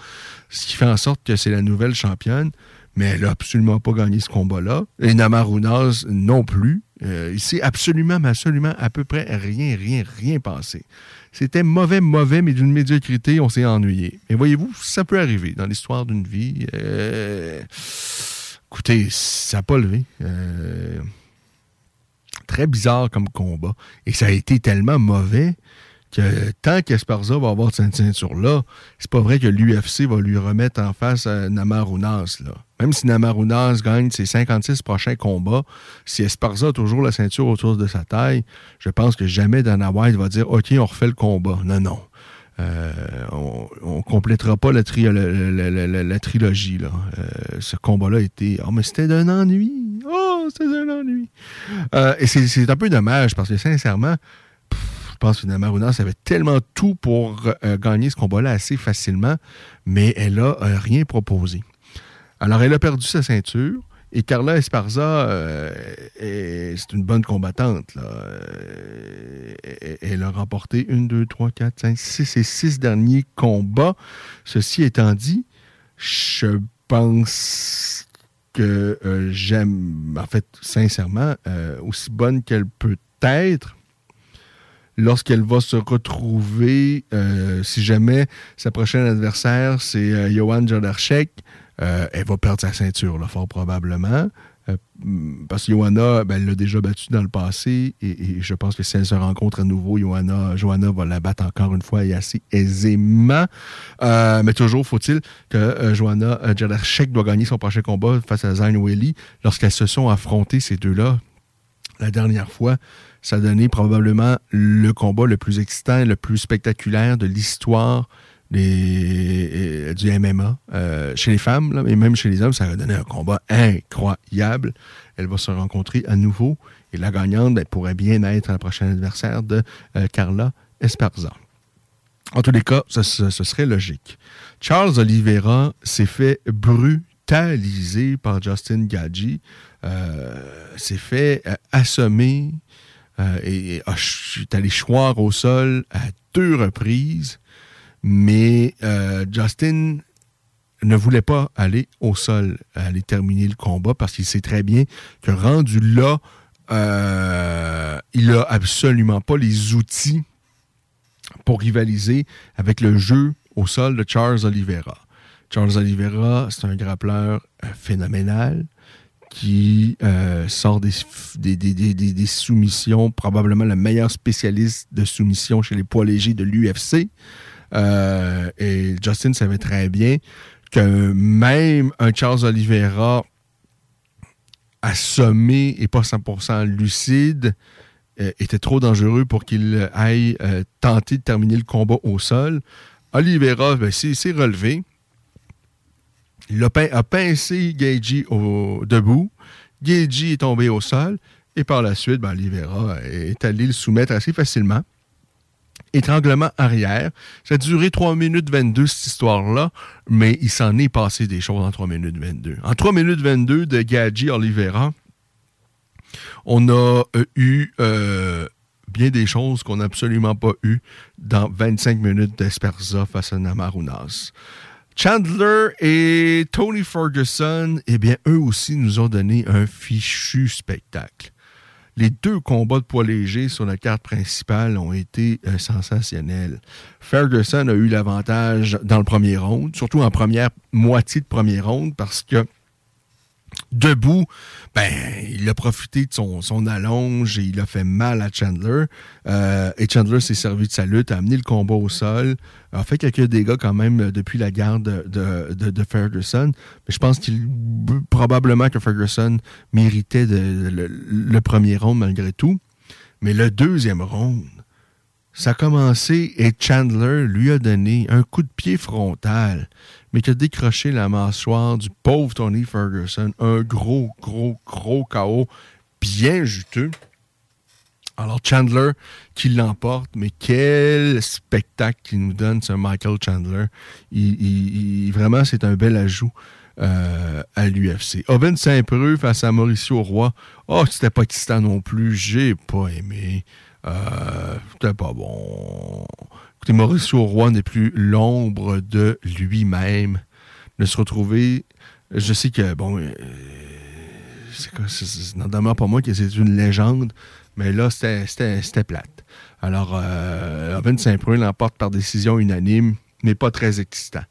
ce qui fait en sorte que c'est la nouvelle championne mais elle n'a absolument pas gagné ce combat-là. Et Namarunas non plus. Euh, il s'est absolument, mais absolument, à peu près rien, rien, rien passé. C'était mauvais, mauvais, mais d'une médiocrité, on s'est ennuyé. Mais voyez-vous, ça peut arriver dans l'histoire d'une vie. Euh, écoutez, ça n'a pas levé. Euh, très bizarre comme combat. Et ça a été tellement mauvais que tant qu'Esparza va avoir cette ceinture-là, c'est pas vrai que l'UFC va lui remettre en face Namarunas. Là. Même si Namarunas gagne ses 56 prochains combats, si Esparza a toujours la ceinture autour de sa taille, je pense que jamais Dana White va dire OK, on refait le combat. Non, non. Euh, on, ne complétera pas la, trilogie. Là. Euh, ce combat-là était. Oh, mais c'était d'un ennui. Oh, c'était d'un ennui. Euh, et c'est un peu dommage parce que sincèrement, je pense que Namarunas avait tellement tout pour euh, gagner ce combat-là assez facilement, mais elle n'a euh, rien proposé. Alors, elle a perdu sa ceinture. Et Carla Esparza, euh, c'est une bonne combattante. Elle a remporté une, deux, trois, quatre, cinq, six et six derniers combats. Ceci étant dit, je pense que j'aime, en fait, sincèrement, aussi bonne qu'elle peut être, lorsqu'elle va se retrouver, euh, si jamais sa prochaine adversaire, c'est euh, Johan Jodarchek, euh, elle va perdre sa ceinture, là, fort probablement. parce que Johanna, ben, elle l'a déjà battue dans le passé et, je pense que si elle se rencontre à nouveau, Johanna, va la battre encore une fois et assez aisément. mais toujours faut-il que Johanna Jodarchek doit gagner son prochain combat face à Zayn Welly. Lorsqu'elles se sont affrontées, ces deux-là, la dernière fois, ça a donné probablement le combat le plus excitant, le plus spectaculaire de l'histoire du MMA euh, chez les femmes, et même chez les hommes, ça a donné un combat incroyable. Elle va se rencontrer à nouveau et la gagnante elle pourrait bien être la prochaine adversaire de euh, Carla Esparza. En tous les cas, ce, serait logique. Charles Oliveira s'est fait brutaliser par Justin Gaggi, euh, s'est fait assommer euh, et, je suis allé choir au sol à deux reprises, mais euh, Justin ne voulait pas aller au sol, aller terminer le combat parce qu'il sait très bien que rendu là, euh, il n'a absolument pas les outils pour rivaliser avec le jeu au sol de Charles Oliveira. Charles Oliveira, c'est un grappleur phénoménal qui euh, sort des soumissions, probablement le meilleur spécialiste de soumission chez les poids légers de l'UFC. Euh, et Justin savait très bien que même un Charles Oliveira assommé et pas 100% lucide euh, était trop dangereux pour qu'il aille euh, tenter de terminer le combat au sol. Oliveira ben, s'est relevé. Il a, a pincé Gagey debout. Gagey est tombé au sol. Et par la suite, ben, Oliveira est allé le soumettre assez facilement étranglement arrière. Ça a duré 3 minutes 22, cette histoire-là, mais il s'en est passé des choses en 3 minutes 22. En 3 minutes 22 de Gadji Oliveira, on a euh, eu euh, bien des choses qu'on n'a absolument pas eues dans 25 minutes d'Esperza face à Namarunas. Chandler et Tony Ferguson, eh bien, eux aussi nous ont donné un fichu spectacle les deux combats de poids légers sur la carte principale ont été euh, sensationnels. Ferguson a eu l'avantage dans le premier round, surtout en première moitié de premier round, parce que debout, ben, il a profité de son, allonge et il a fait mal à Chandler. Euh, et Chandler s'est servi de sa lutte, a amené le combat au sol, a fait quelques dégâts quand même depuis la garde de, de, Ferguson. Mais je pense qu'il probablement que Ferguson méritait le, premier round malgré tout. Mais le deuxième round, ça a commencé et Chandler lui a donné un coup de pied frontal mais qui a décroché la mâchoire du pauvre Tony Ferguson. Un gros, gros, gros chaos bien juteux. Alors Chandler qui l'emporte, mais quel spectacle qu'il nous donne ce Michael Chandler. Il, vraiment, c'est un bel ajout euh, à l'UFC. Owen Saint-Preux face à Mauricio Roy. Oh, c'était pas excitant non plus. J'ai pas aimé. Euh, c'était pas bon. Écoutez, Mauricio Roy n'est plus l'ombre de lui-même. De se retrouver. Je sais que, bon, euh, c'est n'en pas moi que c'est une légende, mais là, c'était plate. Alors, euh, Owen Saint-Preux l'emporte par décision unanime, mais pas très excitant.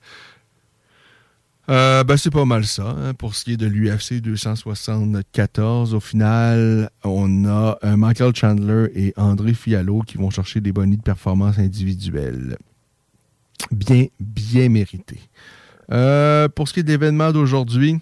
Euh, ben, c'est pas mal ça. Hein, pour ce qui est de l'UFC 274, au final, on a un Michael Chandler et André Fiallo qui vont chercher des bonnies de performance individuelle. Bien, bien mérité. Euh, pour ce qui est d'événements d'aujourd'hui,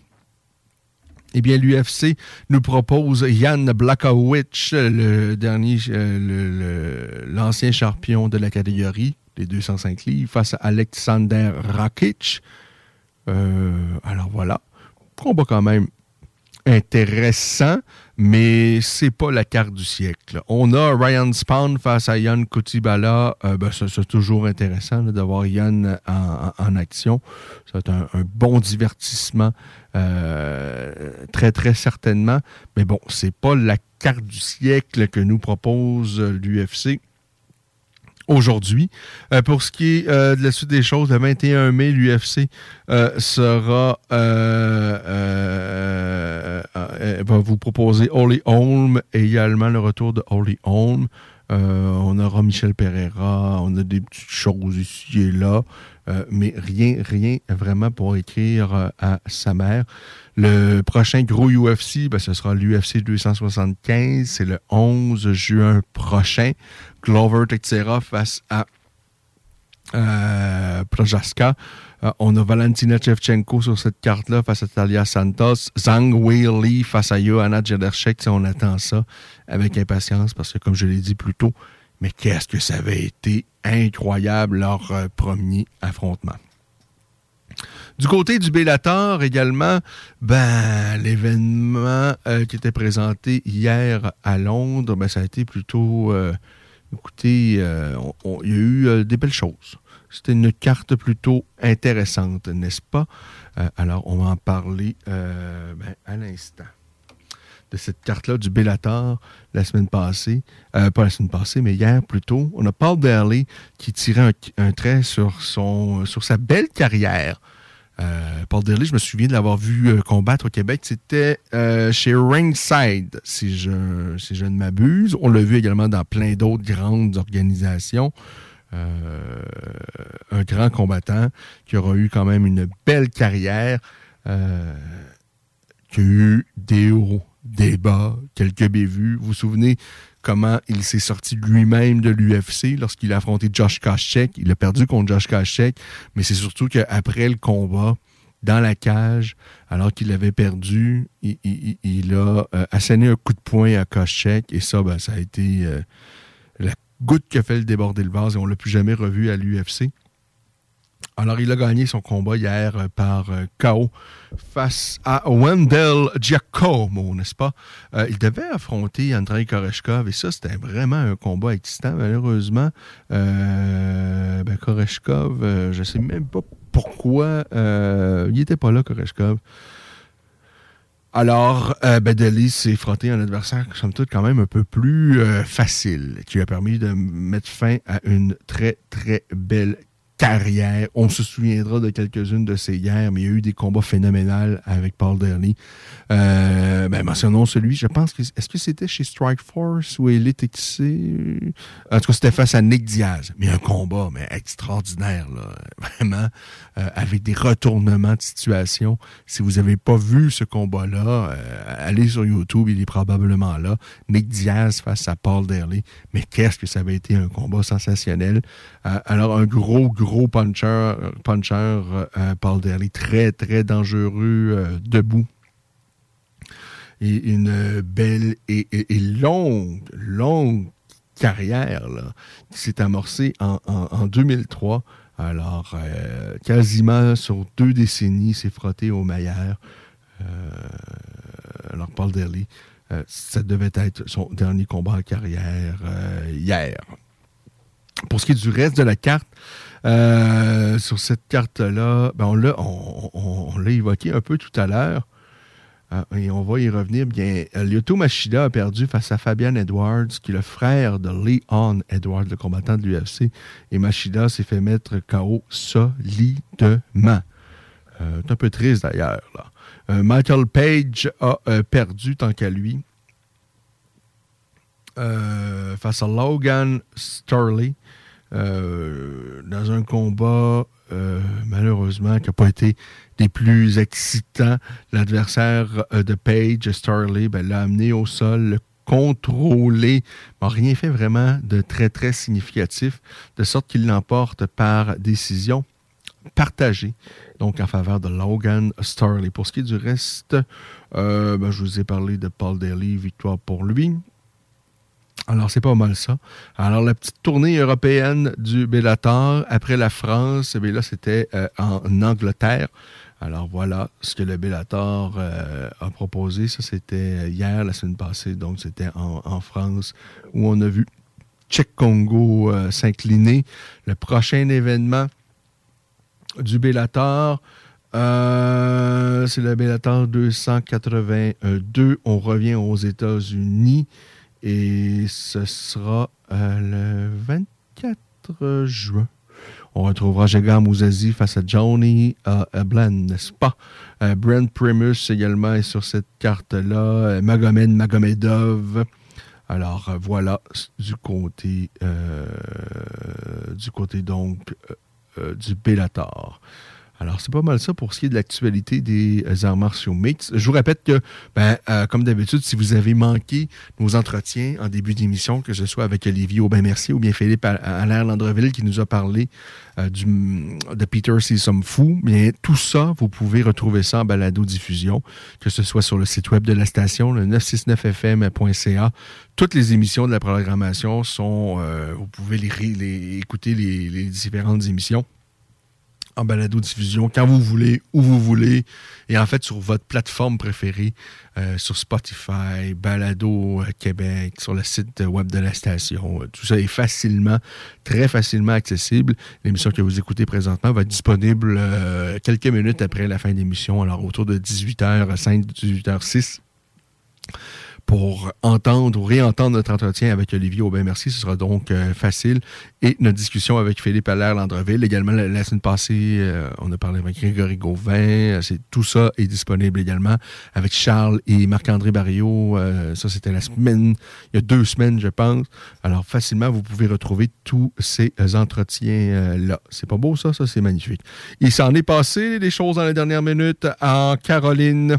eh bien, l'UFC nous propose Jan Blakowicz, le dernier, euh, l'ancien champion de la catégorie, les 205 livres, face à Alexander Rakic. Euh, alors voilà, combat quand même intéressant, mais c'est pas la carte du siècle. On a Ryan Spawn face à Yann Kutibala. Euh, ben, c'est toujours intéressant d'avoir Yann en, action. C'est un, bon divertissement, euh, très très certainement. Mais bon, c'est pas la carte du siècle que nous propose l'UFC aujourd'hui. Euh, pour ce qui est euh, de la suite des choses, le 21 mai, l'UFC euh, sera va vous proposer Holly Holm et également le retour de Holly Holm. on aura Michel Pereira, on a des petites choses ici et là, mais rien, rien vraiment pour écrire à sa mère. Le prochain gros UFC, ben, ce sera l'UFC 275. C'est le 11 juin prochain. Glover Teixeira face à euh, Projaska. Euh, on a Valentina Shevchenko sur cette carte-là face à Talia Santos. Zhang Wei face à Johanna Jedershek. On attend ça avec impatience parce que, comme je l'ai dit plus tôt, mais qu'est-ce que ça avait été incroyable leur euh, premier affrontement. Du côté du Bellator également, ben, l'événement euh, qui était présenté hier à Londres, ben, ça a été plutôt. Euh, écoutez, il y a eu des belles choses. C'était une carte plutôt intéressante, n'est-ce pas? alors, on va en parler ben, à l'instant de cette carte-là du Bellator la semaine passée. pas la semaine passée, mais hier plutôt. On a Paul Daly qui tirait un, trait sur, son, sur sa belle carrière euh, Paul Daly, je me souviens de l'avoir vu euh, combattre au Québec. C'était euh, chez Ringside, si je, si je ne m'abuse. On l'a vu également dans plein d'autres grandes organisations. un grand combattant qui aura eu quand même une belle carrière, qu'il y a eu des hauts, des bas, quelques bévues. Vous vous souvenez comment il s'est sorti lui-même de l'UFC lorsqu'il a affronté Josh Koscheck? Il a perdu contre Josh Koscheck, mais c'est surtout qu'après le combat, dans la cage, alors qu'il avait perdu, il, a euh, asséné un coup de poing à Koscheck, et ça, ben, ça a été euh, la goutte qui a fait le déborder le vase, et on l'a plus jamais revu à l'UFC. Alors, il a gagné son combat hier euh, par euh, KO face à Wendell Giacomo, n'est-ce pas? Euh, il devait affronter Andrei Koreshkov et ça, c'était vraiment un combat excitant. Malheureusement, ben, Koreshkov, je ne sais même pas pourquoi il n'était pas là, Koreshkov. Alors, Bedeli s'est frotté un adversaire, somme toute, quand même un peu plus facile, qui lui a permis de mettre fin à une très, très belle carrière. On se souviendra de quelques-unes de ces guerres, mais il y a eu des combats phénoménaux avec Paul Daly. Euh, ben, mentionnons celui, je pense que. Est-ce que c'était chez Strike Force ou Elite XC? En tout cas, c'était face à Nick Diaz. Mais un combat, mais extraordinaire, là. [laughs] Vraiment, euh, avec des retournements de situation. Si vous n'avez pas vu ce combat-là, euh, allez sur YouTube, il est probablement là. Nick Diaz face à Paul Daly. Mais qu'est-ce que ça avait été un combat sensationnel. Euh, alors, un gros, gros puncher, puncher euh, Paul Daly, très, très dangereux, euh, debout. Et une belle et, longue, longue carrière là, qui s'est amorcée en, 2003. Alors, quasiment sur deux décennies, s'est frotté au meilleur. alors, Paul Daly, ça devait être son dernier combat en carrière hier. Pour ce qui est du reste de la carte, euh, sur cette carte-là, ben on l'a on, évoqué un peu tout à l'heure. Euh, et on va y revenir. Bien, Lyoto Machida a perdu face à Fabian Edwards, qui est le frère de Leon Edwards, le combattant de l'UFC. Et Machida s'est fait mettre KO solidement. Euh, c'est un peu triste d'ailleurs. Michael Page a perdu tant qu'à lui. Face à Logan Starley. Euh, dans un combat, euh, malheureusement, qui n'a pas été des plus excitants. L'adversaire euh, de Page, Starley, ben, l'a amené au sol, le contrôlé, n'a rien fait vraiment de très, très significatif, de sorte qu'il l'emporte par décision partagée, donc en faveur de Logan Starley. Pour ce qui est du reste, ben, je vous ai parlé de Paul Daly, victoire pour lui. Alors, c'est pas mal ça. Alors, la petite tournée européenne du Bellator, après la France, eh là, c'était euh, en Angleterre. Alors, voilà ce que le Bellator euh, a proposé. Ça, c'était hier, la semaine passée. Donc, c'était en, France, où on a vu Tchèque Congo euh, s'incliner. Le prochain événement du Bellator, c'est le Bellator 282. On revient aux États-Unis. Et ce sera euh, le 24 juin. On retrouvera Jagar Mouzazi face à Johnny euh, Bland, n'est-ce pas? Euh, Brent Primus également est sur cette carte-là. Magomed Magomedov. Alors voilà, du côté, du côté donc du Bellator. Alors, c'est pas mal ça pour ce qui est de l'actualité des euh, arts martiaux mix. Je vous répète que, ben, euh, comme d'habitude, si vous avez manqué nos entretiens en début d'émission, que ce soit avec Olivier Aubin-Mercier ou bien Philippe Alain Landreville qui nous a parlé euh, du, de Peter C. Some Fou, bien, tout ça, vous pouvez retrouver ça en balado-diffusion, que ce soit sur le site web de la station, le 969fm.ca. Toutes les émissions de la programmation sont, vous pouvez les, écouter les différentes émissions en balado-diffusion quand vous voulez, où vous voulez, et en fait sur votre plateforme préférée, euh, sur Spotify, Balado euh, Québec, sur le site web de la station. Euh, tout ça est facilement, très facilement accessible. L'émission que vous écoutez présentement va être disponible quelques minutes après la fin de l'émission, alors autour de 18h05, 18h06 pour entendre ou réentendre notre entretien avec Olivier Aubin-Merci. Ce sera donc euh, facile. Et notre discussion avec Philippe Allaire-Landreville. Également, la, semaine passée, euh, on a parlé avec Grégory Gauvin. Euh, c'est, tout ça est disponible également avec Charles et Marc-André Barriot. ça, c'était la semaine, il y a deux semaines, je pense. Alors, facilement, vous pouvez retrouver tous ces entretiens-là. C'est pas beau, ça? Ça, c'est magnifique. Il s'en est passé des choses dans les dernières minutes en Caroline.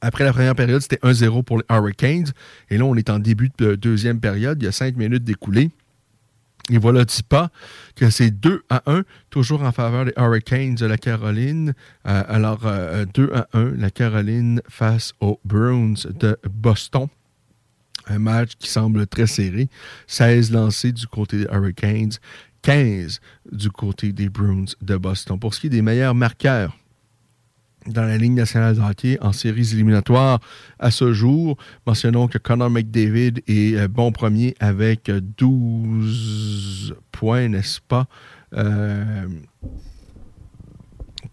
Après la première période, c'était 1-0 pour les Hurricanes. Et là, on est en début de deuxième période. Il y a cinq minutes d'écoulées. Et voilà, dis pas que c'est 2 à 1, toujours en faveur des Hurricanes de la Caroline. Euh, alors, 2 à 1, la Caroline face aux Bruins de Boston. Un match qui semble très serré. 16 lancés du côté des Hurricanes, 15 du côté des Bruins de Boston. Pour ce qui est des meilleurs marqueurs dans la Ligue nationale de hockey en séries éliminatoires à ce jour. Mentionnons que Connor McDavid est euh, bon premier avec 12 points, n'est-ce pas? Euh,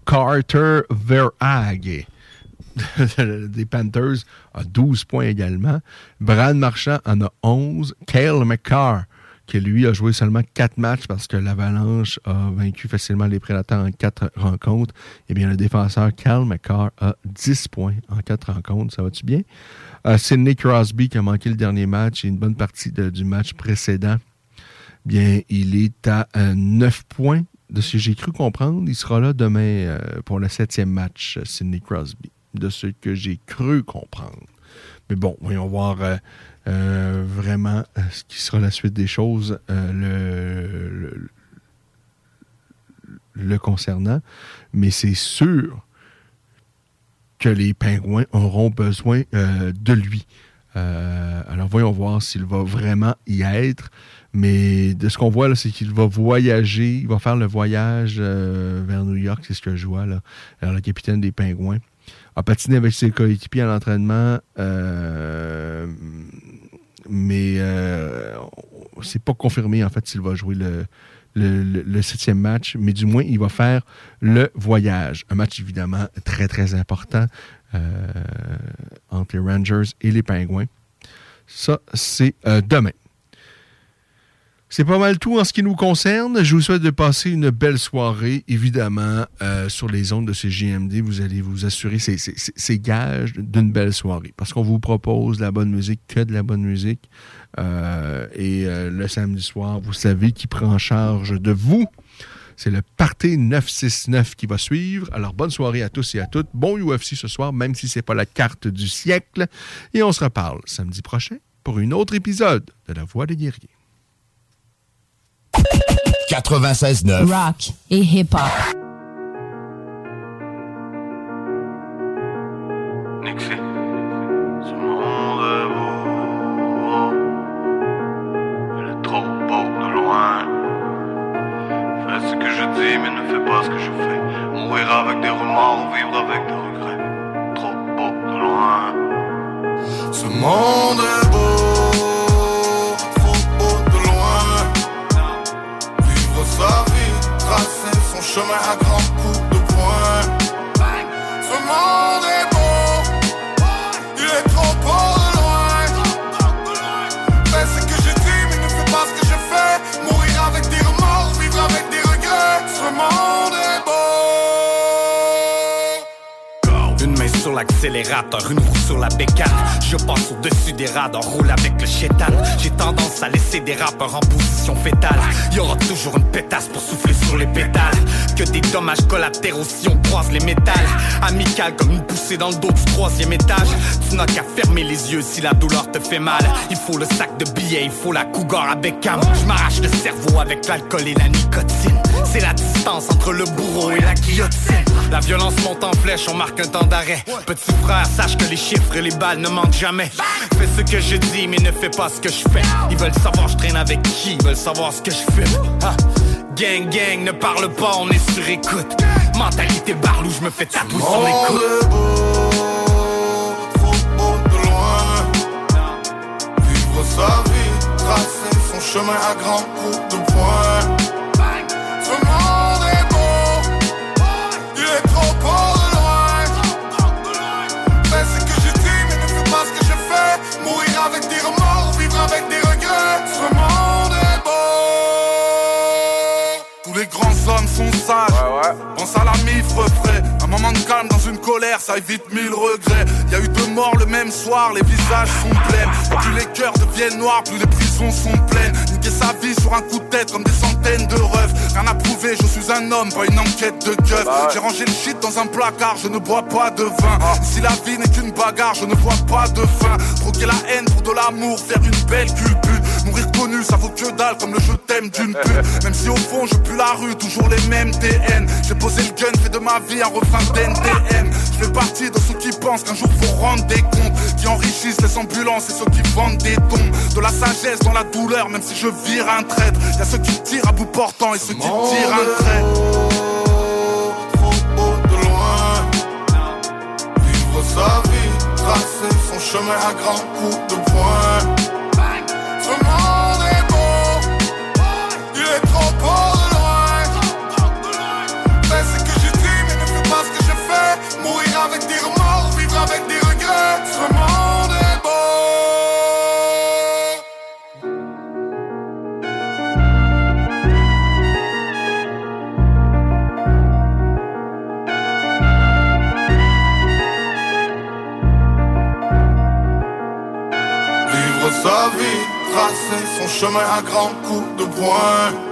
Carter Verhaeghe [laughs] des Panthers a 12 points également. Brad Marchand en a 11. Kale McCarr qui lui a joué seulement quatre matchs parce que l'Avalanche a vaincu facilement les Prédateurs en quatre rencontres, eh bien, le défenseur Cal McCarr a 10 points en quatre rencontres. Ça va-tu bien? Euh, Sidney Crosby, qui a manqué le dernier match et une bonne partie du match précédent, bien, il est à 9 euh, points. De ce que j'ai cru comprendre, il sera là demain euh, pour le septième match, Sidney Crosby. De ce que j'ai cru comprendre. Mais bon, voyons voir euh, vraiment euh, ce qui sera la suite des choses euh, le, concernant. Mais c'est sûr que les pingouins auront besoin de lui. alors voyons voir s'il va vraiment y être. Mais de ce qu'on voit, c'est qu'il va voyager, il va faire le voyage vers New York, c'est ce que je vois là. Alors, le capitaine des pingouins a patiné avec ses coéquipiers à l'entraînement mais euh, c'est pas confirmé en fait s'il va jouer le, septième match, mais du moins il va faire le voyage. Un match évidemment très très important euh, entre les Rangers et les Pingouins. Ça, c'est euh, demain. C'est pas mal tout en ce qui nous concerne. Je vous souhaite de passer une belle soirée. Évidemment, euh, sur les ondes de ces JMD, vous allez vous assurer ces, gages d'une belle soirée. Parce qu'on vous propose la bonne musique, que de la bonne musique. Euh, et euh, le samedi soir, vous savez qui prend charge de vous. C'est le Party 969 qui va suivre. Alors, bonne soirée à tous et à toutes. Bon UFC ce soir, même si c'est pas la carte du siècle. Et on se reparle samedi prochain pour un autre épisode de La Voix des guerriers. 96.9 Rock et hip-hop. Nixie, ce monde est beau. Chemin à grands coups de poing. Ce monde est l'accélérateur, une roue sur la bécane. Je passe au-dessus des radars, roule avec le chétan. J'ai tendance à laisser des rappeurs en position fétale. Y aura toujours une pétasse pour souffler sur les pétales. Que des dommages collatéraux si on croise les métals. Amical comme une poussée dans le dos du troisième étage. Tu n'as qu'à fermer les yeux si la douleur te fait mal. Il faut le sac de billets, il faut la cougar avec cam. Je m'arrache le cerveau avec l'alcool et la nicotine. C'est la distance entre le bourreau et la guillotine. La violence monte en flèche, on marque un temps d'arrêt. Frère, sache que les chiffres et les balles ne manquent jamais. Fais ce que je dis, mais ne fais pas ce que je fais. Ils veulent savoir je traîne avec qui, ils veulent savoir ce que je fais. Ah. Gang, gang, ne parle pas, on est sur écoute. Mentalité barlou, je me fais tatouer sur les coudes. de loin. Vivre sa vie, tracer son chemin à grands coups de poing. Ouais, ouais. Pense à la mif refrais. Un moment de calme dans une colère, ça évite mille regrets. Y a eu deux morts le même soir, les visages sont pleins. Plus les cœurs deviennent noirs, plus les prisons sont pleines. Niquer sa vie sur un coup de tête comme des centaines de refs. Rien à prouver, je suis un homme, pas une enquête de keuf. J'ai rangé le shit dans un placard, je ne bois pas de vin. Si la vie n'est qu'une bagarre, je ne vois pas de fin. Troquer la haine pour de l'amour, faire une belle culbute. Mourir connu, ça vaut que dalle comme le je t'aime d'une pute. Même si au fond je pue la rue, toujours les mêmes TN. J'ai posé le gun, fait de ma vie un refrain d'NTM. Je fais partie de ceux qui pensent qu'un jour faut rendre des comptes. Qui enrichissent les ambulances et ceux qui vendent des dons. De la sagesse dans la douleur, même si je vire un traître. Y'a ceux qui tirent à bout portant et ceux qui tirent un trait. sa vie, tracer son chemin à grands coups de poing. Chemin à grands coups de poing.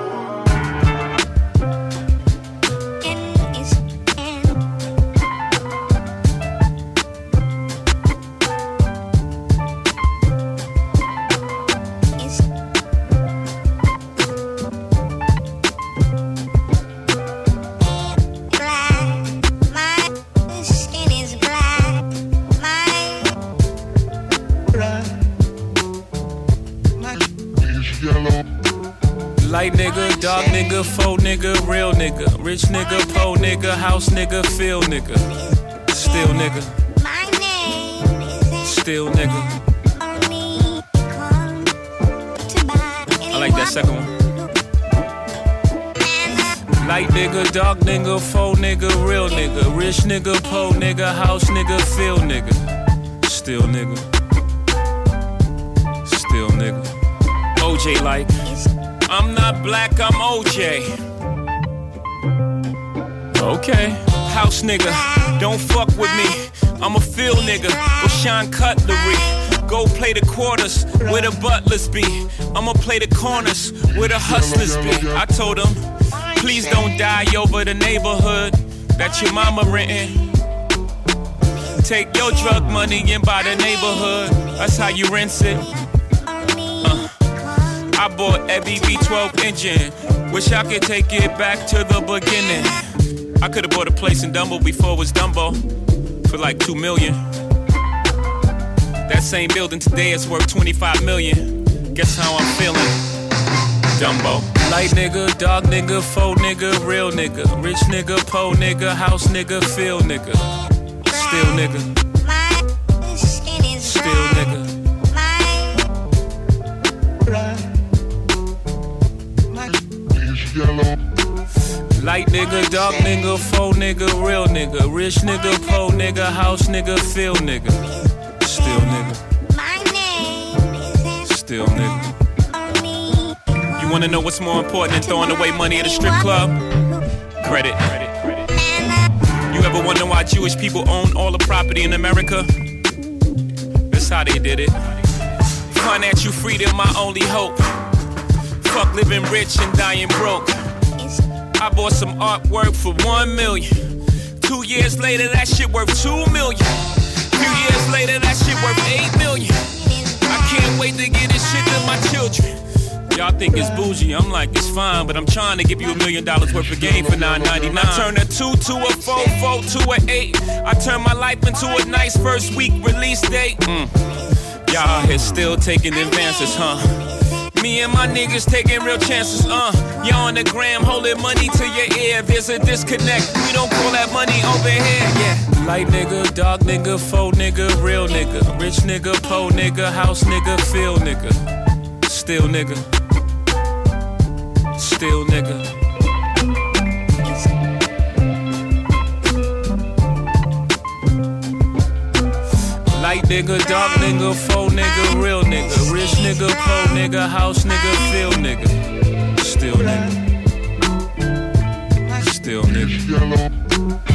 Dog nigga, faux nigga, real nigga, rich nigga, po nigga, house nigga, feel nigga, still nigga, still nigga. I like that second one. Light nigga, dark nigga, faux nigga, real nigga, rich nigga, po nigga, house nigga, feel nigga, still nigga, still nigga. OJ like. I'm not black, I'm OJ. Okay. House nigga, don't fuck with me. I'm a field nigga with shine cutlery. Go play the quarters where the butlers be. I'ma play the corners where the hustlers be. I told them, please don't die over the neighborhood that your mama renting. Take your drug money and buy the neighborhood. That's how you rinse it. I bought a BB12 engine. Wish I could take it back to the beginning. I could've bought a place in Dumbo before it was Dumbo for like two million. That same building today is worth 25 million. Guess how I'm feeling? Dumbo. Light nigga, dog nigga, faux nigga, real nigga, rich nigga, po nigga, house nigga, feel nigga, still nigga, still nigga. Light nigga, dark nigga, faux nigga, real nigga, rich nigga, po nigga, house nigga, feel nigga, still nigga, My name still nigga. You wanna know what's more important than throwing away money at a strip club? Credit. You ever wonder why Jewish people own all the property in America? That's how they did it. Financial freedom, my only hope. Fuck living rich and dying broke. I bought some artwork for one million. Two years later, that shit worth two million. Few years later, that shit worth eight million. I can't wait to get this shit to my children. Y'all think it's bougie, I'm like, it's fine, but I'm trying to give you a million dollars worth of game for 9.99. I turn a two to a four, four to a eight. I turn my life into a nice first week release date. Mm. Y'all here still taking advances, huh? Me and my niggas taking real chances, uh. Y'all on the gram holding money to your ear. There's a disconnect. We don't call that money over here, yeah. Light nigga, dark nigga, faux nigga, real nigga, rich nigga, po nigga, house nigga, feel nigga, still nigga, still nigga. Light nigga, dark nigga, faux nigga, real nigga, rich nigga, po nigga, house nigga, feel nigga, still nigga, still nigga.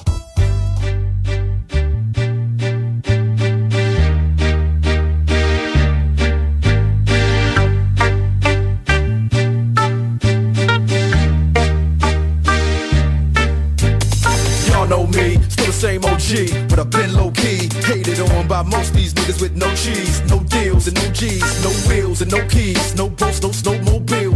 But I've been low key. Hated on by most these niggas with no cheese, no deals and no G's, no wheels and no keys, no boats, no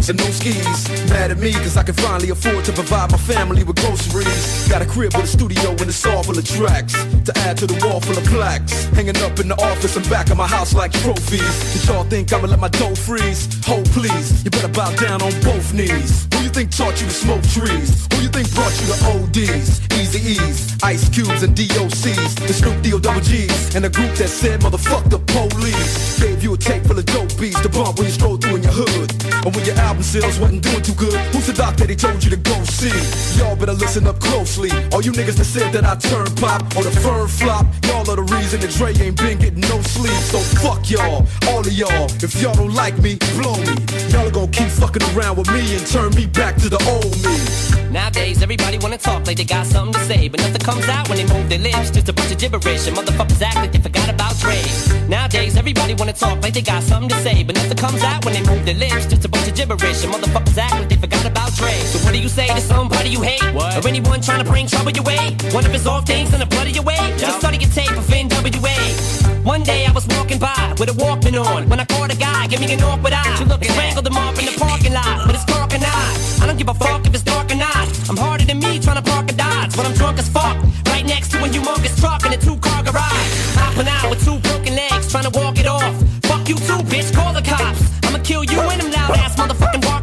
and no skis. Mad at me cause I can finally afford to provide my family with groceries. Got a crib with a studio and it's all full of tracks to add to the wall full of plaques. Hanging up in the office and back of my house like trophies. Did y'all think I'ma let my dough freeze? Hold please, you better bow down on both knees. Who you think taught you to smoke trees? Who you think brought you to ODs? Easy E's, Ice Cubes and DOCs, the Snoop D-O double G's, and a group that said motherfuck the police. Gave you a tape full of dope beats to bump when you stroll through in your hood. And when your album sales wasn't doing too good, who's the doc that he told you to go see? Y'all better listen up closely. All you niggas that said that I turn pop or the firm flop, y'all are the reason that Dre ain't been getting no sleep. So fuck y'all, all of y'all. If y'all don't like me, blow me. Y'all are gonna keep fucking around with me and turn me back to the old me. Nowadays, everybody wanna talk like they got something to say, but nothing comes out when they move their lips. Just a bunch of gibberish, and motherfuckers act like they forgot about Dre. Nowadays, everybody wanna talk like they got something to say, but nothing comes out when they move their lips. Just a bunch of gibberish, and motherfuckers act like they forgot about Dre. So what do you say to somebody you hate, What? or anyone trying to bring trouble your way? One of his off things in the blood of your way. Just study your tape of NWA. One day I was walking by with a Walkman on when I caught a guy, give me an awkward eye. You look and strangled him off in the parking lot but it's dark and I. I don't give a fuck if it's dark or not. I'm harder than me trying to park a Dodge when I'm drunk as fuck. Right next to a humongous truck in a two car garage. Hopping out with two broken legs, trying to walk kill you and them loud ass motherfucking